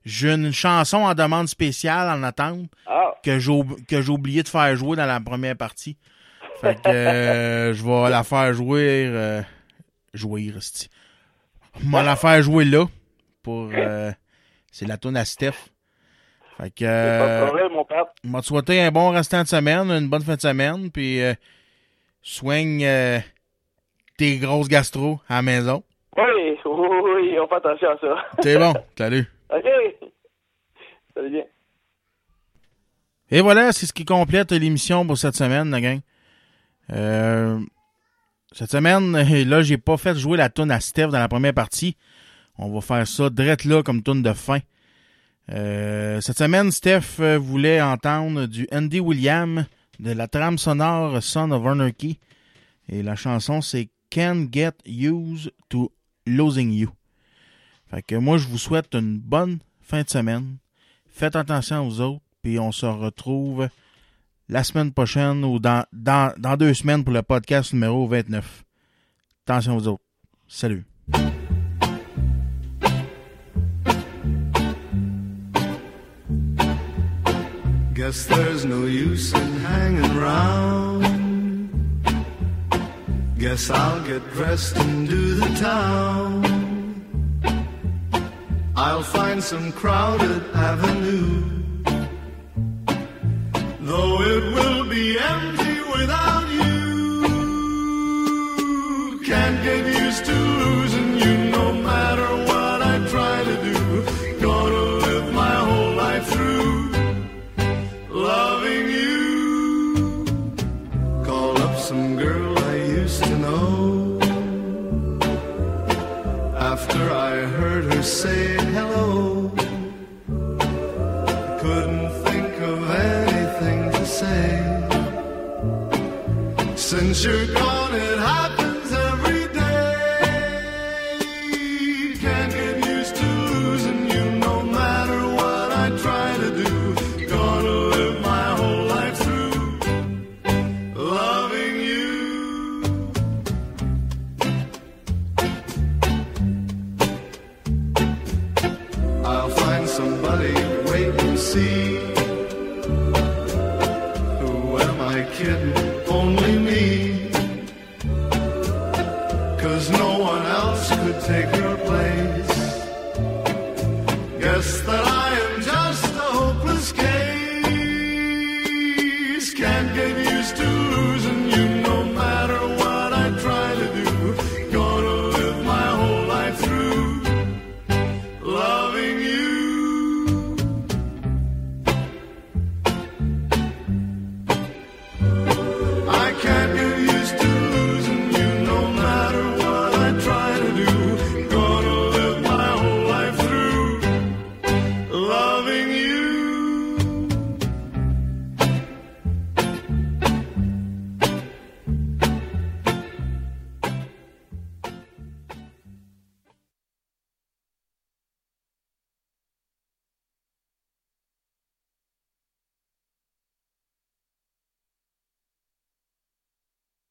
Speaker 2: j'ai une chanson en demande spéciale en attente
Speaker 11: Ah.
Speaker 2: que j'ai oublié de faire jouer dans la première partie. Fait que euh, je vais la faire jouer. Euh, jouer, esti. On va la faire jouer là. Pour, euh, c'est la tourne à Steph. Fait que,
Speaker 11: Pas de
Speaker 2: euh,
Speaker 11: problème, mon père.
Speaker 2: va te souhaiter un bon restant de semaine, une bonne fin de semaine, puis euh, soigne euh, tes grosses gastro à la maison.
Speaker 11: Oui, oui, oui, on fait attention à ça.
Speaker 2: C'est bon, salut.
Speaker 11: OK. Salut bien.
Speaker 2: Et voilà, c'est ce qui complète l'émission pour cette semaine, la gang. Euh, cette semaine, là, j'ai pas fait jouer la toune à Steph dans la première partie. On va faire ça direct là comme toune de fin. Euh, cette semaine, Steph euh, voulait entendre du Andy William de la trame sonore Son of Anarchy. Et la chanson, c'est Can't Get Used to Losing You. Fait que moi, je vous souhaite une bonne fin de semaine. Faites attention aux autres, puis on se retrouve la semaine prochaine ou dans, dans, dans deux semaines pour le podcast numéro 29. Attention aux autres. Salut.
Speaker 12: Guess there's no use in hanging round. Guess I'll get dressed and do the town. I'll find some crowded avenue. Though it will be empty say hello, couldn't think of anything to say. Since you're gone,